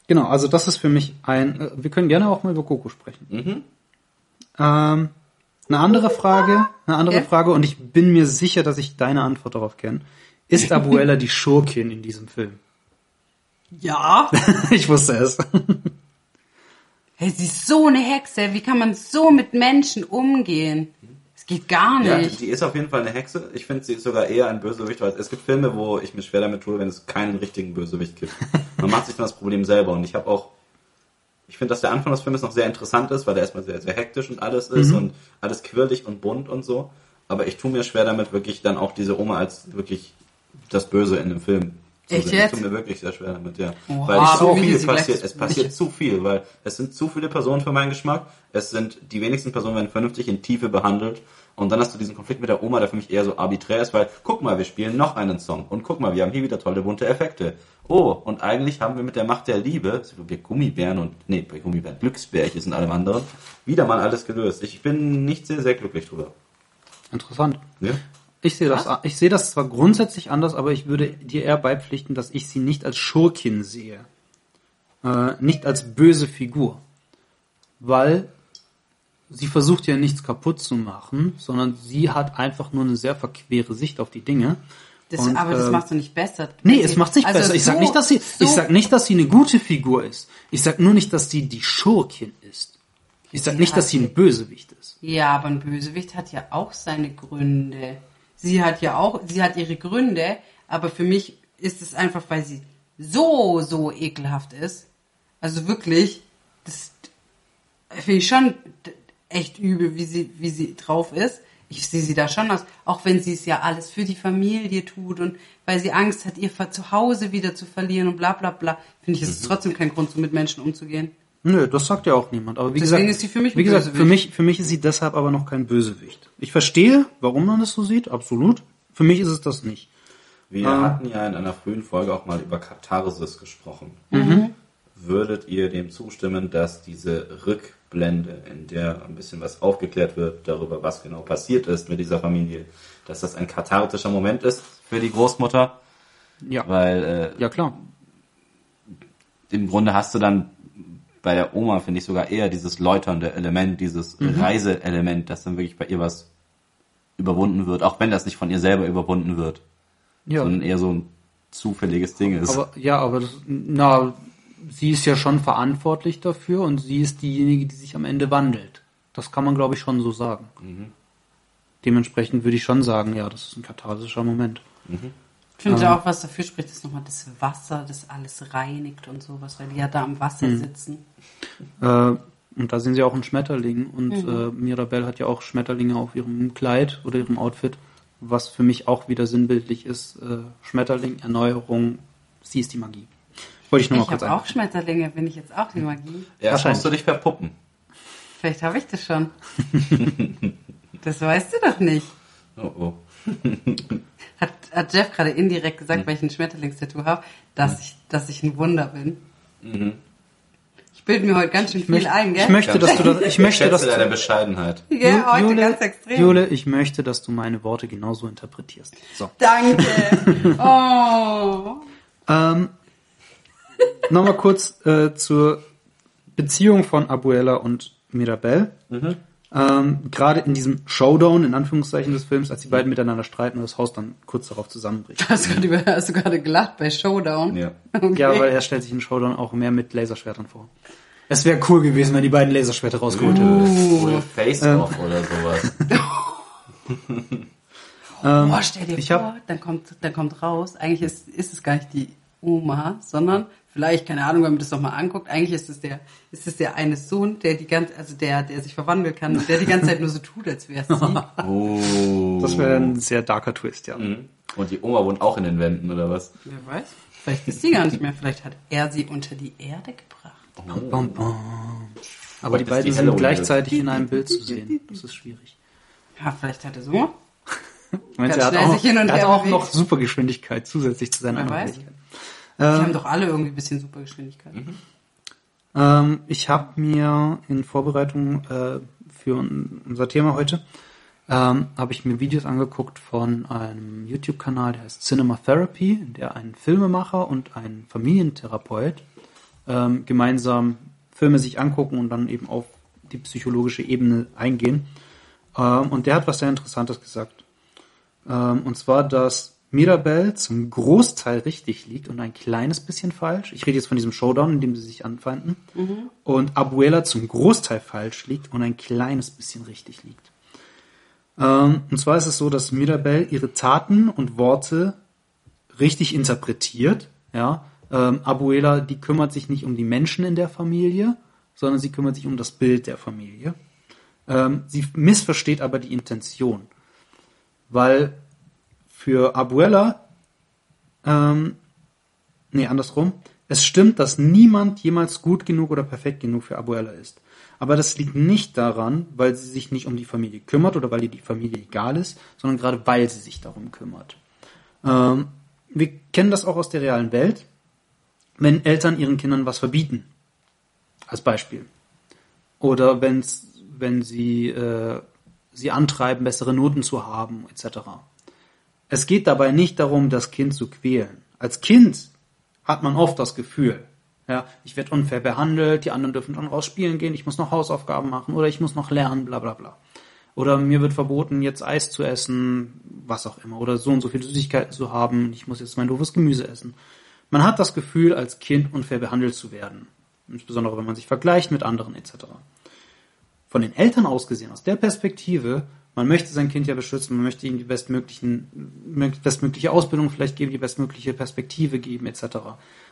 Genau, also das ist für mich ein. Äh, wir können gerne auch mal über Coco sprechen. Mhm. Ähm, eine andere Frage, eine andere okay. Frage, und ich bin mir sicher, dass ich deine Antwort darauf kenne. Ist Abuela die Schurkin in diesem Film?
Ja.
ich wusste es.
Hey, sie ist so eine Hexe. Wie kann man so mit Menschen umgehen? Es geht gar nicht. Ja,
die ist auf jeden Fall eine Hexe. Ich finde, sie ist sogar eher ein Bösewicht, weil es gibt Filme, wo ich mich schwer damit tue, wenn es keinen richtigen Bösewicht gibt. Man macht sich dann das Problem selber. Und ich habe auch, ich finde, dass der Anfang des Films noch sehr interessant ist, weil der erstmal sehr, sehr hektisch und alles ist mhm. und alles quirlig und bunt und so. Aber ich tue mir schwer damit, wirklich dann auch diese Oma als wirklich das Böse in dem Film
Echt jetzt?
tut mir wirklich sehr schwer damit, ja. Oha, weil so viel passiert, es passiert zu viel, weil es sind zu viele Personen für meinen Geschmack. Es sind, die wenigsten Personen werden vernünftig in Tiefe behandelt. Und dann hast du diesen Konflikt mit der Oma, der für mich eher so arbiträr ist, weil, guck mal, wir spielen noch einen Song. Und guck mal, wir haben hier wieder tolle bunte Effekte. Oh, und eigentlich haben wir mit der Macht der Liebe, wir Gummibären und, nee, bei Gummibären, Glücksbärchen sind allem anderen, wieder mal alles gelöst. Ich bin nicht sehr, sehr glücklich drüber.
Interessant. Ja? Ich sehe das, ich sehe das zwar grundsätzlich anders, aber ich würde dir eher beipflichten, dass ich sie nicht als Schurkin sehe. Äh, nicht als böse Figur. Weil sie versucht ja nichts kaputt zu machen, sondern sie hat einfach nur eine sehr verquere Sicht auf die Dinge.
Das, und, aber das äh, macht sie nicht besser.
Nee, es macht nicht also besser. Ich so, sag nicht, dass sie, so ich sag nicht, dass sie eine gute Figur ist. Ich sag nur nicht, dass sie die Schurkin ist. Ich sag nicht, dass sie ein Bösewicht ist.
Ja, aber ein Bösewicht hat ja auch seine Gründe. Sie hat ja auch, sie hat ihre Gründe, aber für mich ist es einfach, weil sie so, so ekelhaft ist. Also wirklich, das finde ich schon echt übel, wie sie, wie sie drauf ist. Ich sehe sie da schon aus, auch wenn sie es ja alles für die Familie tut und weil sie Angst hat, ihr Zuhause wieder zu verlieren und bla bla bla, finde ich, ist es trotzdem kein Grund, so mit Menschen umzugehen.
Nö, das sagt ja auch niemand. Aber wie
Deswegen
gesagt,
ist sie für mich ein
wie gesagt, für
Bösewicht.
mich, für mich ist sie deshalb aber noch kein Bösewicht. Ich verstehe, warum man das so sieht, absolut. Für mich ist es das nicht.
Wir
Ah.
hatten ja in einer frühen Folge auch mal über Katharsis gesprochen.
Mhm.
Würdet ihr dem zustimmen, dass diese Rückblende, in der ein bisschen was aufgeklärt wird darüber, was genau passiert ist mit dieser Familie, dass das ein kathartischer Moment ist für die Großmutter?
Ja,
Weil äh,
ja klar.
im Grunde hast du dann bei der Oma, finde ich, sogar eher dieses läuternde Element, dieses
Mhm.
Reiseelement, dass dann wirklich bei ihr was überwunden wird, auch wenn das nicht von ihr selber überwunden wird,
Ja,
sondern eher so ein zufälliges Ding ist.
aber ja, aber das, na, sie ist ja schon verantwortlich dafür und sie ist diejenige, die sich am Ende wandelt. Das kann man, glaube ich, schon so sagen. Dementsprechend würde ich schon sagen, ja, das ist ein katharsischer Moment.
Ich finde auch, was dafür spricht, ist nochmal das Wasser, das alles reinigt und sowas, weil die ja da am Wasser sitzen.
Äh, und da sehen sie auch einen Schmetterling. Und äh, Mirabelle hat ja auch Schmetterlinge auf ihrem Kleid oder ihrem Outfit, was für mich auch wieder sinnbildlich ist. Äh, Schmetterling, Erneuerung, sie ist die Magie. Wollte ich nur mal
Ich
kurz
habe auch Schmetterlinge, bin ich jetzt auch die Magie?
Wahrscheinlich.
musst du dich verpuppen.
Vielleicht habe ich das schon. das weißt du doch nicht.
Oh, oh.
Hat, Jeff gerade indirekt gesagt, weil ich ein Schmetterlingstattoo habe, dass ich, dass ich ein Wunder bin. Ich bilde mir heute ganz schön viel ein, gell?
Ich möchte, dass du das, ich möchte, dass
deine
du,
Bescheidenheit.
ja, heute
Jule,
ganz extrem.
Jule, ich möchte, dass du meine Worte genauso interpretierst. So.
Danke. Oh.
Ähm, Nochmal kurz äh, zur Beziehung von Abuela und Mirabelle. Ähm, Gerade in diesem Showdown, in Anführungszeichen des Films, als die beiden miteinander streiten und das Haus dann kurz darauf zusammenbricht.
Hast du gerade, hast du gerade gelacht bei Showdown?
Ja.
Okay.
Ja, weil er stellt sich in Showdown auch mehr mit Laserschwertern vor. Es wäre cool gewesen, wenn die beiden Laserschwerter rausgeholt hätten.
Oder Face-Off oder sowas.
Boah, stell dir
ich
vor,
hab-
dann kommt, dann kommt raus, eigentlich ist, ist es gar nicht die Oma, sondern vielleicht, keine Ahnung, wenn man das doch mal anguckt, eigentlich ist es der, ist es der eine Sohn, der die ganze, also der, der sich verwandeln kann und der die ganze Zeit nur so tut, als wäre es sie.
Oh.
Das wäre ein sehr darker Twist, ja.
Mhm. Und die Oma wohnt auch in den Wänden, oder was?
Wer weiß? Vielleicht ist sie gar nicht mehr, vielleicht hat er sie unter die Erde gebracht.
Bom, bom. Aber die beiden
die
sind gleichzeitig in einem Bild zu sehen. Das ist schwierig.
Ja, vielleicht hat er so.
Meinst, er hat auch,
sich hin und
er hat
her
auch noch Supergeschwindigkeit zusätzlich zu seinen
Wer weiß.
Fähigkeiten.
Die haben doch alle irgendwie ein bisschen Supergeschwindigkeit.
Ähm, ich habe mir in Vorbereitung äh, für un- unser Thema heute ähm, habe ich mir Videos angeguckt von einem YouTube-Kanal, der heißt Cinema Therapy, in der ein Filmemacher und ein Familientherapeut ähm, gemeinsam Filme sich angucken und dann eben auf die psychologische Ebene eingehen. Ähm, und der hat was sehr Interessantes gesagt. Ähm, und zwar, dass Mirabelle zum Großteil richtig liegt und ein kleines bisschen falsch. Ich rede jetzt von diesem Showdown, in dem sie sich anfeinden. Und Abuela zum Großteil falsch liegt und ein kleines bisschen richtig liegt. Ähm, und zwar ist es so, dass Mirabelle ihre Taten und Worte richtig interpretiert. Ja, ähm, Abuela, die kümmert sich nicht um die Menschen in der Familie, sondern sie kümmert sich um das Bild der Familie. Ähm, sie missversteht aber die Intention, weil für Abuela, ähm, nee, andersrum, es stimmt, dass niemand jemals gut genug oder perfekt genug für Abuela ist. Aber das liegt nicht daran, weil sie sich nicht um die Familie kümmert oder weil ihr die Familie egal ist, sondern gerade weil sie sich darum kümmert. Ähm, wir kennen das auch aus der realen Welt, wenn Eltern ihren Kindern was verbieten. Als Beispiel. Oder wenn's, wenn sie äh, sie antreiben, bessere Noten zu haben, etc. Es geht dabei nicht darum, das Kind zu quälen. Als Kind hat man oft das Gefühl, ja, ich werde unfair behandelt, die anderen dürfen schon raus spielen gehen, ich muss noch Hausaufgaben machen oder ich muss noch lernen, bla bla bla. Oder mir wird verboten, jetzt Eis zu essen, was auch immer. Oder so und so viele Süßigkeiten zu haben, ich muss jetzt mein doofes Gemüse essen. Man hat das Gefühl, als Kind unfair behandelt zu werden. Insbesondere wenn man sich vergleicht mit anderen etc. von den Eltern aus gesehen, aus der Perspektive, man möchte sein Kind ja beschützen, man möchte ihm die bestmöglichen, bestmögliche Ausbildung vielleicht geben, die bestmögliche Perspektive geben, etc.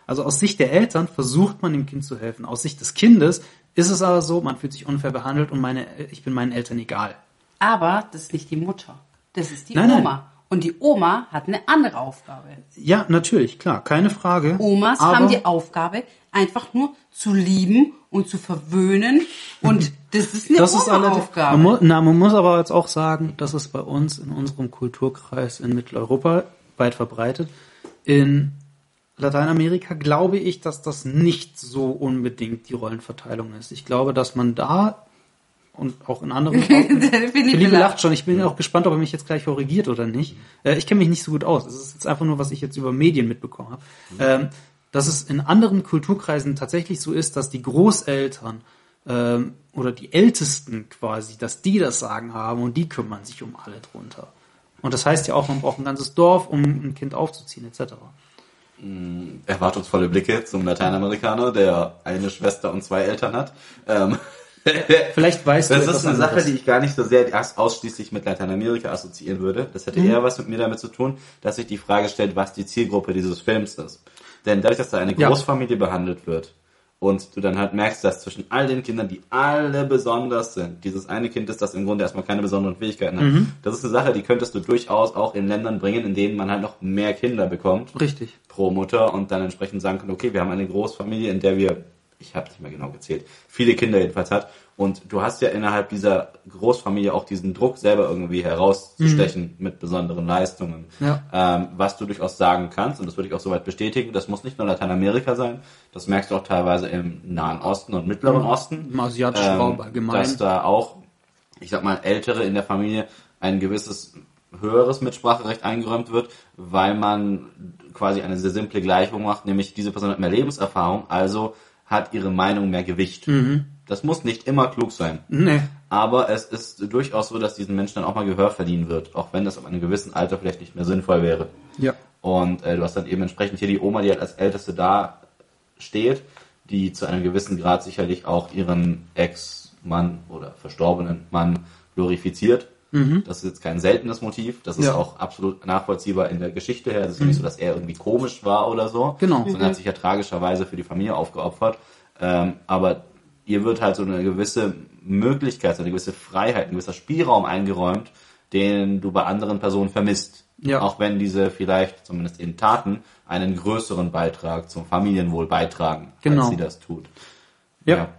Also aus Sicht der Eltern versucht man dem Kind zu helfen. Aus Sicht des Kindes ist es aber so, man fühlt sich unfair behandelt und meine, ich bin meinen Eltern egal.
Aber das ist nicht die Mutter. Das ist die
Nein, nein.
Und die Oma hat eine andere Aufgabe.
Ja, natürlich, klar, keine Frage.
Omas haben die Aufgabe, einfach nur zu lieben und zu verwöhnen. Und das ist eine
das ist
Oma-Aufgabe.
man, mu- na, man muss aber jetzt auch sagen, dass es bei uns in unserem Kulturkreis in Mitteleuropa weit verbreitet. In Lateinamerika glaube ich, dass das nicht so unbedingt die Rollenverteilung ist. Ich glaube, dass man da und auch in anderen
Philippe
Philippe
lacht.
lacht schon. Ich bin auch gespannt, ob er mich jetzt gleich korrigiert oder nicht. Äh, ich kenne mich nicht so gut aus. Es ist jetzt einfach nur, was ich jetzt über Medien mitbekommen habe. Ähm, dass es in anderen Kulturkreisen tatsächlich so ist, dass die Großeltern ähm, oder die Ältesten quasi, dass die das Sagen haben und die kümmern sich um alle drunter. Und das heißt ja auch, man braucht ein ganzes Dorf, um ein Kind aufzuziehen, etc.
Erwartungsvolle Blicke zum Lateinamerikaner, der eine Schwester und zwei Eltern hat. Ähm,
Vielleicht weißt du
das ist eine Sache,
anderes.
die ich gar nicht so sehr ausschließlich mit Lateinamerika assoziieren würde. Das hätte eher was mit mir damit zu tun, dass sich die Frage stellt, was die Zielgruppe dieses Films ist. Denn dadurch, dass da eine
Ja.
Großfamilie behandelt wird und du dann halt merkst, dass zwischen all den Kindern, die alle besonders sind, dieses eine Kind ist, das im Grunde erstmal keine besonderen Fähigkeiten hat. Das ist eine Sache, die könntest du durchaus auch in Ländern bringen, in denen man halt noch mehr Kinder bekommt
Richtig.
pro Mutter und dann entsprechend sagen können, okay, wir haben eine Großfamilie, in der wir, ich habe nicht mehr genau gezählt, viele Kinder jedenfalls hat. Und du hast ja innerhalb dieser Großfamilie auch diesen Druck, selber irgendwie herauszustechen mit besonderen Leistungen.
Ja.
Ähm, was du durchaus sagen kannst, und das würde ich auch soweit bestätigen, das muss nicht nur Lateinamerika sein, das merkst du auch teilweise im Nahen Osten und Mittleren Osten.
Im asiatischen Raum allgemein.
Dass da auch, ich sag mal, Ältere in der Familie ein gewisses höheres Mitspracherecht eingeräumt wird, weil man quasi eine sehr simple Gleichung macht, nämlich diese Person hat mehr Lebenserfahrung, also hat ihre Meinung mehr Gewicht.
Mhm.
Das muss nicht immer klug sein.
Nee.
Aber es ist durchaus so, dass diesen Menschen dann auch mal Gehör verdienen wird, auch wenn das ab einem gewissen Alter vielleicht nicht mehr sinnvoll wäre.
Ja.
Und äh, du hast dann eben entsprechend hier die Oma, die halt als Älteste da steht, die zu einem gewissen Grad sicherlich auch ihren Ex-Mann oder verstorbenen Mann glorifiziert. Das ist jetzt kein seltenes Motiv. Das ist
Ja.
auch absolut nachvollziehbar in der Geschichte her. Es ist ja nicht so, dass er irgendwie komisch war oder so.
Genau.
Sondern hat sich ja tragischerweise für die Familie aufgeopfert. Ähm, aber ihr wird halt so eine gewisse Möglichkeit, so eine gewisse Freiheit, ein gewisser Spielraum eingeräumt, den du bei anderen Personen vermisst.
Ja.
Auch wenn diese vielleicht, zumindest in Taten, einen größeren Beitrag zum Familienwohl beitragen,
Genau.
als sie das tut.
Ja.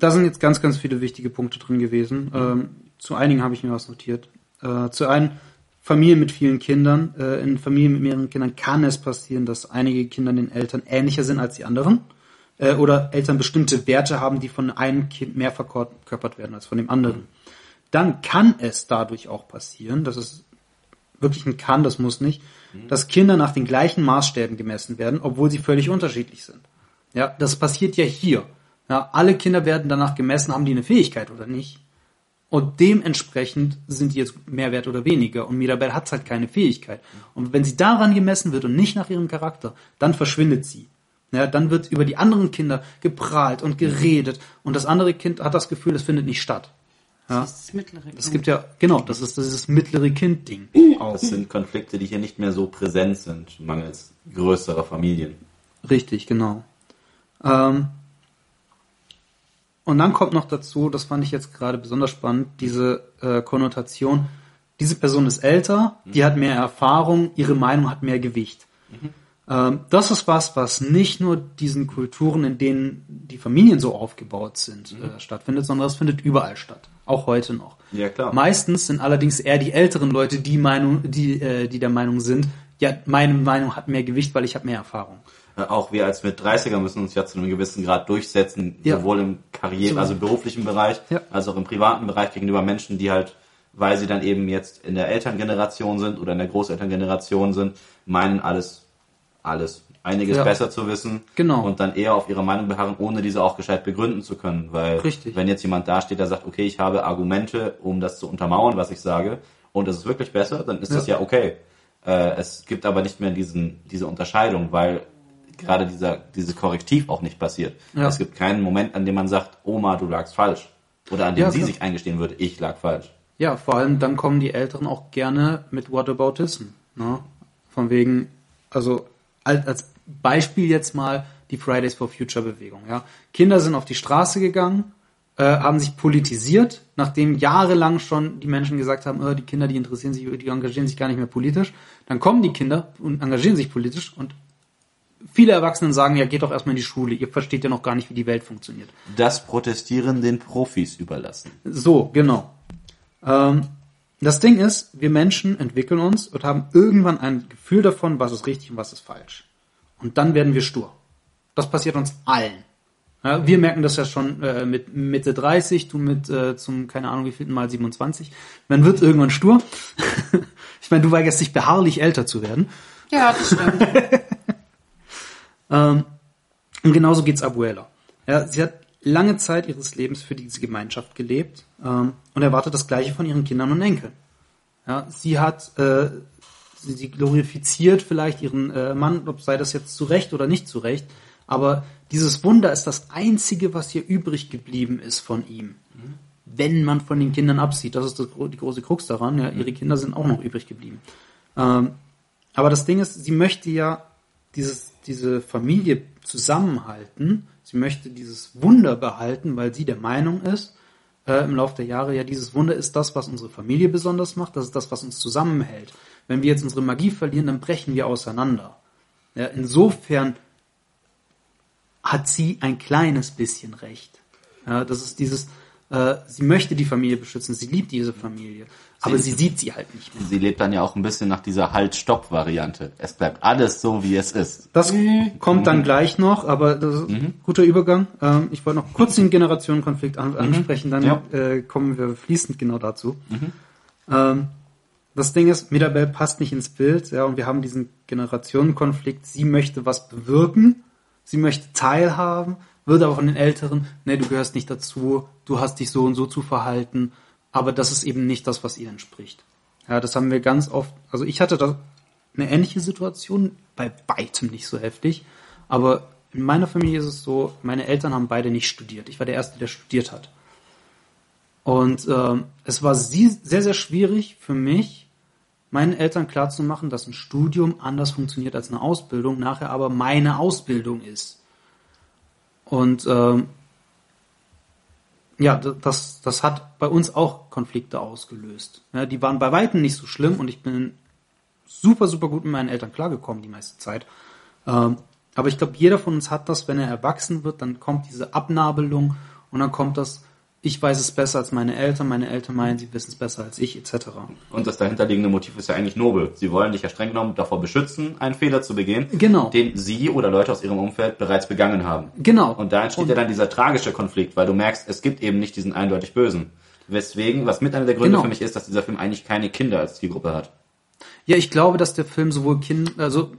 Da sind jetzt ganz, ganz viele wichtige Punkte drin gewesen. Ähm, zu einigen habe ich mir was notiert. Äh, zu einem Familien mit vielen Kindern. Äh, in Familien mit mehreren Kindern kann es passieren, dass einige Kinder den Eltern ähnlicher sind als die anderen. Äh, oder Eltern bestimmte Werte haben, die von einem Kind mehr verkörpert werden als von dem anderen. Dann kann es dadurch auch passieren, dass es wirklich ein kann, das muss nicht, dass Kinder nach den gleichen Maßstäben gemessen werden, obwohl sie völlig unterschiedlich sind. Ja, das passiert ja hier. Ja, alle Kinder werden danach gemessen, haben die eine Fähigkeit oder nicht. Und dementsprechend sind die jetzt mehr wert oder weniger. Und Mirabelle hat halt keine Fähigkeit. Und wenn sie daran gemessen wird und nicht nach ihrem Charakter, dann verschwindet sie. Ja, dann wird über die anderen Kinder geprahlt und geredet. Und das andere Kind hat das Gefühl, es findet nicht statt. Ja.
Das ist das mittlere
Es gibt ja, genau, das ist dieses mittlere Kind-Ding. auch.
Das sind Konflikte, die hier nicht mehr so präsent sind, mangels größerer Familien.
Richtig, genau. Ähm, und dann kommt noch dazu, das fand ich jetzt gerade besonders spannend, diese äh, Konnotation, diese Person ist älter, die hat mehr Erfahrung, ihre Meinung hat mehr Gewicht. Ähm, das ist was, was nicht nur diesen Kulturen, in denen die Familien so aufgebaut sind, äh, stattfindet, sondern das findet überall statt. Auch heute noch.
Ja, klar.
Meistens sind allerdings eher die älteren Leute die Meinung, die, äh, die der Meinung sind, ja, meine Meinung hat mehr Gewicht, weil ich habe mehr Erfahrung.
Äh, Auch wir als mit 30er müssen uns ja zu einem gewissen Grad durchsetzen,
Ja.
sowohl im Karriere,
So.
also im beruflichen Bereich,
Ja.
als auch im privaten Bereich gegenüber Menschen, die halt, weil sie dann eben jetzt in der Elterngeneration sind oder in der Großelterngeneration sind, meinen alles, alles, einiges
Ja.
besser zu wissen
Genau.
und dann eher auf ihrer Meinung beharren, ohne diese auch gescheit begründen zu können, weil
Richtig.
wenn jetzt jemand dasteht, der sagt, okay, ich habe Argumente, um das zu untermauern, was ich sage, und es ist wirklich besser, dann ist das ja okay. Äh, es gibt aber nicht mehr diesen, diese Unterscheidung, weil gerade dieser, dieses Korrektiv auch nicht passiert.
Ja.
Es gibt keinen Moment, an dem man sagt, Oma, du lagst falsch. Oder an dem
Ja,
sie
klar.
sich eingestehen würde, ich lag falsch.
Ja, vor allem dann kommen die Älteren auch gerne mit Whataboutism. Ne? Von wegen, also als, Beispiel jetzt mal die Fridays for Future Bewegung. Ja? Kinder sind auf die Straße gegangen, äh, haben sich politisiert, nachdem jahrelang schon die Menschen gesagt haben, äh, die Kinder, die interessieren sich, die engagieren sich gar nicht mehr politisch. Dann kommen die Kinder und engagieren sich politisch und viele Erwachsene sagen, ja, geht doch erstmal in die Schule, ihr versteht ja noch gar nicht, wie die Welt funktioniert.
Das Protestieren den Profis überlassen.
So, genau. Ähm, das Ding ist, wir Menschen entwickeln uns und haben irgendwann ein Gefühl davon, was ist richtig und was ist falsch. Und dann werden wir stur. Das passiert uns allen. Ja, wir merken das ja schon äh, mit Mitte 30, du mit äh, zum, keine Ahnung, wie viel Mal 27. Man wird irgendwann stur. ich meine, du weigerst dich beharrlich älter zu werden.
Ja, das stimmt.
Ähm, und genauso geht's Abuela. Ja, sie hat lange Zeit ihres Lebens für diese Gemeinschaft gelebt ähm, und erwartet das Gleiche von ihren Kindern und Enkeln. Ja, sie hat, äh, sie, sie glorifiziert vielleicht ihren äh, Mann, ob sei das jetzt zu Recht oder nicht zu Recht, aber dieses Wunder ist das Einzige, was hier übrig geblieben ist von ihm. Wenn man von den Kindern absieht, das ist das, die große Krux daran, ja, ihre Kinder sind auch noch übrig geblieben. Ähm, aber das Ding ist, sie möchte ja dieses, diese Familie zusammenhalten. Sie möchte dieses Wunder behalten, weil sie der Meinung ist, äh, im Laufe der Jahre, ja, dieses Wunder ist das, was unsere Familie besonders macht, das ist das, was uns zusammenhält. Wenn wir jetzt unsere Magie verlieren, dann brechen wir auseinander. Ja, insofern hat sie ein kleines bisschen recht. Ja, das ist dieses, äh, sie möchte die Familie beschützen, sie liebt diese Familie, aber sie sieht sie halt nicht mehr.
Sie lebt dann ja auch ein bisschen nach dieser Halt-Stopp-Variante. Es bleibt alles so, wie es ist.
Das kommt dann gleich noch, aber das ist ein guter Übergang. Ähm, ich wollte noch kurz den Generationenkonflikt an, ansprechen, dann
Ja.
äh, kommen wir fließend genau dazu. Ähm, das Ding ist, Mirabelle passt nicht ins Bild, ja, und wir haben diesen Generationenkonflikt. Sie möchte was bewirken, sie möchte teilhaben, wird aber von den Älteren, nee, du gehörst nicht dazu, du hast dich so und so zu verhalten, aber das ist eben nicht das, was ihr entspricht. Ja, das haben wir ganz oft, also ich hatte da eine ähnliche Situation, bei weitem nicht so heftig, aber in meiner Familie ist es so, meine Eltern haben beide nicht studiert. Ich war der Erste, der studiert hat. Und ähm, es war sehr, sehr schwierig für mich, meinen Eltern klarzumachen, dass ein Studium anders funktioniert als eine Ausbildung, nachher aber meine Ausbildung ist. Und ähm, ja, das, das hat bei uns auch Konflikte ausgelöst. Ja, die waren bei Weitem nicht so schlimm und ich bin super, super gut mit meinen Eltern klargekommen die meiste Zeit. Ähm, aber ich glaube, jeder von uns hat das, wenn er erwachsen wird, dann kommt diese Abnabelung und dann kommt das, ich weiß es besser als meine Eltern, meine Eltern meinen, sie wissen es besser als ich, etc.
Und das dahinterliegende Motiv ist ja eigentlich nobel. Sie wollen dich ja streng genommen davor beschützen, einen Fehler zu begehen,
Genau.
den sie oder Leute aus ihrem Umfeld bereits begangen haben.
Genau.
Und da entsteht ja dann dieser tragische Konflikt, weil du merkst, es gibt eben nicht diesen eindeutig Bösen. Weswegen, was mit einer der Gründe
Genau.
für mich ist, dass dieser Film eigentlich keine Kinder als Zielgruppe hat.
Ja, ich glaube, dass der Film sowohl Kinder, also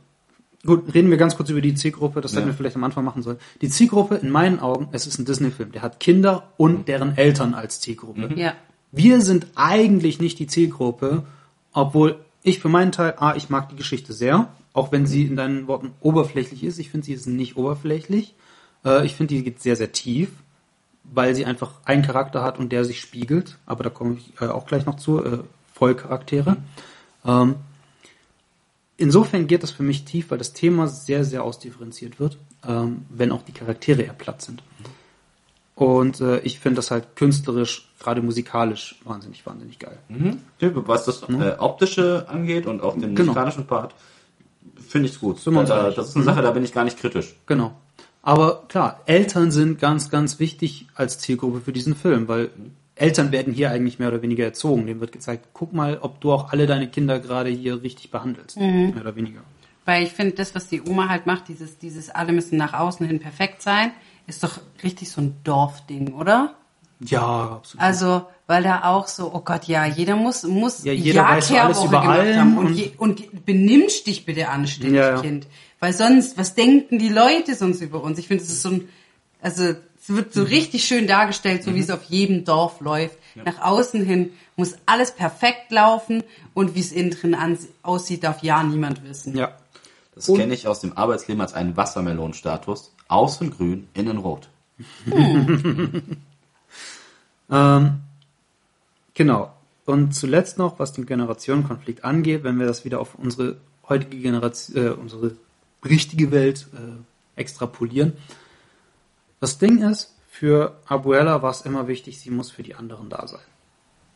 gut, reden wir ganz kurz über die Zielgruppe, das hätten
Ja.
wir vielleicht am Anfang machen sollen. Die Zielgruppe, in meinen Augen, es ist ein Disney-Film, der hat Kinder und deren Eltern als Zielgruppe.
Ja.
Wir sind eigentlich nicht die Zielgruppe, obwohl ich für meinen Teil, ah, ich mag die Geschichte sehr, auch wenn sie in deinen Worten oberflächlich ist. Ich finde, sie ist nicht oberflächlich. Äh, ich finde, die geht sehr, sehr tief, weil sie einfach einen Charakter hat und der sich spiegelt. Aber da komme ich äh, auch gleich noch zu. Äh, Vollcharaktere. Ähm, insofern geht das für mich tief, weil das Thema sehr, sehr ausdifferenziert wird, ähm, wenn auch die Charaktere eher platt sind. Und äh, ich finde das halt künstlerisch, gerade musikalisch, wahnsinnig, wahnsinnig geil.
Mhm. Was das äh, optische angeht und auch den
Genau.
musikalischen Part, finde ich gut.
Wir uns
Da,
einig.
das ist eine Sache, da bin ich gar nicht kritisch.
Genau. Aber klar, Eltern sind ganz, ganz wichtig als Zielgruppe für diesen Film, weil Eltern werden hier eigentlich mehr oder weniger erzogen. Dem wird gezeigt, guck mal, ob du auch alle deine Kinder gerade hier richtig behandelst. Mehr oder weniger.
Weil ich finde, das, was die Oma halt macht, dieses, dieses alle müssen nach außen hin perfekt sein, ist doch richtig so ein Dorfding, oder?
Ja, absolut.
Also, weil da auch so, oh Gott, ja, jeder muss, muss
Ja, jeder weiß alles über
haben. Und,
und-
je, und benimmst dich bitte anständig,
Ja, ja.
Kind. Weil sonst, was denken die Leute sonst über uns? Ich finde, es ist so ein, also, es wird
Mhm.
so richtig schön dargestellt, so wie es auf jedem Dorf läuft. Nach außen hin muss alles perfekt laufen und wie es innen drin aussieht, darf ja niemand wissen.
ja.
Das kenne ich aus dem Arbeitsleben als einen Wassermelonenstatus. Außen grün, innen rot.
Ähm, genau. Und zuletzt noch, was den Generationenkonflikt angeht, wenn wir das wieder auf unsere heutige Generation, äh, unsere richtige Welt äh, extrapolieren. Das Ding ist, für Abuela war es immer wichtig, sie muss für die anderen da sein.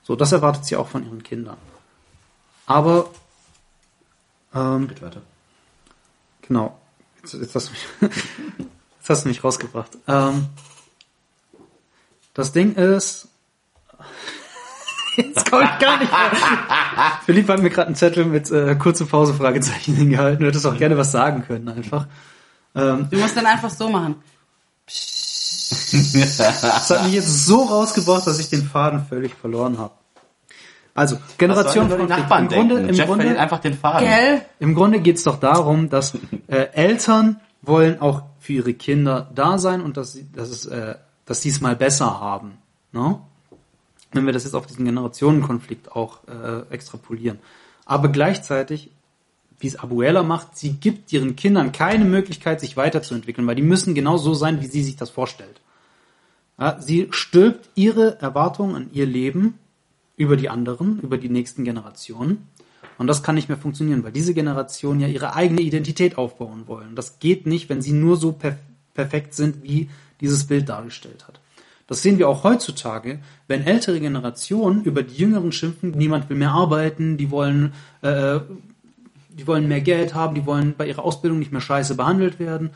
So, das erwartet sie auch von ihren Kindern. Aber ähm,
Geht weiter.
Genau. Jetzt, jetzt, hast, du mich, jetzt hast du mich rausgebracht. Ähm, das Ding ist. Jetzt komme ich gar nicht mehr. Philipp hat mir gerade einen Zettel mit äh, kurze Pause Fragezeichen hingehalten. Du hättest auch gerne was sagen können, einfach. Ähm,
Du musst dann einfach so machen.
Das hat mich jetzt so rausgebracht, dass ich den Faden völlig verloren habe. Also, Generation von
Nachbarn
im Grunde,
denken?
im
Jeff
Grunde,
einfach den Faden.
Gell?
Im Grunde geht's doch darum, dass äh, Eltern wollen auch für ihre Kinder da sein und dass sie, dass es, äh, dass sie es mal besser haben. Ne? Wenn wir das jetzt auf diesen Generationenkonflikt auch äh, extrapolieren. Aber gleichzeitig, wie es Abuela macht, sie gibt ihren Kindern keine Möglichkeit, sich weiterzuentwickeln, weil die müssen genau so sein, wie sie sich das vorstellt. Ja, sie stülpt ihre Erwartungen an ihr Leben über die anderen, über die nächsten Generationen. Und das kann nicht mehr funktionieren, weil diese Generationen ja ihre eigene Identität aufbauen wollen. Das geht nicht, wenn sie nur so perf perfekt sind, wie dieses Bild dargestellt hat. Das sehen wir auch heutzutage, wenn ältere Generationen über die Jüngeren schimpfen, niemand will mehr arbeiten, die wollen, äh, die wollen mehr Geld haben, die wollen bei ihrer Ausbildung nicht mehr scheiße behandelt werden.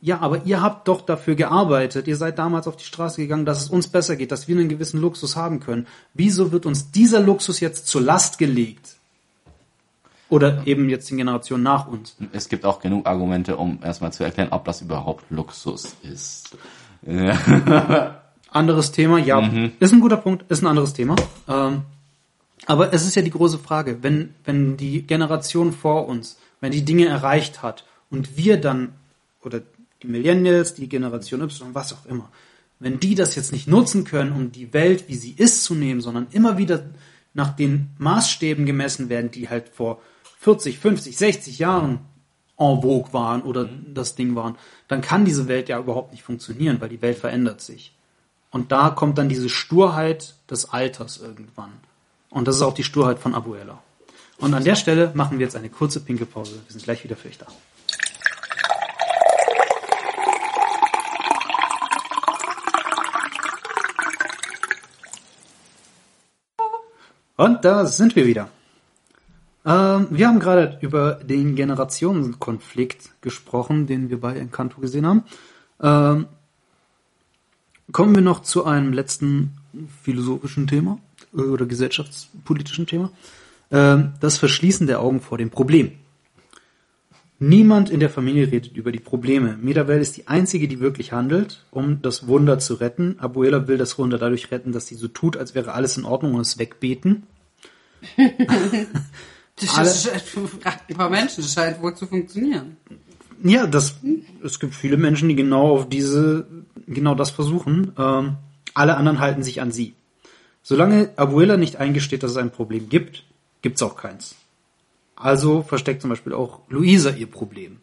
Ja, aber ihr habt doch dafür gearbeitet. Ihr seid damals auf die Straße gegangen, dass es uns besser geht, dass wir einen gewissen Luxus haben können. Wieso wird uns dieser Luxus jetzt zur Last gelegt? Oder eben jetzt den Generationen nach uns?
Es gibt auch genug Argumente, um erstmal zu erklären, ob das überhaupt Luxus ist.
Anderes Thema, ja. Ist ein guter Punkt, ist ein anderes Thema. Ähm, aber es ist ja die große Frage, wenn, wenn die Generation vor uns, wenn die Dinge erreicht hat und wir dann, oder die Millennials, die Generation Y, was auch immer, wenn die das jetzt nicht nutzen können, um die Welt, wie sie ist, zu nehmen, sondern immer wieder nach den Maßstäben gemessen werden, die halt vor 40, 50, 60 Jahren en vogue waren oder das Ding waren, dann kann diese Welt ja überhaupt nicht funktionieren, weil die Welt verändert sich. Und da kommt dann diese Sturheit des Alters irgendwann. Und das ist auch die Sturheit von Abuela. Und an der Stelle machen wir jetzt eine kurze pinke Pause. Wir sind gleich wieder für euch da. Und da sind wir wieder. Ähm, wir haben gerade über den Generationenkonflikt gesprochen, den wir bei Encanto gesehen haben. Ähm, kommen wir noch zu einem letzten philosophischen Thema oder gesellschaftspolitischen Thema. Ähm, das Verschließen der Augen vor dem Problem. Niemand in der Familie redet über die Probleme. Mirabel ist die einzige, die wirklich handelt, um das Wunder zu retten. Abuela will das Wunder dadurch retten, dass sie so tut, als wäre alles in Ordnung und es wegbeten.
Das
Alle-
ein paar Menschen, das scheint wohl zu funktionieren.
Ja, das, es gibt viele Menschen, die genau auf diese, genau das versuchen. Ähm, alle anderen halten sich an sie. Solange Abuela nicht eingesteht, dass es ein Problem gibt, gibt's auch keins. Also versteckt zum Beispiel auch Luisa ihr Problem.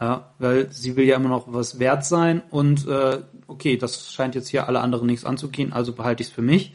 Ja, weil sie will ja immer noch was wert sein und äh, okay, das scheint jetzt hier alle anderen nichts anzugehen, also behalte ich es für mich.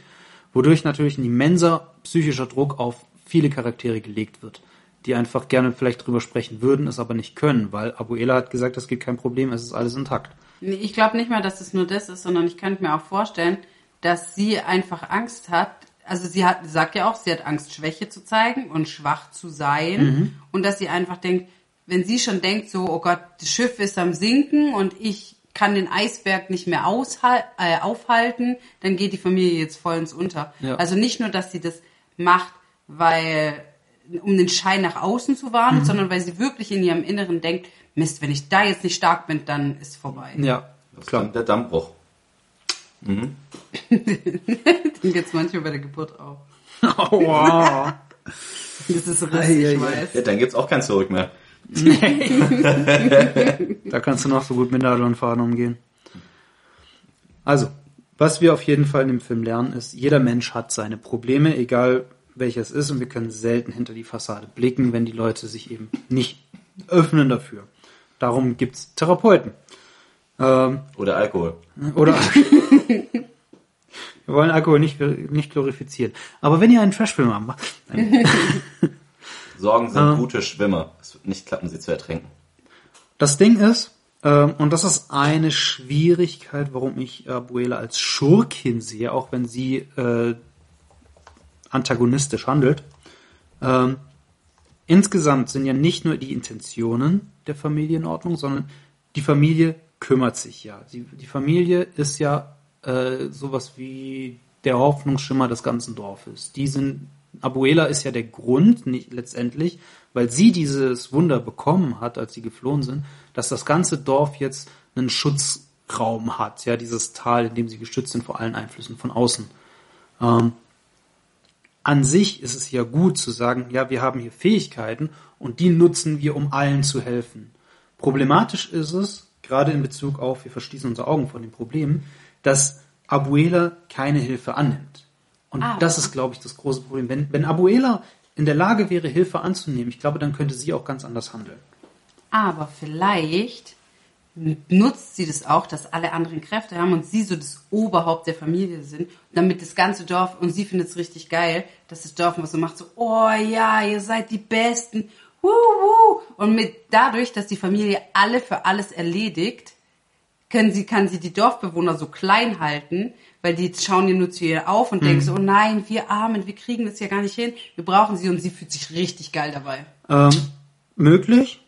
Wodurch natürlich ein immenser psychischer Druck auf viele Charaktere gelegt wird, die einfach gerne vielleicht drüber sprechen würden, es aber nicht können, weil Abuela hat gesagt, es gibt kein Problem, es ist alles intakt.
Ich glaube nicht mal, dass es nur das ist, sondern ich könnte mir auch vorstellen, dass sie einfach Angst hat. Also sie hat, sagt ja auch, sie hat Angst, Schwäche zu zeigen und schwach zu sein. Und dass sie einfach denkt, wenn sie schon denkt, so, oh Gott, das Schiff ist am Sinken und ich kann den Eisberg nicht mehr aushal äh, aufhalten, dann geht die Familie jetzt voll ins Unter.
Ja.
Also nicht nur, dass sie das macht, weil um den Schein nach außen zu wahren, sondern weil sie wirklich in ihrem Inneren denkt, Mist, wenn ich da jetzt nicht stark bin, dann ist vorbei.
Ja,
Das ist dann der Dammbruch.
Den geht's manchmal bei der Geburt auch.
Aua.
Das ist richtig, ich weiß.
Ja, dann gibt's auch kein Zurück mehr.
Da kannst du noch so gut mit Nadel und Faden umgehen. Also, was wir auf jeden Fall in dem Film lernen, ist, jeder Mensch hat seine Probleme, egal welches ist, und wir können selten hinter die Fassade blicken, wenn die Leute sich eben nicht öffnen dafür. Darum gibt's Therapeuten. Ähm,
Oder Alkohol.
oder Wir wollen Alkohol nicht, nicht glorifizieren. Aber wenn ihr einen Trashfilm macht, nein.
Sorgen sind
Ah.
gute Schwimmer. Es wird nicht klappen, sie zu ertränken.
Das Ding ist, ähm, und das ist eine Schwierigkeit, warum ich Abuela als Schurkin sehe, auch wenn sie äh, antagonistisch handelt. Ähm, insgesamt sind ja nicht nur die Intentionen der Familie in Ordnung, sondern die Familie kümmert sich ja. Sie, die Familie ist ja äh, sowas wie der Hoffnungsschimmer des ganzen Dorfes. Die sind, Abuela ist ja der Grund, nicht letztendlich, weil sie dieses Wunder bekommen hat, als sie geflohen sind, dass das ganze Dorf jetzt einen Schutzraum hat, ja, dieses Tal, in dem sie geschützt sind vor allen Einflüssen von außen. Ähm, an sich ist es ja gut zu sagen, ja, wir haben hier Fähigkeiten und die nutzen wir, um allen zu helfen. Problematisch ist es, gerade in Bezug auf, wir verschließen unsere Augen vor den Problemen, dass Abuela keine Hilfe annimmt. Und
Ah.
das ist, glaube ich, das große Problem. Wenn, wenn Abuela in der Lage wäre, Hilfe anzunehmen, ich glaube, dann könnte sie auch ganz anders handeln.
Aber vielleicht nutzt sie das auch, dass alle anderen Kräfte haben und sie so das Oberhaupt der Familie sind, damit das ganze Dorf, und sie findet es richtig geil, dass das Dorf was so macht, so, oh ja, ihr seid die Besten, wuh, wuh. Und mit, dadurch, dass die Familie alle für alles erledigt, können sie, kann sie die Dorfbewohner so klein halten, weil die schauen ja nur zu ihr auf und denken so, oh nein, wir Armen, wir kriegen das ja gar nicht hin, wir brauchen sie und sie fühlt sich richtig geil dabei.
Ähm, möglich.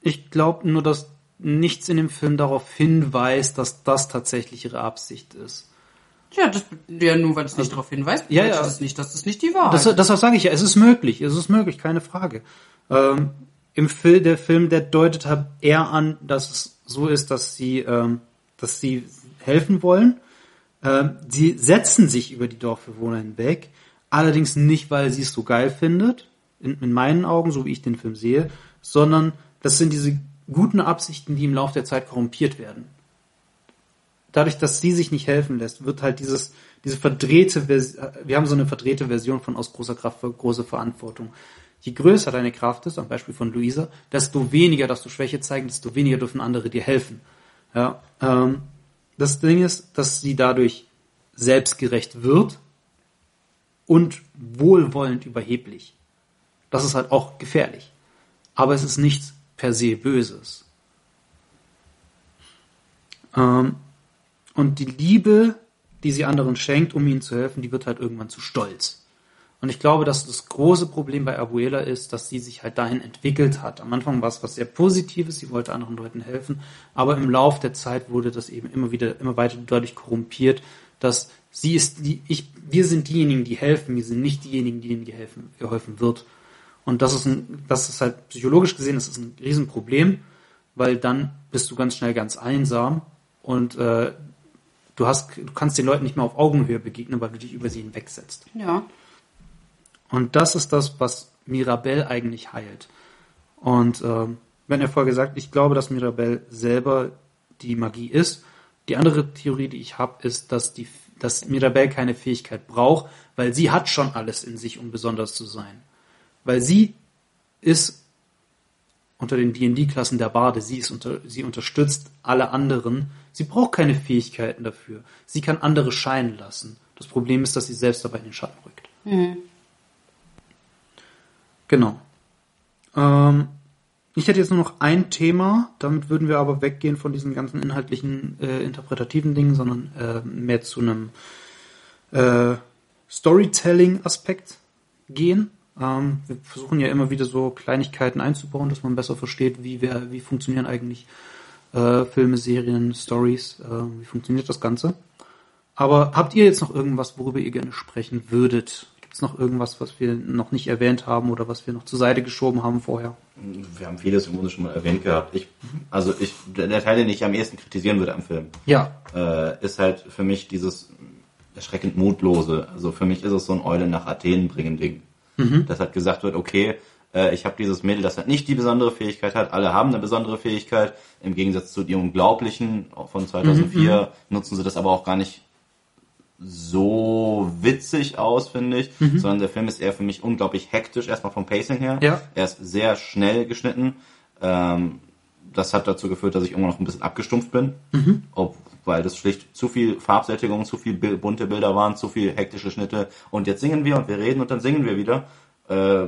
Ich glaube nur, dass nichts in dem Film darauf hinweist, dass das tatsächlich ihre Absicht ist.
Ja, das, ja nur weil es nicht darauf hinweist,
Ja, ja.
es nicht, dass das nicht die Wahrheit
Das,
ist.
das sage ich ja, es ist möglich, es ist möglich, keine Frage. Ähm, Im Film, der Film, der deutet halt eher an, dass es so ist, dass sie, ähm, dass sie helfen wollen. Ähm, sie setzen sich über die Dorfbewohner hinweg, allerdings nicht, weil sie es so geil findet, in, in meinen Augen, so wie ich den Film sehe, sondern das sind diese guten Absichten, die im Laufe der Zeit korrumpiert werden dadurch, dass sie sich nicht helfen lässt, wird halt dieses, diese verdrehte, Vers wir haben so eine verdrehte Version von aus großer Kraft große Verantwortung. Je größer deine Kraft ist, am Beispiel von Luisa, desto weniger darfst du Schwäche zeigen, desto weniger dürfen andere dir helfen. Ja, ähm, das Ding ist, dass sie dadurch selbstgerecht wird und wohlwollend überheblich. Das ist halt auch gefährlich. Aber es ist nichts per se Böses. Ähm, und die Liebe, die sie anderen schenkt, um ihnen zu helfen, die wird halt irgendwann zu stolz. Und ich glaube, dass das große Problem bei Abuela ist, dass sie sich halt dahin entwickelt hat. Am Anfang war es was sehr Positives, sie wollte anderen Leuten helfen, aber im Lauf der Zeit wurde das eben immer wieder, immer weiter dadurch korrumpiert, dass sie ist die, ich, wir sind diejenigen, die helfen, wir sind nicht diejenigen, denen geholfen, geholfen wird. Und das ist ein, das ist halt psychologisch gesehen, das ist ein Riesenproblem, weil dann bist du ganz schnell ganz einsam und äh, du hast, du kannst den Leuten nicht mehr auf Augenhöhe begegnen, weil du dich über sie hinwegsetzt.
Ja.
Und das ist das, was Mirabelle eigentlich heilt. Und wir hatten ja vorher gesagt, ich glaube, dass Mirabelle selber die Magie ist. Die andere Theorie, die ich habe, ist, dass, die, dass Mirabelle keine Fähigkeit braucht, weil sie hat schon alles in sich, um besonders zu sein. Weil sie ist unter den D&D-Klassen der Bade, sie, ist unter, sie unterstützt alle anderen. Sie braucht keine Fähigkeiten dafür. Sie kann andere scheinen lassen. Das Problem ist, dass sie selbst dabei in den Schatten rückt. Genau. Ähm, ich hätte jetzt nur noch ein Thema, damit würden wir aber weggehen von diesen ganzen inhaltlichen, äh, interpretativen Dingen, sondern äh, mehr zu einem äh, Storytelling-Aspekt gehen. Ähm, wir versuchen ja immer wieder so Kleinigkeiten einzubauen, dass man besser versteht, wie wir, wie funktionieren eigentlich äh, Filme, Serien, Stories, äh, wie funktioniert das Ganze. Aber habt ihr jetzt noch irgendwas, worüber ihr gerne sprechen würdet? Gibt es noch irgendwas, was wir noch nicht erwähnt haben oder was wir noch zur Seite geschoben haben vorher?
Wir haben vieles im Grunde schon mal erwähnt gehabt. Ich, also ich, der Teil, den ich am ehesten kritisieren würde am Film,
Ja,
äh, ist halt für mich dieses erschreckend Mutlose. Also für mich ist es so ein Eule nach Athen bringen Ding. Dass halt gesagt wird, okay, äh, ich habe dieses Mädel, das halt nicht die besondere Fähigkeit hat. Alle haben eine besondere Fähigkeit. Im Gegensatz zu ihrem Unglaublichen von 2004 nutzen sie das aber auch gar nicht so witzig aus, finde ich, sondern der Film ist eher für mich unglaublich hektisch, erstmal vom Pacing her.
Ja.
Er ist sehr schnell geschnitten. Ähm, das hat dazu geführt, dass ich irgendwann noch ein bisschen abgestumpft bin,
Mhm.
ob, weil das schlicht zu viel Farbsättigung, zu viel Bil- bunte Bilder waren, zu viel hektische Schnitte und jetzt singen wir und wir reden und dann singen wir wieder. Äh,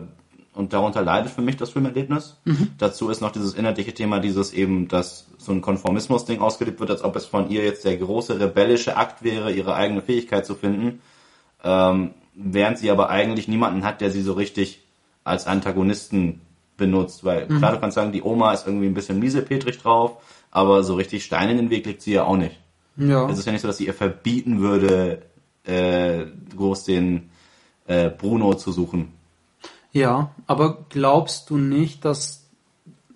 und darunter leidet für mich das Filmerlebnis.
Mhm.
Dazu ist noch dieses inhaltliche Thema, dieses eben, dass so ein Konformismus-Ding ausgelebt wird, als ob es von ihr jetzt der große rebellische Akt wäre, ihre eigene Fähigkeit zu finden. Ähm, während sie aber eigentlich niemanden hat, der sie so richtig als Antagonisten benutzt. Weil klar, du kannst sagen, die Oma ist irgendwie ein bisschen miesepetrig drauf, aber so richtig Steine in den Weg legt sie ja auch nicht.
Ja.
Es ist ja nicht so, dass sie ihr verbieten würde, äh, groß den äh, Bruno zu suchen.
Ja, aber glaubst du nicht, dass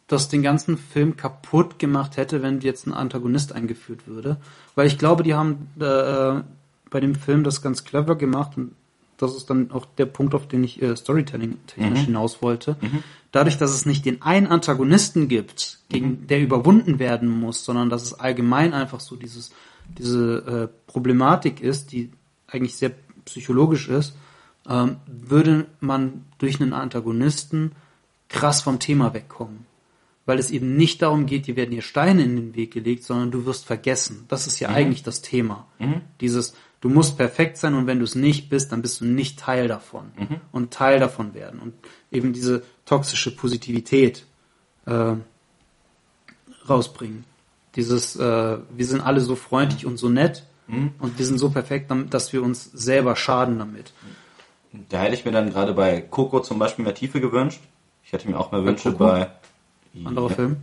das den ganzen Film kaputt gemacht hätte, wenn jetzt ein Antagonist eingeführt würde? Weil ich glaube, die haben äh, bei dem Film das ganz clever gemacht und das ist dann auch der Punkt, auf den ich äh, Storytelling technisch hinaus wollte. Dadurch, dass es nicht den einen Antagonisten gibt, gegen der überwunden werden muss, sondern dass es allgemein einfach so dieses diese äh, Problematik ist, die eigentlich sehr psychologisch ist, ähm, würde man durch einen Antagonisten krass vom Thema wegkommen. Weil es eben nicht darum geht, dir werden hier Steine in den Weg gelegt, sondern du wirst vergessen. Das ist ja eigentlich das Thema. Dieses, du musst perfekt sein und wenn du es nicht bist, dann bist du nicht Teil davon. Und Teil davon werden. Und eben diese toxische Positivität äh, rausbringen. Dieses, äh, wir sind alle so freundlich und so nett und wir sind so perfekt, dass wir uns selber schaden damit.
Da hätte ich mir dann gerade bei Coco zum Beispiel mehr Tiefe gewünscht. Ich hätte mir auch mehr Wünsche
Coco?
bei.
Anderer
ja,
Film?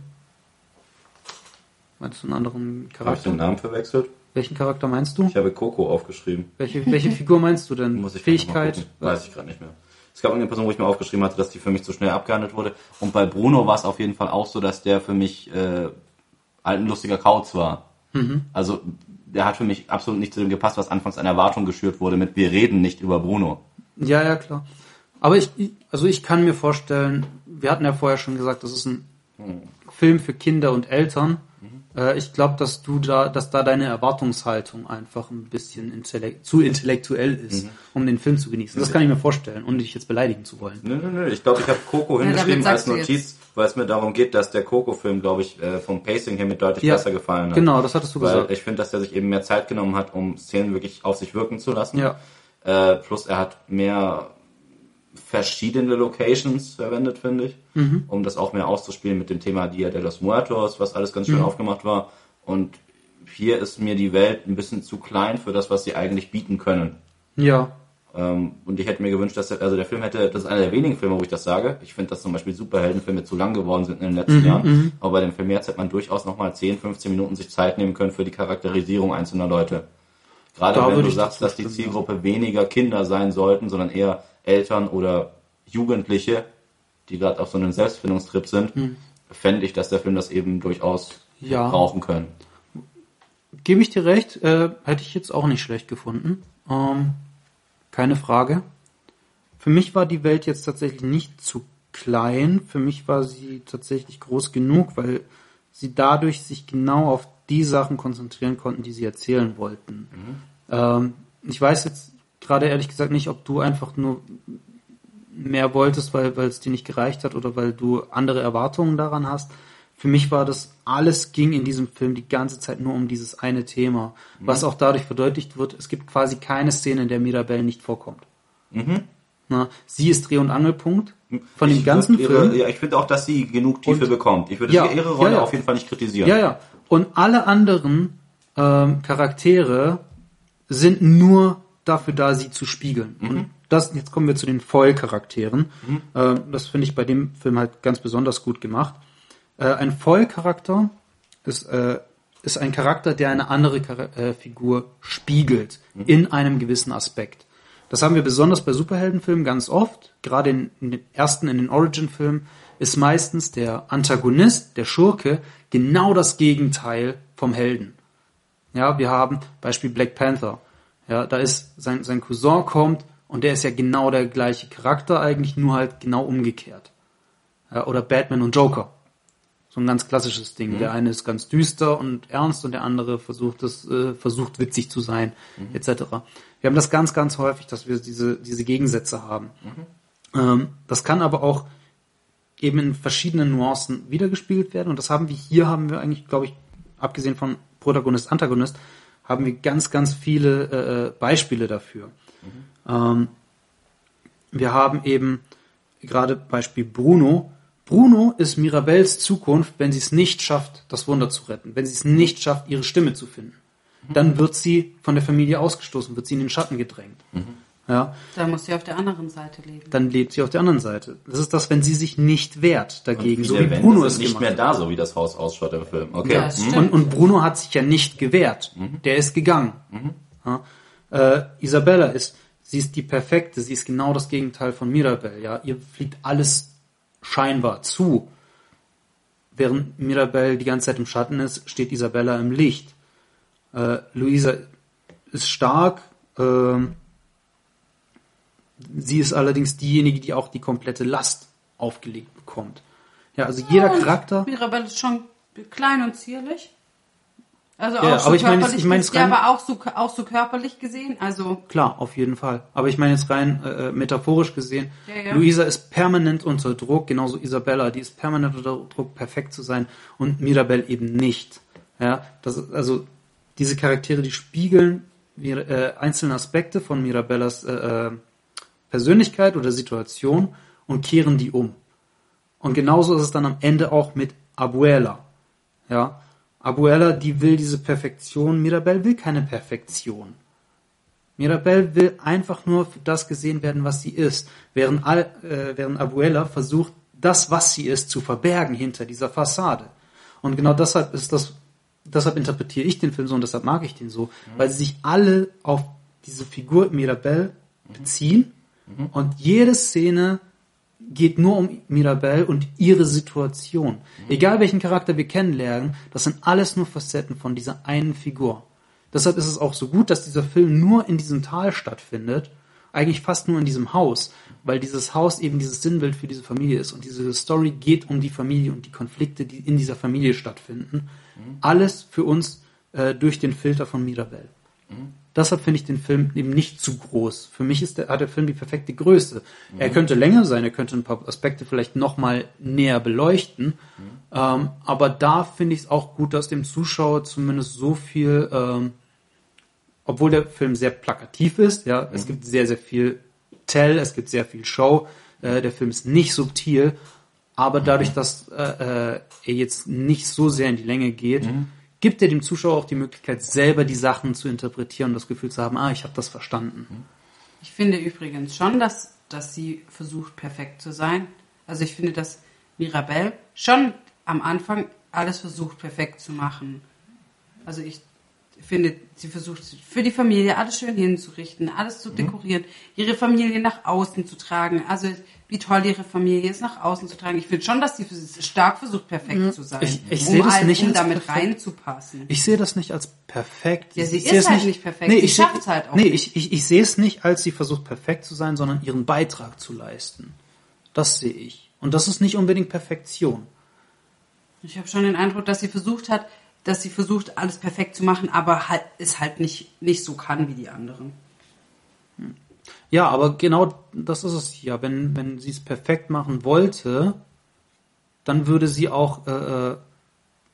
Meinst du einen anderen
Habe ich
Charakter?
den Namen verwechselt?
Welchen Charakter meinst du?
Ich habe Coco aufgeschrieben.
Welche, welche Figur meinst du denn?
Muss ich
Fähigkeit?
Weiß ich gerade nicht mehr. Es gab irgendeine Person, wo ich mir aufgeschrieben hatte, dass die für mich zu schnell abgehandelt wurde. Und bei Bruno war es auf jeden Fall auch so, dass der für mich äh, halt ein lustiger Kauz war. Also der hat für mich absolut nicht zu dem gepasst, was anfangs an Erwartung geschürt wurde mit wir reden nicht über Bruno.
Ja, ja, klar. Aber ich- also ich kann mir vorstellen, wir hatten ja vorher schon gesagt, das ist ein Film für Kinder und Eltern. Äh, ich glaube, dass du da, dass da deine Erwartungshaltung einfach ein bisschen intellekt, zu intellektuell ist, um den Film zu genießen. Das kann ich mir vorstellen, ohne dich jetzt beleidigen zu wollen.
Nö, nö, nö. Ich glaube, ich habe Coco hingeschrieben als
sagst du
Notiz, weil es mir darum geht, dass der Coco-Film, glaube ich, äh, vom Pacing her mir deutlich
Ja,
besser gefallen hat.
genau, das hattest du
weil
gesagt.
Ich finde, dass er sich eben mehr Zeit genommen hat, um Szenen wirklich auf sich wirken zu lassen.
Ja.
Äh, plus er hat mehr verschiedene Locations verwendet, finde ich,
Mhm.
um das auch mehr auszuspielen mit dem Thema Dia de los Muertos, was alles ganz schön
Mhm.
aufgemacht war. Und hier ist mir die Welt ein bisschen zu klein für das, was sie eigentlich bieten können.
Ja,
Ähm, und ich hätte mir gewünscht, dass der, also der Film hätte, das ist einer der wenigen Filme, wo ich das sage. Ich finde, dass zum Beispiel Superheldenfilme zu lang geworden sind in den letzten Jahren. Aber bei dem Film jetzt hätte man durchaus nochmal 10, 15 Minuten sich Zeit nehmen können für die Charakterisierung einzelner Leute. Gerade
Da
wenn du sagst, dass die Zielgruppe weniger Kinder sein sollten, sondern eher Eltern oder Jugendliche, die gerade auf so einem Selbstfindungstrip sind, fände ich, dass der Film das eben durchaus
Ja.
brauchen können.
gebe ich dir recht, äh, hätte ich jetzt auch nicht schlecht gefunden. Ähm, keine Frage. Für mich war die Welt jetzt tatsächlich nicht zu klein. Für mich war sie tatsächlich groß genug, weil sie dadurch sich genau auf die Sachen konzentrieren konnten, die sie erzählen wollten. Ähm, ich weiß jetzt gerade ehrlich gesagt nicht, ob du einfach nur mehr wolltest, weil, weil es dir nicht gereicht hat oder weil du andere Erwartungen daran hast. Für mich war das, alles ging in diesem Film die ganze Zeit nur um dieses eine Thema, was auch dadurch verdeutlicht wird, es gibt quasi keine Szene, in der Mirabelle nicht vorkommt. Na, sie ist Dreh- und Angelpunkt von dem
Ich
ganzen
würd ihre,
Film.
Ja, ich finde auch, dass sie genug Tiefe
Und-
bekommt. Ich würde
Ja,
ihre Rolle
ja, ja.
auf jeden Fall nicht kritisieren.
Ja, ja. Und alle anderen ähm, Charaktere sind nur dafür da, sie zu spiegeln. Und das, jetzt kommen wir zu den Foil-Charakteren. Ähm, das finde ich bei dem Film halt ganz besonders gut gemacht. Äh, ein Foil-Charakter ist, äh, ist ein Charakter, der eine andere Chara äh, Figur spiegelt in einem gewissen Aspekt. Das haben wir besonders bei Superheldenfilmen ganz oft. Gerade in, in den ersten, in den Origin-Filmen ist meistens der Antagonist, der Schurke, genau das Gegenteil vom Helden. Ja, wir haben Beispiel Black Panther. Ja, da ist sein, sein Cousin kommt und der ist ja genau der gleiche Charakter eigentlich, nur halt genau umgekehrt. Ja, oder Batman und Joker. So ein ganz klassisches Ding. Der eine ist ganz düster und ernst und der andere versucht es, äh, versucht witzig zu sein, etc. Wir haben das ganz, ganz häufig, dass wir diese, diese Gegensätze haben. Ähm, das kann aber auch eben in verschiedenen Nuancen wiedergespielt werden. Und das haben wir hier, haben wir eigentlich, glaube ich, abgesehen von Protagonist, Antagonist, haben wir ganz, ganz viele äh, Beispiele dafür. Mhm. Ähm, wir haben eben gerade Beispiel Bruno. Bruno ist Mirabels Zukunft, wenn sie es nicht schafft, das Wunder zu retten, wenn sie es nicht schafft, ihre Stimme zu finden. Mhm. Dann wird sie von der Familie ausgestoßen, wird sie in den Schatten gedrängt. Mhm. Ja.
Dann muss sie auf der anderen Seite leben.
Dann lebt sie auf der anderen Seite. Das ist das, wenn sie sich nicht wehrt dagegen,
so wie Bruno es nicht mehr da, so wie das Haus ausschaut im Film. Okay. Ja,
mhm. und, und, Bruno hat sich ja nicht gewehrt. Mhm. Der ist gegangen. Mhm. Ja. Äh, Isabella ist, sie ist die perfekte, sie ist genau das Gegenteil von Mirabelle. Ja, ihr fliegt alles scheinbar zu. Während Mirabelle die ganze Zeit im Schatten ist, steht Isabella im Licht. Äh, Luisa ist stark. Äh, Sie ist allerdings diejenige, die auch die komplette Last aufgelegt bekommt. Ja, also jeder ja, Charakter.
Mirabelle ist schon klein und zierlich. Also
ja,
auch so
aber ich meine, ich meine
ja, aber auch so auch so körperlich gesehen, also
klar, auf jeden Fall. Aber ich meine jetzt rein äh, metaphorisch gesehen, ja, ja. Luisa ist permanent unter Druck, genauso Isabella, die ist permanent unter Druck, perfekt zu sein und Mirabelle eben nicht. Ja, das also diese Charaktere, die spiegeln äh, einzelne Aspekte von Mirabellas äh, äh Persönlichkeit oder Situation und kehren die um. Und genauso ist es dann am Ende auch mit Abuela. Ja, Abuela, die will diese Perfektion. Mirabelle will keine Perfektion. Mirabelle will einfach nur für das gesehen werden, was sie ist, während, Al, äh, während Abuela versucht, das, was sie ist, zu verbergen hinter dieser Fassade. Und genau deshalb ist das, deshalb interpretiere ich den Film so und deshalb mag ich den so, mhm. weil sie sich alle auf diese Figur Mirabelle beziehen Mhm. Und jede Szene geht nur um Mirabelle und ihre Situation. Mhm. Egal welchen Charakter wir kennenlernen, das sind alles nur Facetten von dieser einen Figur. Deshalb ist es auch so gut, dass dieser Film nur in diesem Tal stattfindet, eigentlich fast nur in diesem Haus, weil dieses Haus eben dieses Sinnbild für diese Familie ist und diese Story geht um die Familie und die Konflikte, die in dieser Familie stattfinden. Mhm. Alles für uns äh, durch den Filter von Mirabelle. Mhm. Deshalb finde ich den Film eben nicht zu groß. Für mich ist der, hat der Film die perfekte Größe. Mhm. Er könnte länger sein, er könnte ein paar Aspekte vielleicht nochmal näher beleuchten. Mhm. Ähm, aber da finde ich es auch gut, dass dem Zuschauer zumindest so viel, ähm, obwohl der Film sehr plakativ ist, ja, mhm. es gibt sehr, sehr viel Tell, es gibt sehr viel Show. Äh, der Film ist nicht subtil, aber dadurch, dass äh, äh, er jetzt nicht so sehr in die Länge geht, mhm gibt er dem Zuschauer auch die Möglichkeit, selber die Sachen zu interpretieren und das Gefühl zu haben, ah, ich habe das verstanden.
Ich finde übrigens schon, dass, dass sie versucht, perfekt zu sein. Also ich finde, dass Mirabelle schon am Anfang alles versucht, perfekt zu machen. Also ich finde, sie versucht für die Familie alles schön hinzurichten, alles zu mhm. dekorieren, ihre Familie nach außen zu tragen. Also wie toll ihre Familie ist, nach außen zu tragen. Ich finde schon, dass sie stark versucht, perfekt mhm. zu sein,
ich, ich um, das nicht
um damit perfekt. reinzupassen.
Ich sehe das nicht als perfekt.
Ja, sie ich ist halt nicht, nicht perfekt. Nee, sie schafft es halt auch
nee, nicht. ich, ich, ich sehe es nicht, als sie versucht, perfekt zu sein, sondern ihren Beitrag zu leisten. Das sehe ich. Und das ist nicht unbedingt Perfektion.
Ich habe schon den Eindruck, dass sie versucht hat, dass sie versucht, alles perfekt zu machen, aber halt, es halt nicht, nicht so kann wie die anderen.
Ja, aber genau das ist es ja. Wenn, wenn sie es perfekt machen wollte, dann würde sie auch äh, äh,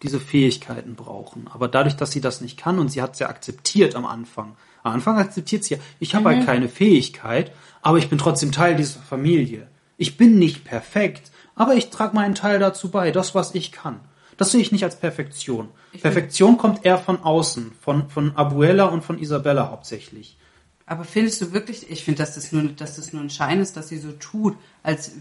diese Fähigkeiten brauchen. Aber dadurch, dass sie das nicht kann und sie hat es ja akzeptiert am Anfang. Am Anfang akzeptiert sie ja, ich habe halt mhm. halt keine Fähigkeit, aber ich bin trotzdem Teil dieser Familie. Ich bin nicht perfekt, aber ich trage meinen Teil dazu bei, das, was ich kann. Das sehe ich nicht als Perfektion. Ich Perfektion kommt eher von außen, von, von Abuela und von Isabella hauptsächlich.
Aber findest du wirklich, ich finde, dass das nur, dass das nur ein Schein ist, dass sie so tut, als,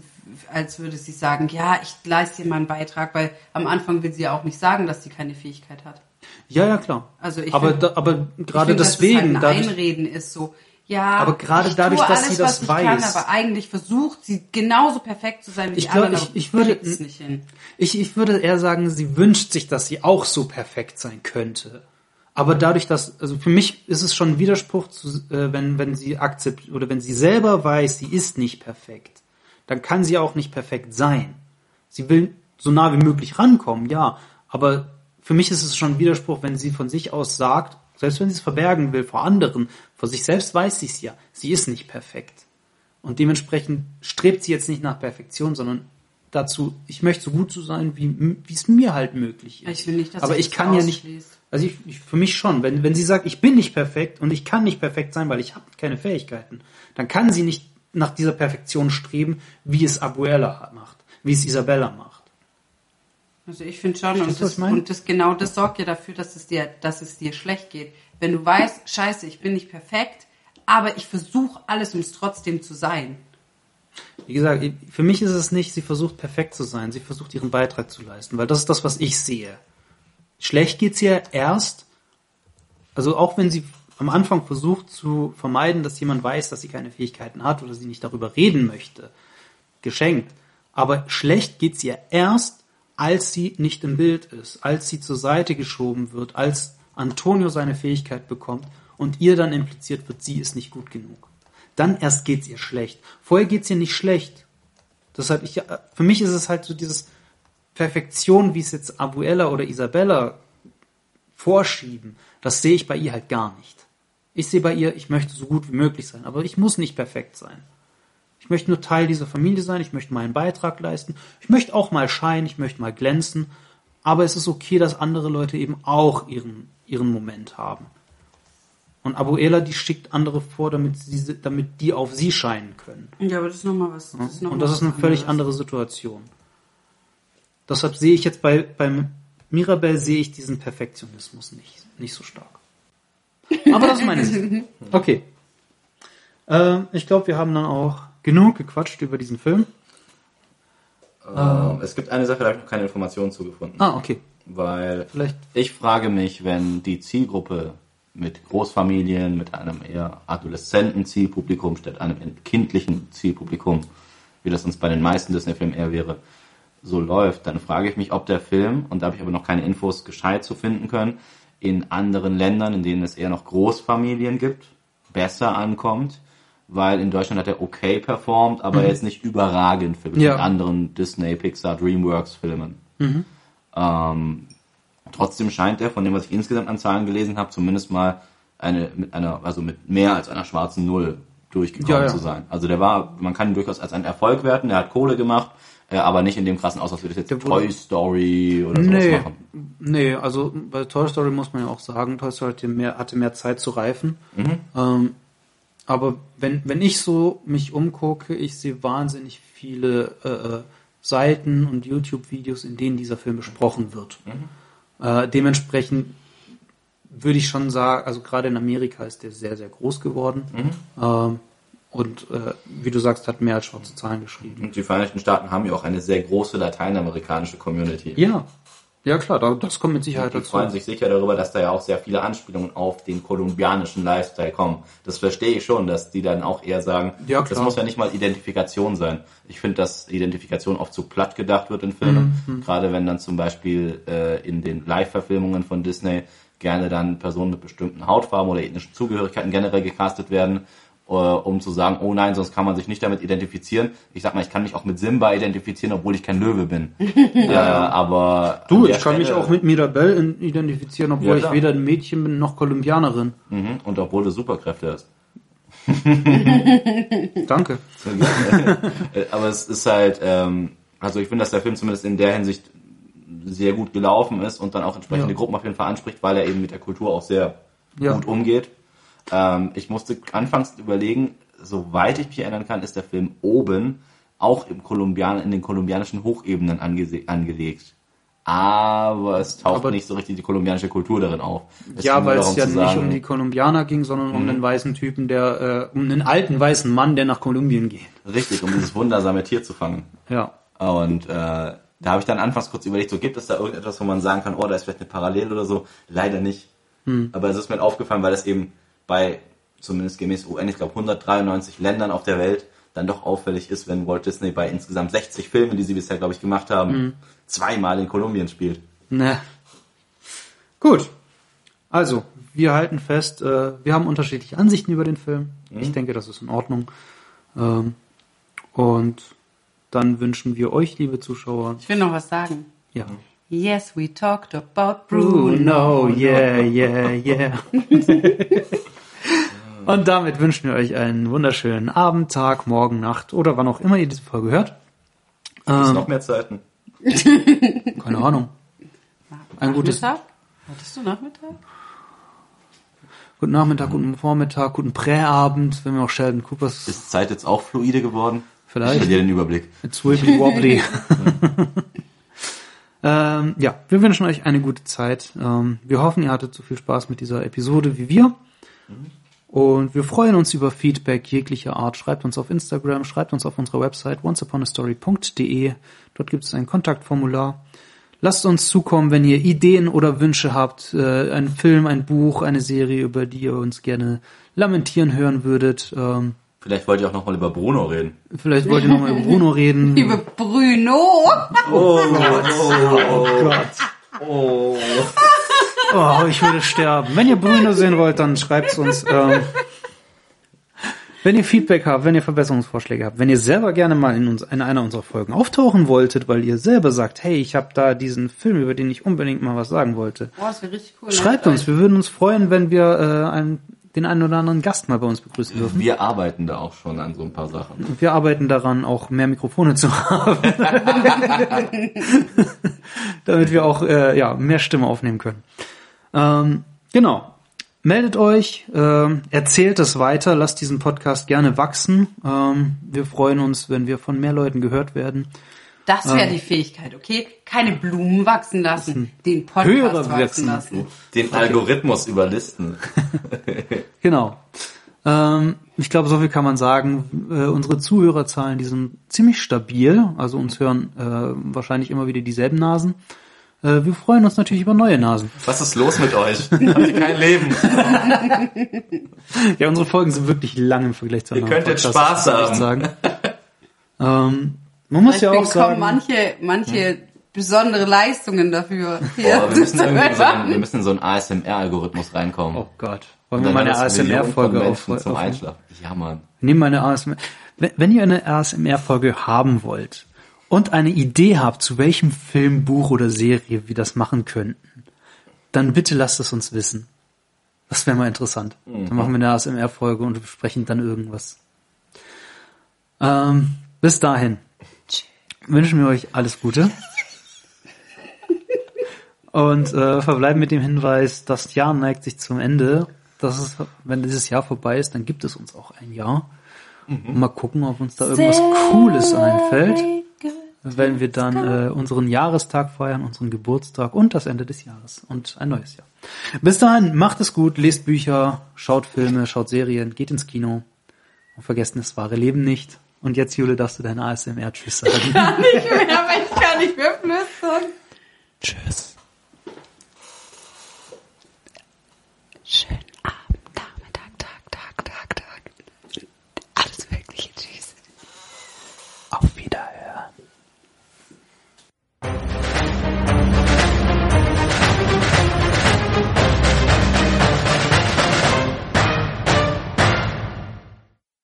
als würde sie sagen, ja, ich leiste dir meinen Beitrag, weil am Anfang will sie ja auch nicht sagen, dass sie keine Fähigkeit hat.
Ja, ja, klar.
Also ich
aber,
find,
da, aber gerade deswegen. Dass es halt
ein Einreden ist so, ja,
aber gerade dadurch, dass alles, sie das weiß. Kann,
aber eigentlich versucht sie genauso perfekt zu sein wie
ich
die
glaub,
anderen.
Ich, ich würde, nicht hin. Ich, ich würde eher sagen, sie wünscht sich, dass sie auch so perfekt sein könnte. Aber dadurch, dass, also für mich ist es schon ein Widerspruch, zu, äh, wenn, wenn sie akzeptiert oder wenn sie selber weiß, sie ist nicht perfekt, dann kann sie auch nicht perfekt sein. Sie will so nah wie möglich rankommen, ja. Aber für mich ist es schon ein Widerspruch, wenn sie von sich aus sagt, selbst wenn sie es verbergen will vor anderen, vor sich selbst weiß sie es ja, sie ist nicht perfekt. Und dementsprechend strebt sie jetzt nicht nach Perfektion, sondern dazu, ich möchte so gut zu sein, wie wie es mir halt möglich ist.
Ich will nicht, dass
Aber
ich
ich kann ja nicht. Also ich, ich, für mich schon, wenn, wenn sie sagt, ich bin nicht perfekt und ich kann nicht perfekt sein, weil ich habe keine Fähigkeiten, dann kann sie nicht nach dieser Perfektion streben, wie es Abuela macht, wie es Isabella macht.
Also ich finde schon, und das, und das genau das sorgt ja dafür, dass es dir, dass es dir schlecht geht. Wenn du weißt, scheiße, ich bin nicht perfekt, aber ich versuche alles, um es trotzdem zu sein.
Wie gesagt, für mich ist es nicht, sie versucht perfekt zu sein, sie versucht ihren Beitrag zu leisten, weil das ist das, was ich sehe. Schlecht geht's ihr erst, also auch wenn sie am Anfang versucht zu vermeiden, dass jemand weiß, dass sie keine Fähigkeiten hat oder sie nicht darüber reden möchte, geschenkt. Aber schlecht geht's ihr erst, als sie nicht im Bild ist, als sie zur Seite geschoben wird, als Antonio seine Fähigkeit bekommt und ihr dann impliziert wird, sie ist nicht gut genug. Dann erst geht's ihr schlecht. Vorher geht's ihr nicht schlecht. Deshalb, ich, für mich ist es halt so dieses Perfektion, wie es jetzt Abuela oder Isabella vorschieben, das sehe ich bei ihr halt gar nicht. Ich sehe bei ihr, ich möchte so gut wie möglich sein, aber ich muss nicht perfekt sein. Ich möchte nur Teil dieser Familie sein, ich möchte meinen Beitrag leisten, ich möchte auch mal scheinen, ich möchte mal glänzen, aber es ist okay, dass andere Leute eben auch ihren, ihren Moment haben. Und Abuela, die schickt andere vor, damit, sie, damit die auf sie scheinen können.
Ja, aber das ist nochmal was. Das ist noch
Und das ist eine völlig andere Situation. Deshalb sehe ich jetzt bei, beim Mirabelle sehe ich diesen Perfektionismus nicht, nicht so stark. Aber das ist meine Sicht. Okay. Ähm, ich glaube, wir haben dann auch genug gequatscht über diesen Film.
Ähm, es gibt eine Sache, da habe ich noch keine Informationen zugefunden.
Ah, okay.
Weil
Vielleicht.
ich frage mich, wenn die Zielgruppe mit Großfamilien, mit einem eher adoleszenten Zielpublikum statt einem kindlichen Zielpublikum, wie das uns bei den meisten Disney-Filmen eher wäre, so läuft, dann frage ich mich, ob der Film, und da habe ich aber noch keine Infos gescheit zu finden können, in anderen Ländern, in denen es eher noch Großfamilien gibt, besser ankommt, weil in Deutschland hat er okay performt, aber jetzt nicht überragend für
Ja.
anderen Disney, Pixar, Dreamworks Filmen. Ähm, trotzdem scheint er, von dem, was ich insgesamt an Zahlen gelesen habe, zumindest mal eine mit einer, also mit mehr als einer schwarzen Null durchgekommen
Ja, ja.
zu sein. Also der war, man kann ihn durchaus als einen Erfolg werten, der hat Kohle gemacht, äh, aber nicht in dem krassen Aus, als würde das jetzt
Der
Toy Story oder sowas
Nee,
machen.
nee, also bei Toy Story muss man ja auch sagen, Toy Story hatte mehr, hatte mehr Zeit zu reifen.
Mhm.
Ähm, aber wenn, wenn ich so mich umgucke, ich sehe wahnsinnig viele äh, äh, Seiten und YouTube-Videos, in denen dieser Film besprochen wird.
Mhm.
Äh, dementsprechend würde ich schon sagen, also gerade in Amerika ist der sehr, sehr groß geworden.
Mhm.
Ähm, und äh, wie du sagst, hat mehr als schwarze Zahlen geschrieben.
Und die Vereinigten Staaten haben ja auch eine sehr große lateinamerikanische Community.
Ja, ja klar, da- das kommt mit Sicherheit
Die
dazu.
freuen sich sicher darüber, dass da ja auch sehr viele Anspielungen auf den kolumbianischen Lifestyle kommen. Das verstehe ich schon, dass die dann auch eher sagen,
Ja,
das muss ja nicht mal Identifikation sein. Ich finde, dass Identifikation oft zu platt gedacht wird in Filmen.
Mhm,
Gerade wenn dann zum Beispiel äh, in den Live-Verfilmungen von Disney gerne dann Personen mit bestimmten Hautfarben oder ethnischen Zugehörigkeiten generell gecastet werden, äh, um zu sagen, oh nein, sonst kann man sich nicht damit identifizieren. Ich sag mal, ich kann mich auch mit Simba identifizieren, obwohl ich kein Löwe bin. äh, aber
Du, ich kann mich
Stelle-
auch mit Mirabelle identifizieren, obwohl
Ja,
ich weder ein Mädchen bin noch Kolumbianerin.
Mhm. Und obwohl du Superkräfte hast.
Danke.
Äh, Aber es ist halt, ähm, also ich finde, dass der Film zumindest in der Hinsicht sehr gut gelaufen ist und dann auch entsprechende
Ja.
Gruppen auf jeden Fall anspricht, weil er eben mit der Kultur auch sehr
Ja.
gut umgeht. Ähm, ich musste anfangs überlegen, soweit ich mich erinnern kann, ist der Film oben auch im Kolumbian, in den kolumbianischen Hochebenen angese- angelegt. Aber es taucht
Aber-
nicht so richtig die kolumbianische Kultur darin auf. Es
ja, weil es ja nicht
sagen- Mhm.
um die Kolumbianer ging, sondern um den weißen Typen, der, äh, um den alten weißen Mann, der nach Kolumbien geht.
Richtig, um dieses wundersame Tier zu fangen.
Ja.
Und äh, da habe ich dann anfangs kurz überlegt, so gibt es da irgendetwas, wo man sagen kann, oh, da ist vielleicht eine Parallele oder so. Leider nicht. Aber es ist mir aufgefallen, weil es eben bei, zumindest gemäß UN, ich glaube 193 Ländern auf der Welt, dann doch auffällig ist, wenn Walt Disney bei insgesamt 60 Filmen, die sie bisher, glaube ich, gemacht haben, zweimal in Kolumbien spielt.
Ne. Gut. Also, wir halten fest, äh, wir haben unterschiedliche Ansichten über den Film. Ich denke, das ist in Ordnung. Ähm, und dann wünschen wir euch, liebe Zuschauer,
Ich will noch was sagen.
ja.
Yes, we talked about Bruno.
Bruno, yeah, yeah, yeah. Und damit wünschen wir euch einen wunderschönen Abend, Tag, Morgen, Nacht oder wann auch immer ihr diese Folge hört.
Es noch mehr Zeiten?
Keine Ahnung. Ein gutes
Nachmittag? Hattest du Nachmittag?
guten Nachmittag, guten Vormittag, guten Präabend, wenn wir auch Sheldon Coopers
Ist Zeit jetzt auch fluide geworden?
Vielleicht.
Ich verliere den Überblick.
It's wibbly wobbly. ähm, ja, wir wünschen euch eine gute Zeit. Ähm, wir hoffen, ihr hattet so viel Spaß mit dieser Episode wie wir. Und wir freuen uns über Feedback jeglicher Art. Schreibt uns auf Instagram, schreibt uns auf unserer Website onceuponastory.de. Dort gibt es ein Kontaktformular. Lasst uns zukommen, wenn ihr Ideen oder Wünsche habt, äh, ein Film, ein Buch, eine Serie, über die ihr uns gerne lamentieren hören würdet. Ähm,
Vielleicht wollt ihr auch nochmal über Bruno reden.
vielleicht wollt ihr noch mal über Bruno reden.
Liebe Bruno!
Oh Gott.
Oh.
Oh, ich würde sterben. Wenn ihr Bruno sehen wollt, dann schreibt's uns. Ähm, wenn ihr Feedback habt, wenn ihr Verbesserungsvorschläge habt, wenn ihr selber gerne mal in, uns, in einer unserer Folgen auftauchen wolltet, weil ihr selber sagt, hey, ich habe da diesen Film, über den ich unbedingt mal was sagen wollte.
Oh, das wäre richtig cool.
Schreibt uns, wir würden uns freuen, wenn wir äh, einen, den einen oder anderen Gast mal bei uns begrüßen dürfen.
Wir arbeiten da auch schon an so ein paar Sachen.
Wir arbeiten daran, auch mehr Mikrofone zu haben. Damit wir auch äh, ja, mehr Stimme aufnehmen können. Ähm, genau. Meldet euch, ähm, erzählt es weiter, lasst diesen Podcast gerne wachsen. Ähm, wir freuen uns, wenn wir von mehr Leuten gehört werden.
Das wäre die Fähigkeit, okay? Keine Blumen wachsen lassen, den Podcast
Höhere
wachsen
wachsen.
lassen.
Den Algorithmus überlisten.
Genau. Ähm, ich glaube, so viel kann man sagen. Äh, unsere Zuhörerzahlen, die sind ziemlich stabil. Also uns hören äh, wahrscheinlich immer wieder dieselben Nasen. Äh, wir freuen uns natürlich über neue Nasen.
Was ist los mit euch? Habt ihr kein Leben?
Ja, unsere Folgen sind wirklich lang im Vergleich zu
Ihr
anderen
könntet
Podcasts,
Spaß
muss ich echt
haben.
Sagen. ähm, man muss ja
Deswegen
auch sagen,
kommen manche, manche besondere Leistungen dafür.
Boah,
hier
wir, müssen
zu
irgendwie in so einen, wir müssen in so einen ASMR-Algorithmus reinkommen.
oh Gott, wollen wir mal eine ASMR-Folge
Menschen
auf,
zum
auf,
Einschlafen. Ja, Mann.
Wir nehmen eine ASMR. Wenn, wenn ihr eine ASMR-Folge haben wollt und eine Idee habt, zu welchem Film, Buch oder Serie wir das machen könnten, dann bitte lasst es uns wissen. Das wäre mal interessant. Dann machen wir eine ASMR-Folge und besprechen dann irgendwas. Ähm, bis dahin wünschen wir euch alles Gute. Und äh, verbleiben mit dem Hinweis, das Jahr neigt sich zum Ende. Das ist, wenn dieses Jahr vorbei ist, dann gibt es uns auch ein Jahr. Und mal gucken, ob uns da irgendwas Cooles einfällt, wenn wir dann äh, unseren Jahrestag feiern, unseren Geburtstag und das Ende des Jahres und ein neues Jahr. Bis dahin, macht es gut, lest Bücher, schaut Filme, schaut Serien, geht ins Kino und vergessen das wahre Leben nicht. Und jetzt, Jule, darfst du dein ASMR-Tschüss sagen.
Ich kann nicht mehr, aber ich kann nicht mehr flüstern.
Tschüss. Schön.